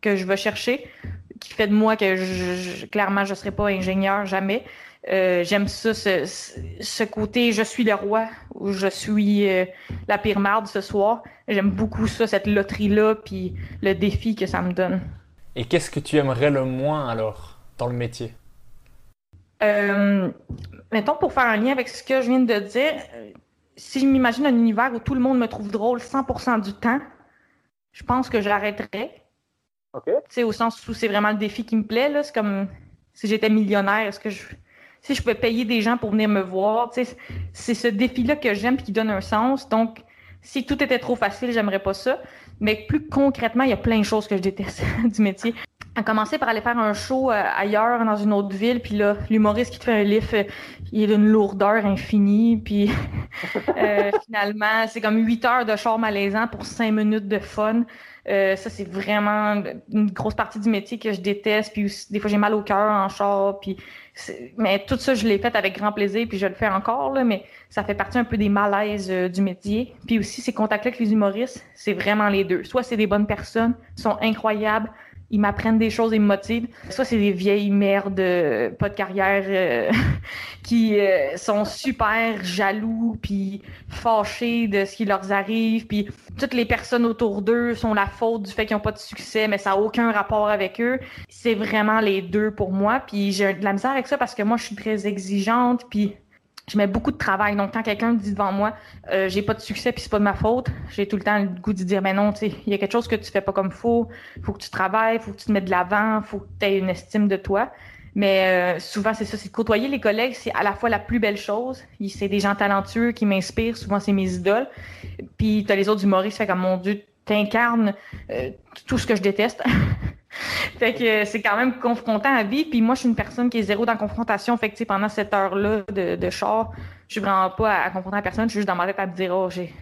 que je vais chercher, qui fait de moi que je, clairement, je ne serai pas ingénieur jamais. Euh, j'aime ça, ce, ce, côté je suis le roi ou je suis euh, la pire marde ce soir. J'aime beaucoup ça, cette loterie-là, puis le défi que ça me donne. Et qu'est-ce que tu aimerais le moins alors dans le métier? Euh, mettons, pour faire un lien avec ce que je viens de dire, si je m'imagine un univers où tout le monde me trouve drôle 100% du temps, je pense que j'arrêterais. OK. C'est au sens où c'est vraiment le défi qui me plaît. Là. C'est comme si j'étais millionnaire, est-ce que je si je peux payer des gens pour venir me voir. C'est ce défi-là que j'aime et qui donne un sens. Donc, si tout était trop facile, j'aimerais pas ça. Mais plus concrètement, il y a plein de choses que je déteste du métier. À commencer par aller faire un show euh, ailleurs, dans une autre ville, puis là, l'humoriste qui te fait un lift, euh, il est d'une lourdeur infinie, puis euh, finalement, c'est comme huit heures de char malaisant pour cinq minutes de fun. Euh, ça, c'est vraiment une grosse partie du métier que je déteste. Puis des fois, j'ai mal au cœur en char. Puis mais tout ça, je l'ai fait avec grand plaisir. Puis je le fais encore, là, mais ça fait partie un peu des malaises euh, du métier. Puis aussi, ces contacts avec les humoristes, c'est vraiment les deux. Soit c'est des bonnes personnes, sont incroyables, ils m'apprennent des choses et me motivent. Soit c'est des vieilles merdes, euh, pas de carrière, euh, qui euh, sont super jaloux, puis fâchés de ce qui leur arrive, puis toutes les personnes autour d'eux sont la faute du fait qu'ils n'ont pas de succès, mais ça n'a aucun rapport avec eux. C'est vraiment les deux pour moi, puis j'ai de la misère avec ça parce que moi, je suis très exigeante, puis je mets beaucoup de travail. Donc, quand quelqu'un dit devant moi, euh, j'ai pas de succès puis c'est pas de ma faute, j'ai tout le temps le goût de dire, mais non, tu il y a quelque chose que tu fais pas comme faut, faut que tu travailles, faut que tu te mettes de l'avant, faut que tu aies une estime de toi. Mais euh, souvent, c'est ça, c'est de côtoyer les collègues, c'est à la fois la plus belle chose. C'est des gens talentueux qui m'inspirent, souvent c'est mes idoles. Puis t'as les autres humoristes, fait comme mon Dieu, t'incarnes euh, tout ce que je déteste. fait que c'est quand même confrontant à vie. Puis moi, je suis une personne qui est zéro dans la confrontation. Fait que pendant cette heure-là de, de char, je suis vraiment pas à, confronter la personne. Je suis juste dans ma tête à me dire, oh, j'ai,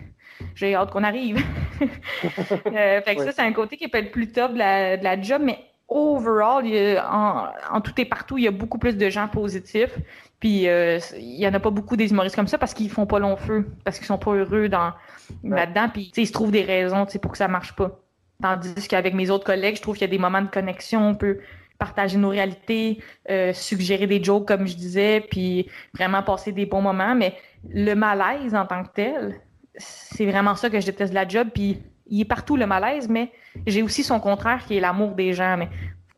j'ai hâte qu'on arrive. euh, fait que ça, c'est un côté qui peut être plus top de la, de la job, mais overall, en, en, tout et partout, il y a beaucoup plus de gens positifs. Puis euh, il y en a pas beaucoup des humoristes comme ça parce qu'ils font pas long feu, parce qu'ils sont pas heureux dans là-dedans. Puis ils se trouvent des raisons pour que ça marche pas. Tandis qu'avec mes autres collègues, je trouve qu'il y a des moments de connexion, on peut partager nos réalités, euh, suggérer des jokes, comme je disais, puis vraiment passer des bons moments. Mais le malaise en tant que tel, c'est vraiment ça que je déteste de la job. Puis il est partout le malaise, mais j'ai aussi son contraire qui est l'amour des gens. Mais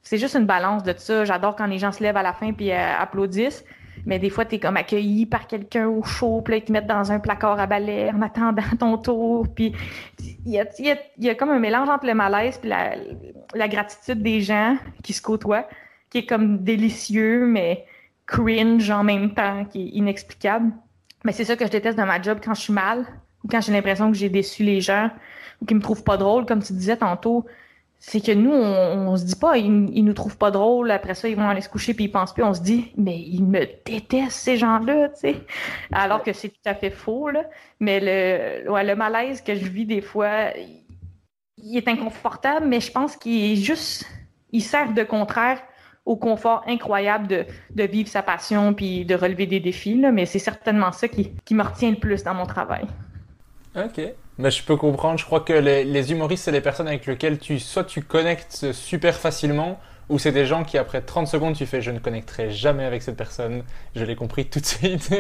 c'est juste une balance de ça. J'adore quand les gens se lèvent à la fin puis euh, applaudissent. Mais des fois, tu comme accueilli par quelqu'un au chaud, puis là, ils te mettent dans un placard à balai en attendant ton tour. Puis il y a, y a, comme un mélange entre le malaise et la, la, gratitude des gens qui se côtoient, qui est comme délicieux, mais cringe en même temps, qui est inexplicable. Mais c'est ça que je déteste dans ma job quand je suis mal ou quand j'ai l'impression que j'ai déçu les gens ou qu'ils me trouvent pas drôle, comme tu disais tantôt c'est que nous, on, on, se dit pas, ils, ils nous trouvent pas drôles, après ça, ils vont aller se coucher puis ils pensent plus. On se dit, mais ils me détestent, ces gens-là, tu sais. Alors que c'est tout à fait faux, là. Mais le, ouais, le malaise que je vis des fois, il est inconfortable, mais je pense qu'il est juste, il sert de contraire au confort incroyable de, de vivre sa passion puis de relever des défis, là. Mais c'est certainement ça qui, qui me retient le plus dans mon travail. OK. Mais je peux comprendre, je crois que les, les humoristes, c'est les personnes avec lesquelles tu, soit tu connectes super facilement, ou c'est des gens qui après 30 secondes tu fais je ne connecterai jamais avec cette personne, je l'ai compris tout de suite.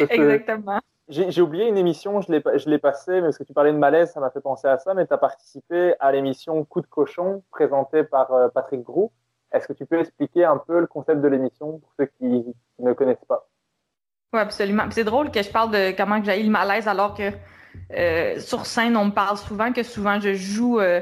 Exactement. J'ai oublié une émission, je l'ai passée, mais parce que tu parlais de malaise, ça m'a fait penser à ça, mais tu as participé à l'émission Coup de cochon, présentée par euh, Patrick Grou. Est-ce que tu peux expliquer un peu le concept de l'émission pour ceux qui ne connaissent pas? Oui, absolument. C'est drôle que je parle de comment j'ai eu le malaise alors que euh, sur scène, on me parle souvent que souvent je joue euh,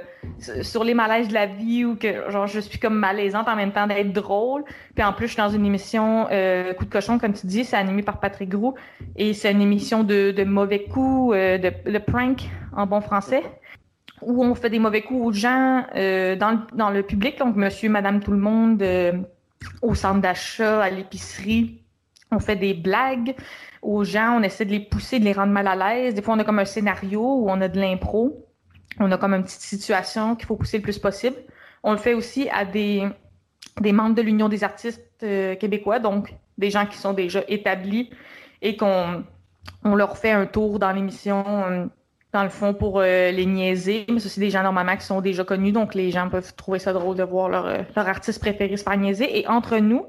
sur les malaises de la vie ou que genre je suis comme malaisante en même temps d'être drôle. Puis en plus, je suis dans une émission euh, Coup de cochon, comme tu dis, c'est animé par Patrick Grou et c'est une émission de, mauvais coups, de, prank en bon français, où on fait des mauvais coups aux gens dans, le, dans le public, donc monsieur, madame, tout le monde, au centre d'achat, à l'épicerie. On fait des blagues aux gens, on essaie de les pousser, de les rendre mal à l'aise. Des fois, on a comme un scénario où on a de l'impro. On a comme une petite situation qu'il faut pousser le plus possible. On le fait aussi à des, membres de l'Union des artistes euh, québécois, donc des gens qui sont déjà établis et qu'on on leur fait un tour dans l'émission, euh, dans le fond, pour euh, les niaiser. Mais ce, c'est des gens normalement qui sont déjà connus, donc les gens peuvent trouver ça drôle de voir leur, leur artiste préféré se faire niaiser. Et entre nous,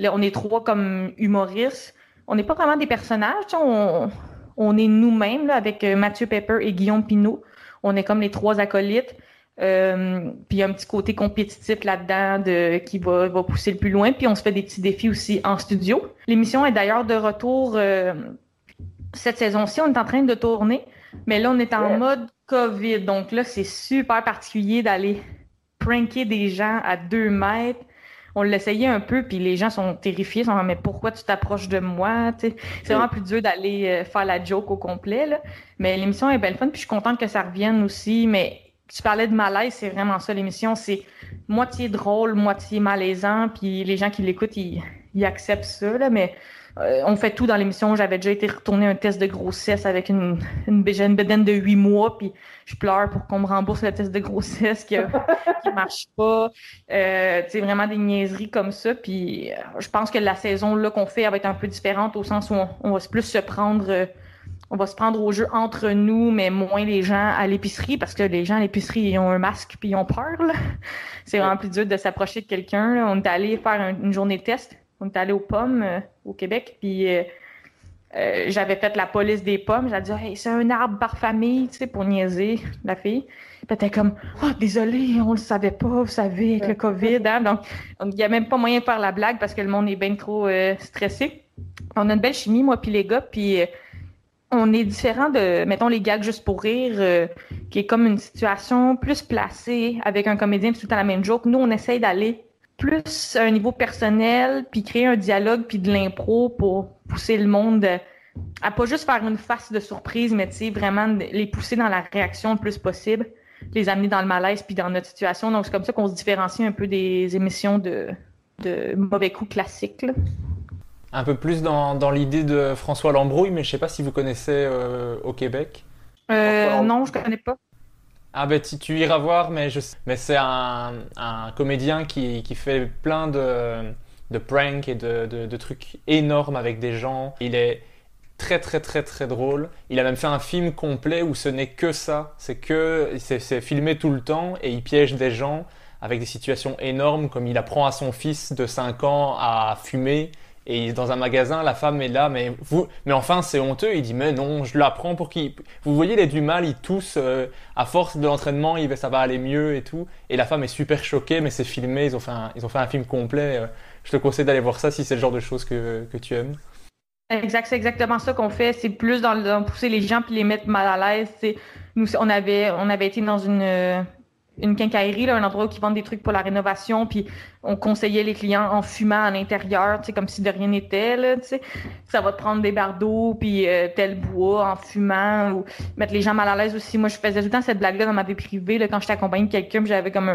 là, on est trois comme humoristes on n'est pas vraiment des personnages, on, on est nous-mêmes avec euh, Mathieu Pepper et Guillaume Pinault. On est comme les trois acolytes. Euh, puis il y a un petit côté compétitif là-dedans de, qui va, va pousser le plus loin. Puis on se fait des petits défis aussi en studio. L'émission est d'ailleurs de retour euh, cette saison-ci. On est en train de tourner, mais là on est en mode COVID. Donc là c'est super particulier d'aller pranker des gens à deux mètres on l'essayait un peu, puis les gens sont terrifiés, sont mais pourquoi tu t'approches de moi? C'est vraiment plus dur d'aller euh, faire la joke au complet. Là. Mais l'émission est belle fun, puis je suis contente que ça revienne aussi. Mais tu parlais de malaise, c'est vraiment ça l'émission. C'est moitié drôle, moitié malaisant, puis les gens qui l'écoutent, ils, ils acceptent ça. Là, mais euh, on fait tout dans l'émission. J'avais déjà été retourner un test de grossesse avec une, une, une bédaine de huit mois, puis je pleure pour qu'on me rembourse le test de grossesse qui, qui marche pas. Euh, c'est vraiment des niaiseries comme ça. Puis euh, je pense que la saison là qu'on fait elle va être un peu différente au sens où on, va plus se prendre. Euh, on va se prendre au jeu entre nous, mais moins les gens à l'épicerie, parce que les gens à l'épicerie, ils ont un masque puis ils ont peur. C'est vraiment plus dur de s'approcher de quelqu'un. On est allé faire une journée de test on est allé aux pommes euh, au Québec, puis euh, euh, j'avais fait la police des pommes. J'ai dit, hey, c'est un arbre par famille, tu sais, pour niaiser la fille. Puis elle était comme, oh, désolé, on le savait pas, vous savez, avec le COVID. Hein? Donc, il n'y a même pas moyen de faire la blague parce que le monde est bien trop stressé. On a une belle chimie, moi, puis les gars, puis on est différent de, mettons, les gags juste pour rire, qui est comme une situation plus placée avec un comédien, puis tout à la même joke. Nous, on essaye d'aller plus à un niveau personnel, puis créer un dialogue, puis de l'impro pour pousser le monde à pas juste faire une face de surprise, mais vraiment les pousser dans la réaction le plus possible, les amener dans le malaise, puis dans notre situation. Donc, c'est comme ça qu'on se différencie un peu des émissions de, de mauvais coups classiques. Un peu plus dans, dans l'idée de François Lambrouille, mais je sais pas si vous connaissez euh, au Québec. Euh, non, je connais pas. Ah ben tu, tu iras voir, mais, je, mais c'est un, un, comédien qui, qui, fait plein de, de pranks et de, de, trucs énormes avec des gens. Il est très très très très drôle. Il a même fait un film complet où ce n'est que ça. C'est que c'est filmé tout le temps et il piège des gens avec des situations énormes comme il apprend à son fils de 5 ans à fumer et dans un magasin, la femme est là, mais vous, mais enfin c'est honteux. Il dit mais non, je l'apprends pour qu'il. Vous voyez, il a du mal, il tousse. Euh, à force de l'entraînement, il ça va aller mieux et tout. Et la femme est super choquée, mais c'est filmé. Ils ont fait un, ils ont fait un film complet. Euh. je te conseille d'aller voir ça si c'est le genre de choses que, que tu aimes. Exact, c'est exactement ça qu'on fait. C'est plus dans, dans, pousser les gens puis les mettre mal à l'aise. Nous, on avait, on avait été dans une une quincaillerie, un endroit où ils vendent des trucs pour la rénovation, puis on conseillait les clients en fumant à l'intérieur, comme si de rien n'était. Ça va te prendre des bardeaux, puis euh, tel bois en fumant, ou mettre les gens mal à l'aise aussi. Moi, je faisais tout le temps cette blague-là dans ma vie privée, quand j'étais accompagnée de quelqu'un, j'avais comme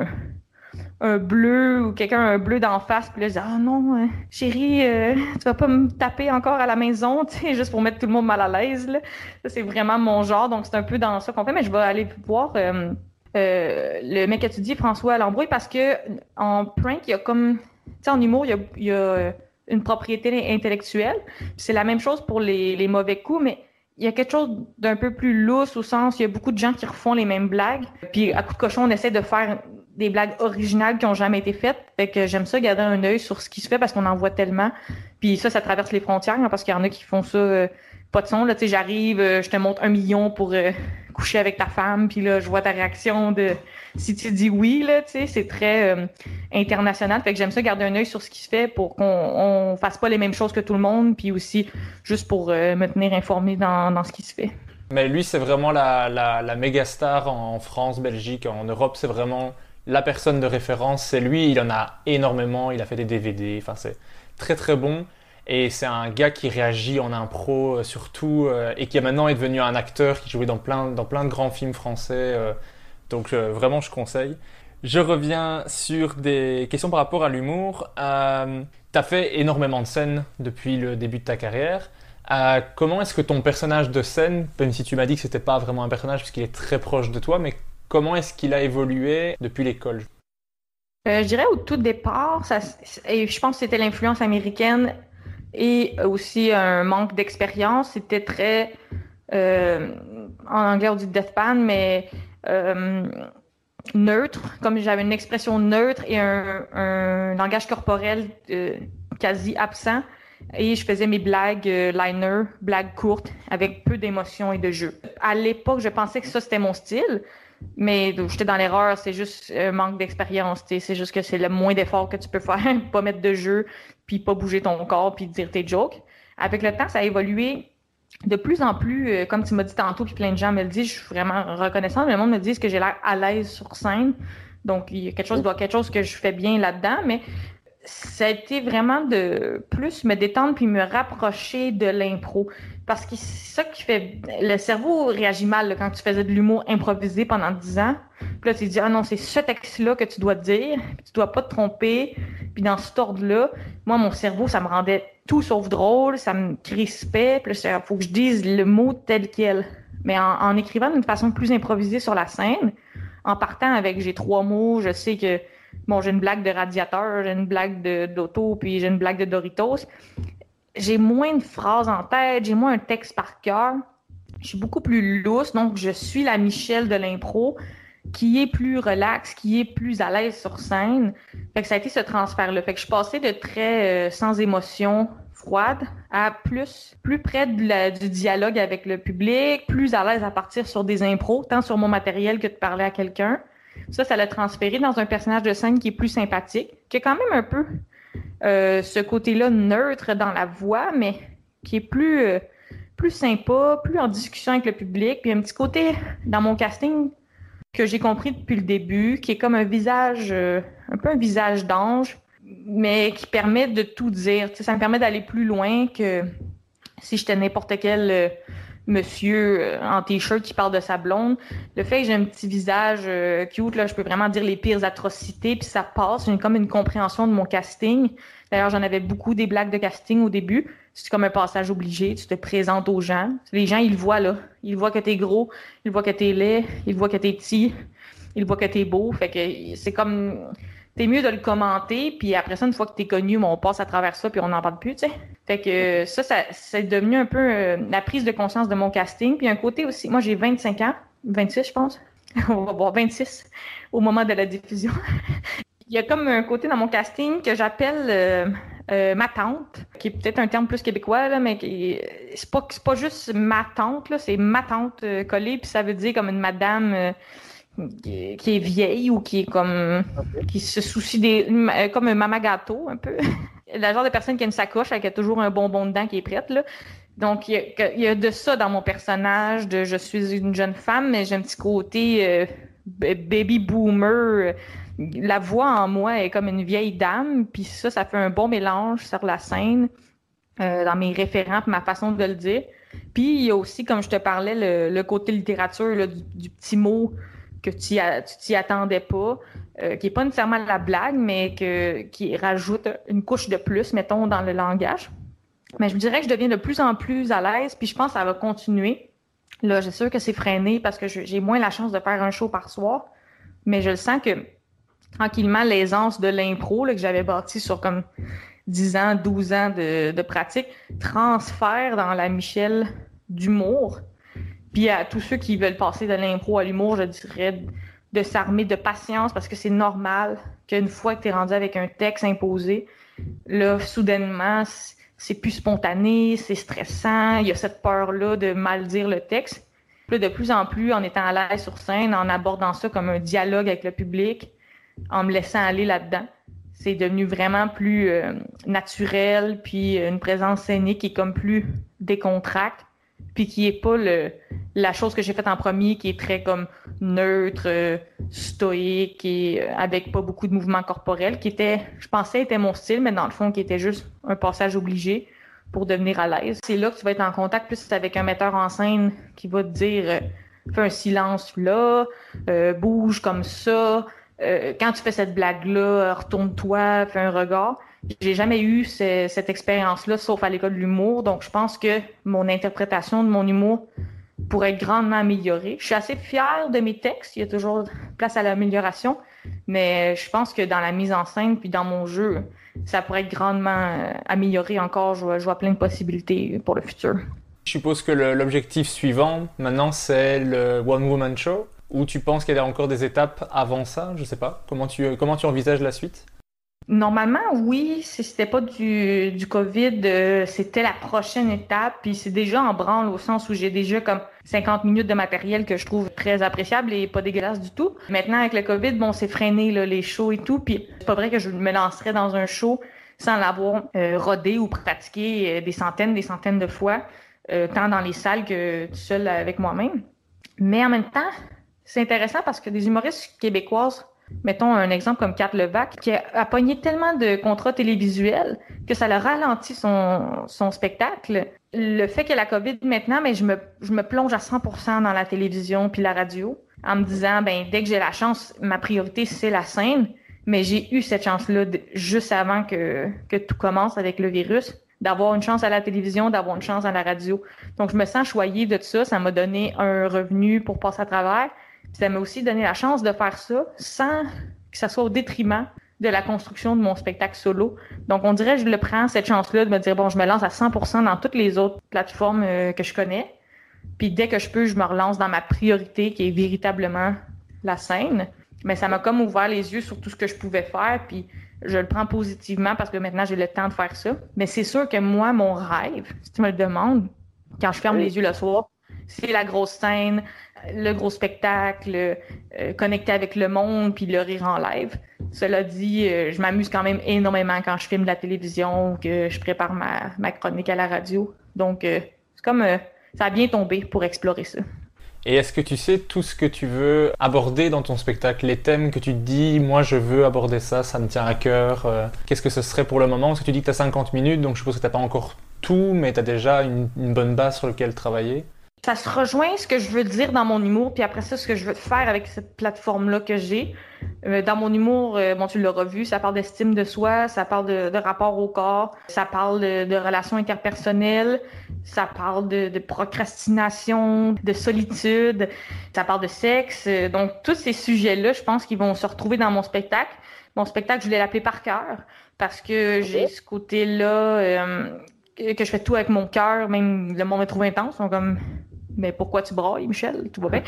un, bleu ou quelqu'un un bleu d'en face, puis là, je disais, ah non, euh, chérie, euh, tu vas pas me taper encore à la maison, juste pour mettre tout le monde mal à l'aise. Là. C'est vraiment mon genre, donc c'est un peu dans ça qu'on fait, mais je vais aller voir euh, le mec que tu dis, François Lambrouille, parce que en prank, il y a comme, tu sais, en humour, il y a, une propriété intellectuelle. C'est la même chose pour les, mauvais coups, mais il y a quelque chose d'un peu plus lousse au sens, il y a beaucoup de gens qui refont les mêmes blagues. Puis à coup de cochon, on essaie de faire des blagues originales qui ont jamais été faites. Fait que j'aime ça garder un œil sur ce qui se fait parce qu'on en voit tellement. Puis ça, ça traverse les frontières hein, parce qu'il y en a qui font ça euh, pas de son. Là, tu sais, j'arrive, euh, je te montre un million pour euh, coucher avec ta femme, puis là, je vois ta réaction de si tu dis oui, là, tu sais, c'est très international. Fait que j'aime ça garder un œil sur ce qui se fait pour qu'on on fasse pas les mêmes choses que tout le monde, puis aussi juste pour me tenir informé dans, dans ce qui se fait. Mais lui, c'est vraiment la, la, la méga star en France, Belgique, en Europe, c'est vraiment la personne de référence, c'est lui, il en a énormément, il a fait des DVD, enfin c'est très très bon. Et c'est un gars qui réagit en impro euh, surtout, euh, et qui maintenant est devenu un acteur qui jouait dans plein, dans plein de grands films français. Euh, donc vraiment, je conseille. Je reviens sur des questions par rapport à l'humour. tu as fait énormément de scènes depuis le début de ta carrière. comment est-ce que ton personnage de scène, même si tu m'as dit que c'était pas vraiment un personnage puisqu'il est très proche de toi, mais Comment est-ce qu'il a évolué depuis l'école? Euh, je dirais au tout départ, et je pense que c'était l'influence américaine et aussi un manque d'expérience. C'était très, euh, en anglais on dit deathpan, mais euh, neutre, comme j'avais une expression neutre et un, langage corporel quasi absent. Et je faisais mes blagues liner, blagues courtes, avec peu d'émotion et de jeu. À l'époque, je pensais que ça, c'était mon style. Mais j'étais dans l'erreur, c'est juste un manque d'expérience. C'est juste que c'est le moins d'effort que tu peux faire, pas mettre de jeu, puis pas bouger ton corps, puis dire tes jokes. Avec le temps, ça a évolué de plus en plus, euh, comme tu m'as dit tantôt, puis plein de gens me le disent, je suis vraiment reconnaissante. Le monde me dit que j'ai l'air à l'aise sur scène. Donc, il y a quelque chose, quelque chose que je fais bien là-dedans, mais ça a été vraiment de plus me détendre puis me rapprocher de l'impro. Parce que c'est ça qui fait. Le cerveau réagit mal quand tu faisais de l'humour improvisé pendant 10 ans. Puis là, tu dis, ah non, c'est ce texte-là que tu dois dire. Puis tu dois pas te tromper. Puis dans ce ordre-là, moi, mon cerveau, ça me rendait tout sauf drôle. Ça me crispait. Puis là, faut que je dise le mot tel quel. Mais en, en écrivant d'une façon plus improvisée sur la scène, en partant avec j'ai trois mots, je sais que bon, j'ai une blague de radiateur, j'ai une blague d'auto, puis j'ai une blague de Doritos. J'ai moins de phrases en tête, j'ai moins un texte par cœur. Je suis beaucoup plus lousse, donc je suis la Michelle de l'impro qui est plus relax, qui est plus à l'aise sur scène. Fait que ça a été ce transfert-là. Fait que je passais de très euh, sans émotion, froide, à plus, plus près du dialogue avec le public, plus à l'aise à partir sur des impros, tant sur mon matériel que de parler à quelqu'un. Ça, ça l'a transféré dans un personnage de scène qui est plus sympathique, qui a quand même un peu euh, ce côté-là neutre dans la voix, mais qui est plus, euh, plus sympa, plus en discussion avec le public. Puis un petit côté dans mon casting que j'ai compris depuis le début, qui est comme un visage, euh, un peu un visage d'ange, mais qui permet de tout dire. ça me permet d'aller plus loin que si j'étais n'importe quel monsieur en t-shirt qui parle de sa blonde. Le fait que j'ai un petit visage cute, là, je peux vraiment dire les pires atrocités, puis ça passe. J'ai comme une compréhension de mon casting. D'ailleurs, j'en avais beaucoup des blagues de casting au début. C'est comme un passage obligé. Tu te présentes aux gens. Les gens, ils le voient là. Ils voient que t'es gros, ils voient que t'es laid, ils voient que t'es petit, ils voient que t'es beau. Fait que c'est comme t'es mieux de le commenter, puis après ça, une fois que t'es connu, on passe à travers ça, puis on n'en parle plus, tu sais. Fait que ça, ça c'est devenu un peu euh, la prise de conscience de mon casting. Puis un côté aussi, moi j'ai 25 ans, 26 je pense, on va voir 26 au moment de la diffusion. Il y a comme un côté dans mon casting que j'appelle euh, euh, ma tante, qui est peut-être un terme plus québécois, là, mais qui c'est pas, pas juste ma tante, là, c'est ma tante collée, puis ça veut dire comme une madame qui est vieille ou qui est comme qui se soucie des euh, comme un mama gâteau un peu. La genre de personne qui a une sacoche avec toujours un bonbon dedans qui est prête là. Donc il y, a, de ça dans mon personnage de je suis une jeune femme mais j'ai un petit côté euh, baby boomer la voix en moi est comme une vieille dame puis ça ça fait un bon mélange sur la scène euh, dans mes référents ma façon de le dire puis il y a aussi comme je te parlais le, côté littérature du petit mot que tu t'y attendais pas, euh, qui est pas nécessairement la blague, mais que, qui rajoute une couche de plus, mettons, dans le langage. Mais je me dirais que je deviens de plus en plus à l'aise, puis je pense que ça va continuer. Là, j'ai sûr que c'est freiné parce que j'ai moins la chance de faire un show par soir, mais je le sens que tranquillement, l'aisance de l'impro que j'avais bâti sur comme 10 ans, 12 ans de, de pratique, transfère dans la Michelle d'humour puis à tous ceux qui veulent passer de l'impro à l'humour, je dirais de s'armer de patience parce que c'est normal qu'une fois que tu es rendu avec un texte imposé, là, soudainement, c'est plus spontané, c'est stressant, il y a cette peur-là de mal dire le texte. Puis de plus en plus, en étant à l'aise sur scène, en abordant ça comme un dialogue avec le public, en me laissant aller là-dedans, c'est devenu vraiment plus euh, naturel, puis une présence scénique qui est comme plus décontracte puis qui est pas le, la chose que j'ai faite en premier, qui est très comme neutre, euh, stoïque et euh, avec pas beaucoup de mouvements corporels, qui était, je pensais, était mon style, mais dans le fond, qui était juste un passage obligé pour devenir à l'aise. C'est là que tu vas être en contact plus avec un metteur en scène qui va te dire, euh, fais un silence là, bouge comme ça, quand tu fais cette blague-là, retourne-toi, fais un regard. J'ai jamais eu cette expérience-là, sauf à l'école de l'humour. Donc, je pense que mon interprétation de mon humour pourrait être grandement améliorée. Je suis assez fière de mes textes. Il y a toujours place à l'amélioration. Mais je pense que dans la mise en scène puis dans mon jeu, ça pourrait être grandement euh, amélioré encore. Je vois, plein de possibilités pour le futur. Je suppose que l'objectif suivant, maintenant, c'est le One Woman Show. Ou tu penses qu'il y a encore des étapes avant ça Je sais pas. Comment tu, comment tu envisages la suite? Normalement, oui, si c'était pas du, du COVID, euh, c'était la prochaine étape. Puis c'est déjà en branle au sens où j'ai déjà comme 50 minutes de matériel que je trouve très appréciable et pas dégueulasse du tout. Maintenant, avec le COVID, bon, c'est freiné les shows et tout. Puis c'est pas vrai que je me lancerais dans un show sans l'avoir euh, rodé ou pratiqué euh, des centaines, des centaines de fois, tant dans les salles que tout seul avec moi-même. Mais en même temps, c'est intéressant parce que des humoristes québécoises Mettons un exemple comme Kat Levac, qui a, pogné tellement de contrats télévisuels que ça a ralenti son, son spectacle. Le fait que la COVID maintenant, mais je me, je me plonge à 100% dans la télévision puis la radio en me disant, ben dès que j'ai la chance, ma priorité c'est la scène. Mais j'ai eu cette chance-là juste avant que, que tout commence avec le virus d'avoir une chance à la télévision, d'avoir une chance à la radio. Donc, je me sens choyée de tout ça. Ça m'a donné un revenu pour passer à travers ça m'a aussi donné la chance de faire ça sans que ça soit au détriment de la construction de mon spectacle solo. Donc, on dirait que je le prends, cette chance-là, de me dire, bon, je me lance à 100% dans toutes les autres plateformes euh, que je connais. Puis dès que je peux, je me relance dans ma priorité qui est véritablement la scène. Mais ça m'a comme ouvert les yeux sur tout ce que je pouvais faire. Puis je le prends positivement parce que maintenant, j'ai le temps de faire ça. Mais c'est sûr que moi, mon rêve, si tu me le demandes, quand je ferme les yeux le soir, c'est la grosse scène, le gros spectacle, euh, connecter avec le monde, puis le rire en live. Cela dit, euh, je m'amuse quand même énormément quand je filme la télévision que je prépare ma, chronique à la radio. Donc, euh, c'est comme ça a bien tombé pour explorer ça. Et est-ce que tu sais tout ce que tu veux aborder dans ton spectacle, les thèmes que tu te dis, moi je veux aborder ça, ça me tient à cœur, qu'est-ce que ce serait pour le moment? Parce que tu dis que tu as 50 minutes, donc je suppose que tu n'as pas encore tout, mais tu as déjà une bonne base sur laquelle travailler ça se rejoint ce que je veux dire dans mon humour, puis après ça, ce que je veux faire avec cette plateforme-là que j'ai. Euh, dans mon humour, euh, bon, tu l'auras vu, ça parle d'estime de soi, ça parle de, rapport au corps, ça parle de, relations interpersonnelles, ça parle de, procrastination, de solitude, ça parle de sexe. Donc, tous ces sujets-là, je pense qu'ils vont se retrouver dans mon spectacle. Mon spectacle, je voulais l'appeler par cœur parce que j'ai ce côté-là euh, que je fais tout avec mon cœur, même le monde me trouve intense, comme mais pourquoi tu brailles, Michel? Tout va bien.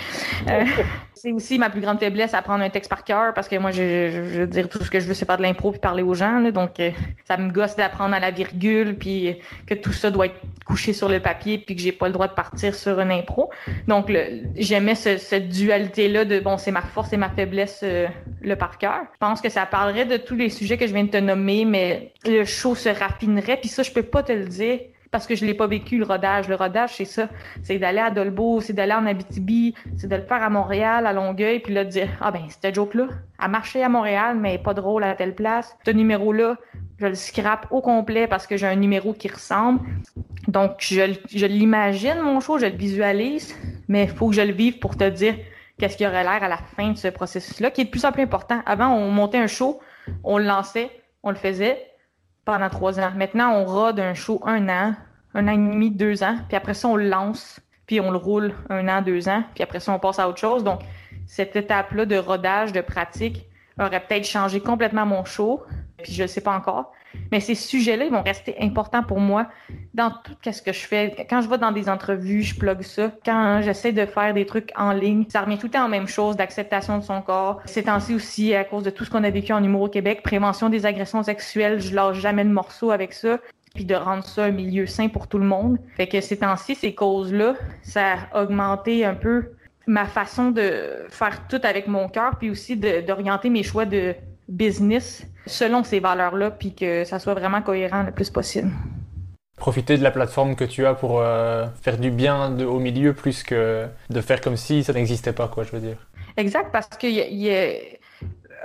Euh, c'est aussi ma plus grande faiblesse, apprendre un texte par cœur, parce que moi, je, je, veux dire, tout ce que je veux, c'est faire de l'impro puis parler aux gens. donc, euh, ça me gosse d'apprendre à la virgule, puis que tout ça doit être couché sur le papier, puis que j'ai pas le droit de partir sur une impro. Donc, j'aimais cette dualité-là de, bon, c'est ma force et ma faiblesse, euh, le par cœur. Je pense que ça parlerait de tous les sujets que je viens de te nommer, mais le show se raffinerait, puis ça, je peux pas te le dire parce que je l'ai pas vécu le rodage. Le rodage, c'est ça. C'est d'aller à Dolbeau, c'est d'aller en Abitibi, c'est de le faire à Montréal, à Longueuil, puis là de dire Ah ben, c'était joke-là. a marché à Montréal, mais pas drôle à telle place. Ce numéro-là, je le scrape au complet parce que j'ai un numéro qui ressemble. Donc, je, je l'imagine, mon show, je le visualise, mais il faut que je le vive pour te dire qu'est-ce qu'il y aurait l'air à la fin de ce processus-là, qui est de plus en plus important. Avant, on montait un show, on le lançait, on le faisait, pendant trois ans. Maintenant, on rode un show un an, un an et demi, deux ans, puis après ça, on le lance, puis on le roule un an, deux ans, puis après ça, on passe à autre chose. Donc, cette étape-là de rodage, de pratique, aurait peut-être changé complètement mon show, puis je ne sais pas encore. Mais ces sujets-là, ils vont rester importants pour moi dans tout ce que je fais. Quand je vais dans des entrevues, je plug ça. Quand j'essaie de faire des trucs en ligne, ça revient tout le temps en même chose, d'acceptation de son corps. Ces temps-ci aussi, à cause de tout ce qu'on a vécu en humour au Québec, prévention des agressions sexuelles, je lâche jamais de morceau avec ça puis de rendre ça un milieu sain pour tout le monde. Fait que ces temps-ci, ces causes-là, ça a augmenté un peu ma façon de faire tout avec mon cœur, puis aussi d'orienter mes choix de business selon ces valeurs-là, puis que ça soit vraiment cohérent le plus possible. Profiter de la plateforme que tu as pour euh, faire du bien de, au milieu plus que de faire comme si ça n'existait pas, quoi, je veux dire. Exact, parce que y a,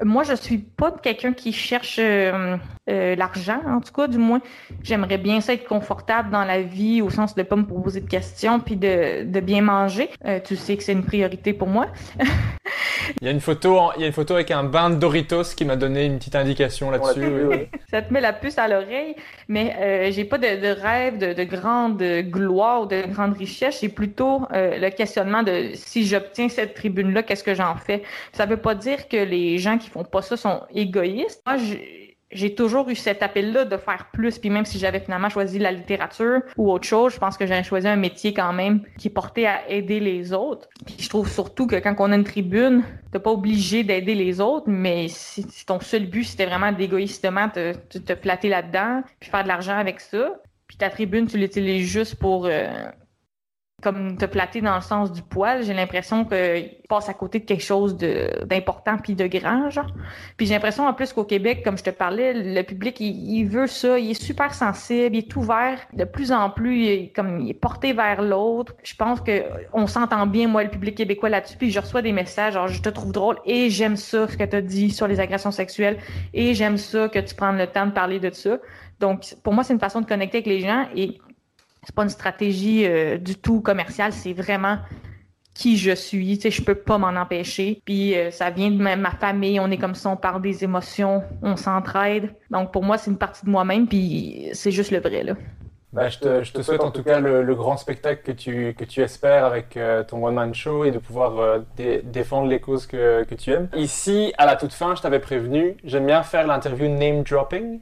moi, je suis pas quelqu'un qui cherche euh, euh, l'argent, en tout cas, du moins. J'aimerais bien ça être confortable dans la vie, au sens de pas me poser de questions, puis de, de bien manger. Euh, tu sais que c'est une priorité pour moi. il, y a une photo, il y a une photo avec un bain de Doritos qui m'a donné une petite indication là-dessus. ça te met la puce à l'oreille, mais j'ai pas de, de rêve de, de, grande gloire ou de grande richesse. J'ai plutôt le questionnement de si j'obtiens cette tribune-là, qu'est-ce que j'en fais? Ça veut pas dire que les gens qui font pas ça sont égoïstes. Moi, j'ai toujours eu cet appel-là de faire plus. Puis même si j'avais finalement choisi la littérature ou autre chose, je pense que j'aurais choisi un métier quand même qui est porté à aider les autres. Puis je trouve surtout que quand on a une tribune, t'es pas obligé d'aider les autres, mais si, ton seul but c'était vraiment d'égoïstement te, te, là-dedans, puis faire de l'argent avec ça, puis ta tribune tu l'utilises juste pour euh, comme te plater dans le sens du poil, j'ai l'impression qu'il passe à côté de quelque chose d'important puis de grand, genre. Puis j'ai l'impression en plus qu'au Québec, comme je te parlais, le public, il, veut ça, il est super sensible, il est ouvert de plus en plus, il est, comme il est porté vers l'autre. Je pense que on s'entend bien, moi, le public québécois là-dessus, puis je reçois des messages, genre, je te trouve drôle et j'aime ça, ce que tu as dit sur les agressions sexuelles et j'aime ça que tu prennes le temps de parler de ça. Donc, pour moi, c'est une façon de connecter avec les gens et c'est pas une stratégie euh, du tout commerciale, c'est vraiment qui je suis. Tu sais, je peux pas m'en empêcher. Puis euh, ça vient de ma famille, on est comme ça, on parle des émotions, on s'entraide. Donc pour moi, c'est une partie de moi-même, puis c'est juste le vrai là. Bah, je, te, je, te, souhaite en tout cas le, grand spectacle que tu, que tu espères avec euh, ton one-man show et de pouvoir défendre les causes que, que tu aimes. Ici, à la toute fin, je t'avais prévenu, j'aime bien faire l'interview name dropping.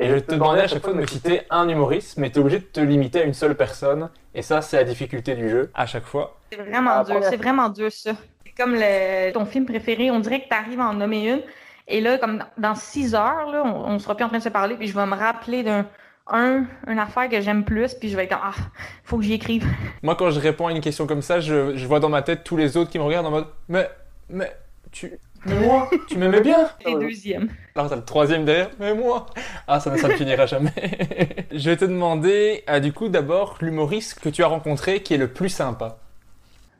Et je te demandais à chaque fois de me citer un humoriste, mais tu es obligé de te limiter à une seule personne. Et ça, c'est la difficulté du jeu, à chaque fois. C'est vraiment ah, dur, c'est vraiment dur ça. C'est comme le, ton film préféré, on dirait que tu arrives à en nommer une. Et là, comme dans six heures, là, on, ne sera plus en train de se parler, puis je vais me rappeler d'un un, une affaire que j'aime plus, puis je vais être comme, ah, faut que j'y écrive. Moi, quand je réponds à une question comme ça, je, je vois dans ma tête tous les autres qui me regardent en mode, mais, mais, tu, mais moi, tu m'aimais bien Et deuxième. Alors t'as le troisième derrière, mais moi Ah, ça, ça ne finira jamais. je vais te demander, ah, du coup, d'abord, l'humoriste que tu as rencontré qui est le plus sympa.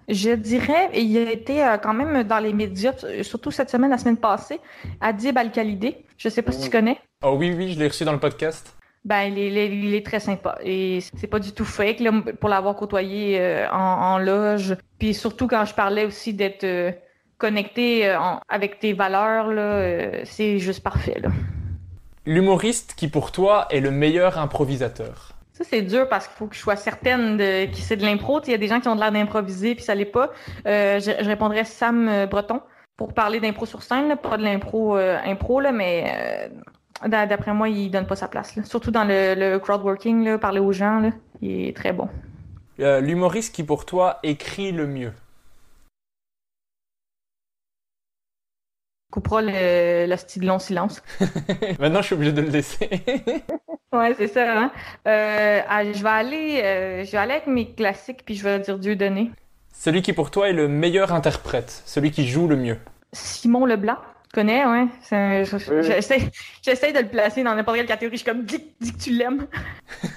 Je dirais, il a été euh, quand même dans les médias, surtout cette semaine, la semaine passée, Adib Al-Khalidé. Je sais pas si tu oh. connais. Oh oui, oui, je l'ai reçu dans le podcast. Ben, il est, il est, très sympa. Et c'est pas du tout fake, là, pour l'avoir côtoyé euh, en, loge. Puis surtout quand je parlais aussi d'être... Euh, connecter euh, avec tes valeurs, euh, c'est juste parfait. L'humoriste qui pour toi est le meilleur improvisateur ça, c'est dur parce qu'il faut que je sois certaine de, qui c'est de l'impro. Il y a des gens qui ont de l'air d'improviser puis ça l'est pas. Euh, je, répondrais Sam Breton pour parler d'impro sur scène, pas de l'impro impro, là, mais d'après moi, il donne pas sa place. Surtout dans le, le crowdworking, parler aux gens, là, il est très bon. L'humoriste qui pour toi écrit le mieux coupera le, style long silence. Maintenant, je suis obligé de le laisser. ouais, c'est ça. Hein? Euh, ah, je, vais aller, euh, je vais aller avec mes classiques, puis je vais dire Dieu donné. Celui qui, pour toi, est le meilleur interprète, celui qui joue le mieux. Simon Leblanc. Tu connais, ouais. J'essaie de le placer dans n'importe quelle catégorie. Je suis comme, dis, dis que tu l'aimes.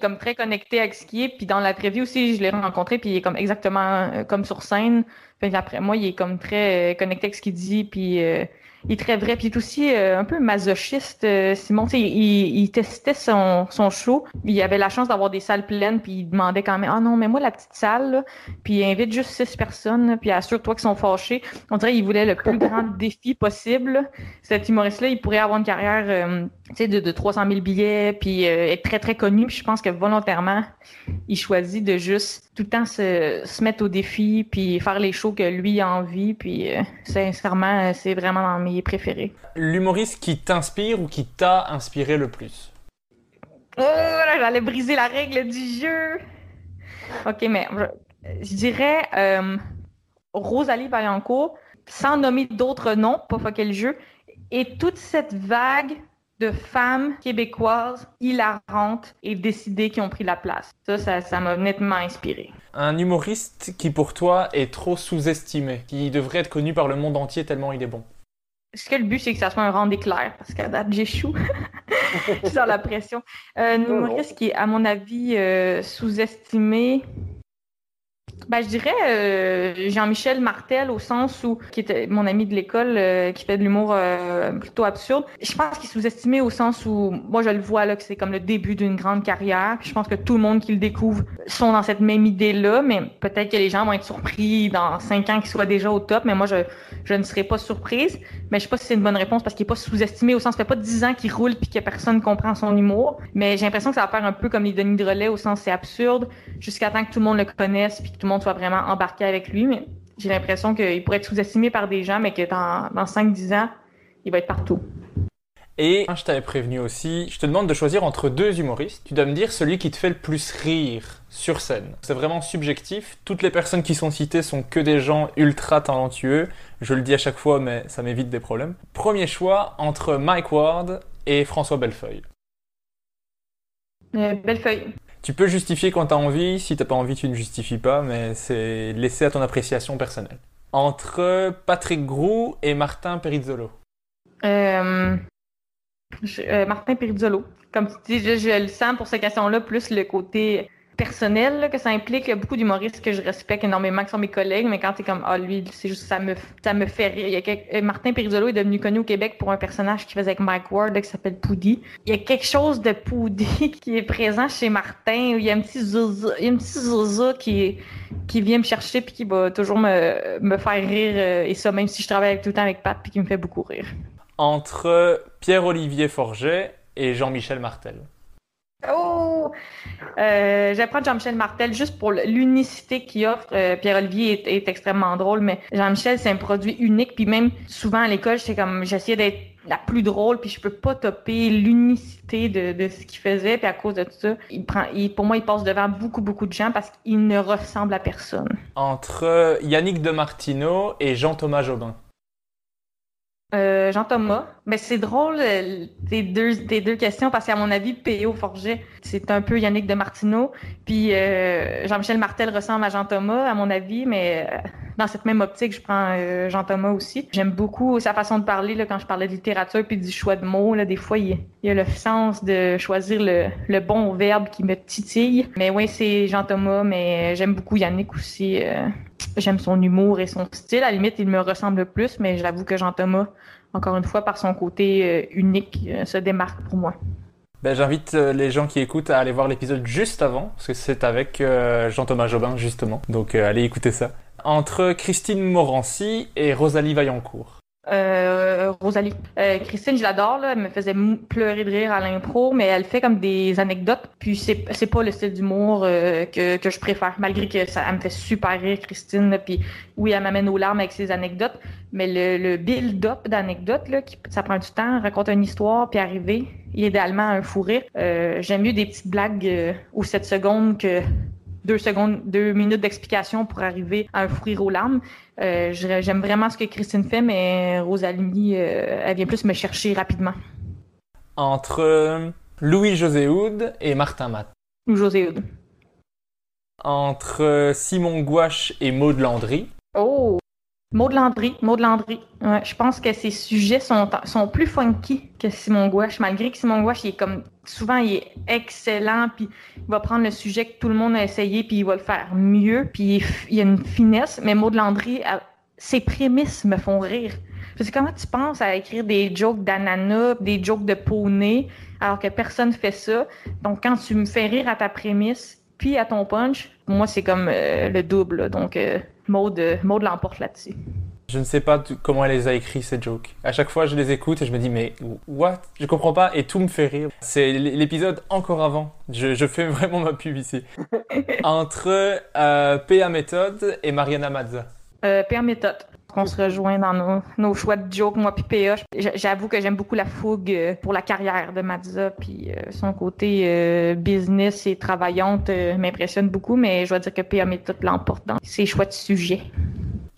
comme très connecté avec ce qui est. Puis dans la prévue aussi, je l'ai rencontré, puis il est comme exactement euh, comme sur scène. Fait après moi, il est comme très euh, connecté avec ce qu'il dit, puis euh, il est très vrai. Puis il est aussi euh, un peu masochiste, Simon. Il, il, il, testait son, son show. Il avait la chance d'avoir des salles pleines, puis il demandait quand même « Ah non, mais moi la petite salle, là, puis il invite juste six personnes, puis assure-toi qu'ils sont fâchés. » On dirait qu'il voulait le plus grand défi possible. Cet humoriste-là, il pourrait avoir une carrière de, de 300 000 billets, puis être très, très connu. Puis je pense que volontairement, il choisit de juste tout le temps se, se mettre au défi, puis faire les shows shows que lui a envie. Puis, euh, sincèrement, euh, c'est vraiment dans mes préférés. L'humoriste qui t'inspire ou qui t'a inspiré le plus? Oh, là, j'allais briser la règle du jeu. Ok, mais je, je dirais euh, Rosalie Vaillancourt, sans nommer d'autres noms, pas fucker le jeu, et toute cette vague de femmes québécoises hilarantes et décidées qui ont pris la place. Ça, ça, ça m'a nettement inspiré. Un humoriste qui pour toi est trop sous-estimé, qui devrait être connu par le monde entier tellement il est bon. Est-ce que le but, c'est que ça soit un rang d'éclair? Parce qu'à date, j'échoue. Je suis dans la pression. Euh, humoriste qui est, à mon avis, euh, sous-estimé. Ben, je dirais euh, Jean-Michel Martel au sens où, qui était mon ami de l'école, euh, qui fait de l'humour euh, plutôt absurde. Je pense qu'il est sous-estimé au sens où, moi, je le vois là que c'est comme le début d'une grande carrière. Je pense que tout le monde qui le découvre sont dans cette même idée-là, mais peut-être que les gens vont être surpris dans cinq ans qu'il soit déjà au top. Mais moi, je, je ne serais pas surprise. Mais je sais pas si c'est une bonne réponse parce qu'il est pas sous-estimé au sens, ça fait pas dix ans qu'il roule puis que personne comprend son humour. Mais j'ai l'impression que ça va faire un peu comme les Denis de Relais au sens c'est absurde jusqu'à temps que tout le monde le connaisse puis que tout le monde soit vraiment embarqué avec lui. Mais j'ai l'impression qu'il pourrait être sous-estimé par des gens, mais que dans, dans 5-10 ans, il va être partout. Et je t'avais prévenu aussi, je te demande de choisir entre deux humoristes. Tu dois me dire celui qui te fait le plus rire sur scène. C'est vraiment subjectif. Toutes les personnes qui sont citées sont que des gens ultra talentueux. Je le dis à chaque fois, mais ça m'évite des problèmes. Premier choix entre Mike Ward et François Bellefeuille. Euh, Bellefeuille. Tu peux justifier quand t'as envie. Si t'as pas envie, tu ne justifies pas, mais c'est laissé à ton appréciation personnelle. Entre Patrick Groux et Martin Perizzolo. Euh, euh, Martin Perizzolo. Comme tu dis, je, je le sens pour cette question-là, plus le côté personnel que ça implique. Il y a beaucoup d'humoristes que je respecte énormément, qui sont mes collègues, mais quand t'es comme, ah, lui, c'est juste, ça me, ça me fait rire. Il y a euh, Martin Perizzolo est devenu connu au Québec pour un personnage qu'il faisait avec Mike Ward, qui s'appelle Poudy. Il y a quelque chose de Poudy qui est présent chez Martin, il y a un petit zouzou, il y a un petit qui, qui vient me chercher puis qui va toujours me, me faire rire, euh, et ça, même si je travaille tout le temps avec Pat puis qui me fait beaucoup rire. Entre Pierre-Olivier Forget et Jean-Michel Martel. Oh! Euh, prendre Jean-Michel Martel juste pour l'unicité qu'il offre. Euh, Pierre-Olivier est, extrêmement drôle, mais Jean-Michel, c'est un produit unique. Puis même souvent à l'école, c'est comme j'essayais d'être la plus drôle, puis je peux pas topper l'unicité de, ce qu'il faisait. Puis à cause de tout ça, il prend, pour moi, il passe devant beaucoup, beaucoup de gens parce qu'il ne ressemble à personne. Entre Yannick Demartino et Jean-Thomas Jobin. Euh, Jean-Thomas, mais c'est drôle euh, tes deux, tes deux questions parce qu'à mon avis, P.O. Forget, c'est un peu Yannick de Martineau. Puis euh, Jean-Michel Martel ressemble à Jean-Thomas, à mon avis, mais euh, dans cette même optique, je prends euh, Jean-Thomas aussi. J'aime beaucoup sa façon de parler là, quand je parlais de littérature puis du choix de mots. Là, des fois, il, il y a le sens de choisir le, le bon verbe qui me titille. Mais oui, c'est Jean-Thomas, mais j'aime beaucoup Yannick aussi. J'aime son humour et son style. À la limite, il me ressemble plus, mais j'avoue que Jean-Thomas, encore une fois, par son côté euh, unique, euh, se démarque pour moi. Ben, J'invite euh, les gens qui écoutent à aller voir l'épisode juste avant, parce que c'est avec Jean-Thomas Jobin, justement. Donc allez écouter ça. Entre Christine Morancy et Rosalie Vaillancourt. Euh, Rosalie. Euh, Christine, je l'adore. Elle me faisait pleurer de rire à l'impro, mais elle fait comme des anecdotes. Puis c'est, pas le style d'humour euh, que, je préfère, malgré que ça me fait super rire, Christine. Puis oui, elle m'amène aux larmes avec ses anecdotes, mais le, build-up d'anecdotes, là, ça prend du temps, raconter une histoire, puis arriver, idéalement, à un fou rire. Euh, j'aime mieux des petites blagues aux 7 secondes que deux secondes, deux minutes d'explication pour arriver à un fou rire aux larmes. Euh, J'aime vraiment ce que Christine fait, mais Rosalie, euh, elle vient plus me chercher rapidement. Entre euh, Louis-José Houd et Martin Matt. Ou José Hood. Entre Simon Gouache et Maud Landry. Oh! Maud Landry, Maud Landry. Ouais, je pense que ses sujets sont, sont plus funky que Simon Gouache, malgré que Simon Gouache, est comme, souvent, il est excellent, puis il va prendre le sujet que tout le monde a essayé, puis il va le faire mieux, puis il, y a une finesse, mais Maud Landry, ses prémices me font rire. Je sais comment tu penses à écrire des jokes d'ananas, des jokes de poney, alors que personne fait ça? Donc, quand tu me fais rire à ta prémisse, puis à ton punch, moi, c'est comme euh, le double. Donc, euh, Maud, euh, Maud l'emporte là-dessus. Je ne sais pas comment elle les a écrits, ces jokes. À chaque fois, je les écoute et je me dis, mais what? Je comprends pas et tout me fait rire. C'est l'épisode encore avant. Je, je fais vraiment ma pub ici. Entre euh, PA Méthode et Mariana Mazza. Euh, PA méthode. On se rejoint dans nos, nos choix de joke, moi puis PA. J'avoue que j'aime beaucoup la fougue euh, pour la carrière de Matza, puis euh, son côté euh, business et travaillante m'impressionne beaucoup, mais je dois dire que PA méthode l'emporte dans ses choix de sujet.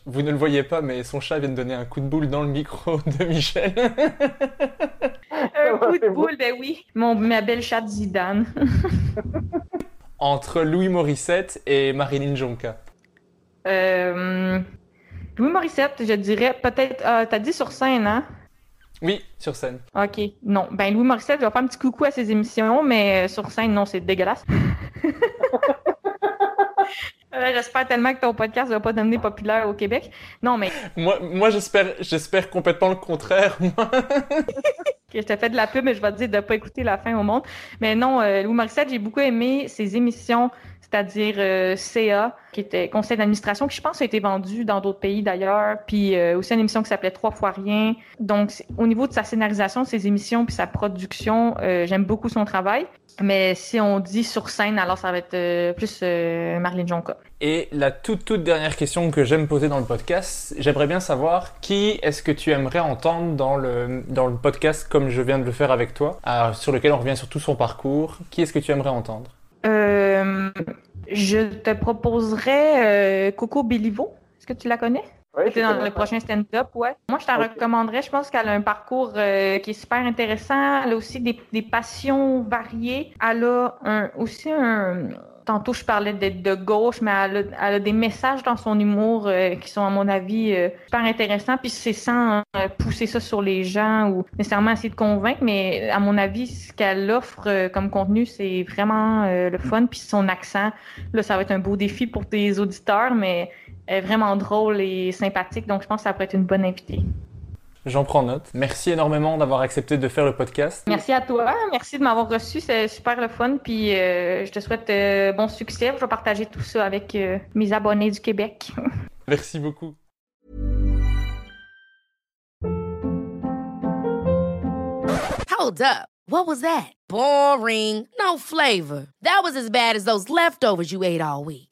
Vous ne le voyez pas, mais son chat vient de donner un coup de boule dans le micro de Michel. Un coup de boule, ben oui. Mon, ma belle chatte Zidane. Entre Louis Morissette et Marilyn Jonka. Euh, Louis Morissette, je dirais peut-être. ah, T'as dit sur scène, hein? Oui, sur scène. Ok. Non. Ben, Louis Morissette, je vais faire un petit coucou à ses émissions, mais euh, sur scène, non, c'est dégueulasse. Euh, J'espère tellement que ton podcast va pas devenir populaire au Québec. Non, mais Moi, moi j'espère, j'espère complètement le contraire. moi. je te fais de la pub, mais je vais te dire de pas écouter la fin au monde. Mais non, euh, Louis Morissette, j'ai beaucoup aimé ses émissions, c'est-à-dire euh, CA, qui était conseil d'administration, qui je pense a été vendu dans d'autres pays d'ailleurs, puis euh, aussi une émission qui s'appelait Trois fois rien. Donc, au niveau de sa scénarisation, ses émissions, puis sa production, euh, j'aime beaucoup son travail. Mais si on dit sur scène, alors ça va être plus Marlène Jonca. Et la toute toute dernière question que j'aime poser dans le podcast, j'aimerais bien savoir qui est-ce que tu aimerais entendre dans le, dans le podcast comme je viens de le faire avec toi, sur lequel on revient sur tout son parcours. Qui est-ce que tu aimerais entendre? Euh, je te proposerais euh, Coco Béliveau. Est-ce que tu la connais? Oui, C'était dans le prochain stand-up, ouais. Moi, je t'en Ok. recommanderais. Je pense qu'elle a un parcours euh, qui est super intéressant. Elle a aussi des, des passions variées. Elle a un, aussi un... Tantôt, je parlais d'être de gauche, mais elle a, elle a des messages dans son humour euh, qui sont, à mon avis, euh, super intéressants. Puis c'est sans euh, pousser ça sur les gens ou nécessairement essayer de convaincre, mais à mon avis, ce qu'elle offre euh, comme contenu, c'est vraiment euh, le fun. Puis son accent, là, ça va être un beau défi pour tes auditeurs, mais elle est vraiment drôle et sympathique, donc je pense que ça pourrait être une bonne invitée. J'en prends note. Merci énormément d'avoir accepté de faire le podcast. Merci à toi, merci de m'avoir reçu, c'est super le fun, puis euh, je te souhaite euh, bon succès. Je vais partager tout ça avec euh, mes abonnés du Québec. Merci beaucoup. Hold up. What was that? Boring. No flavor. That was as bad as those leftovers you ate all week.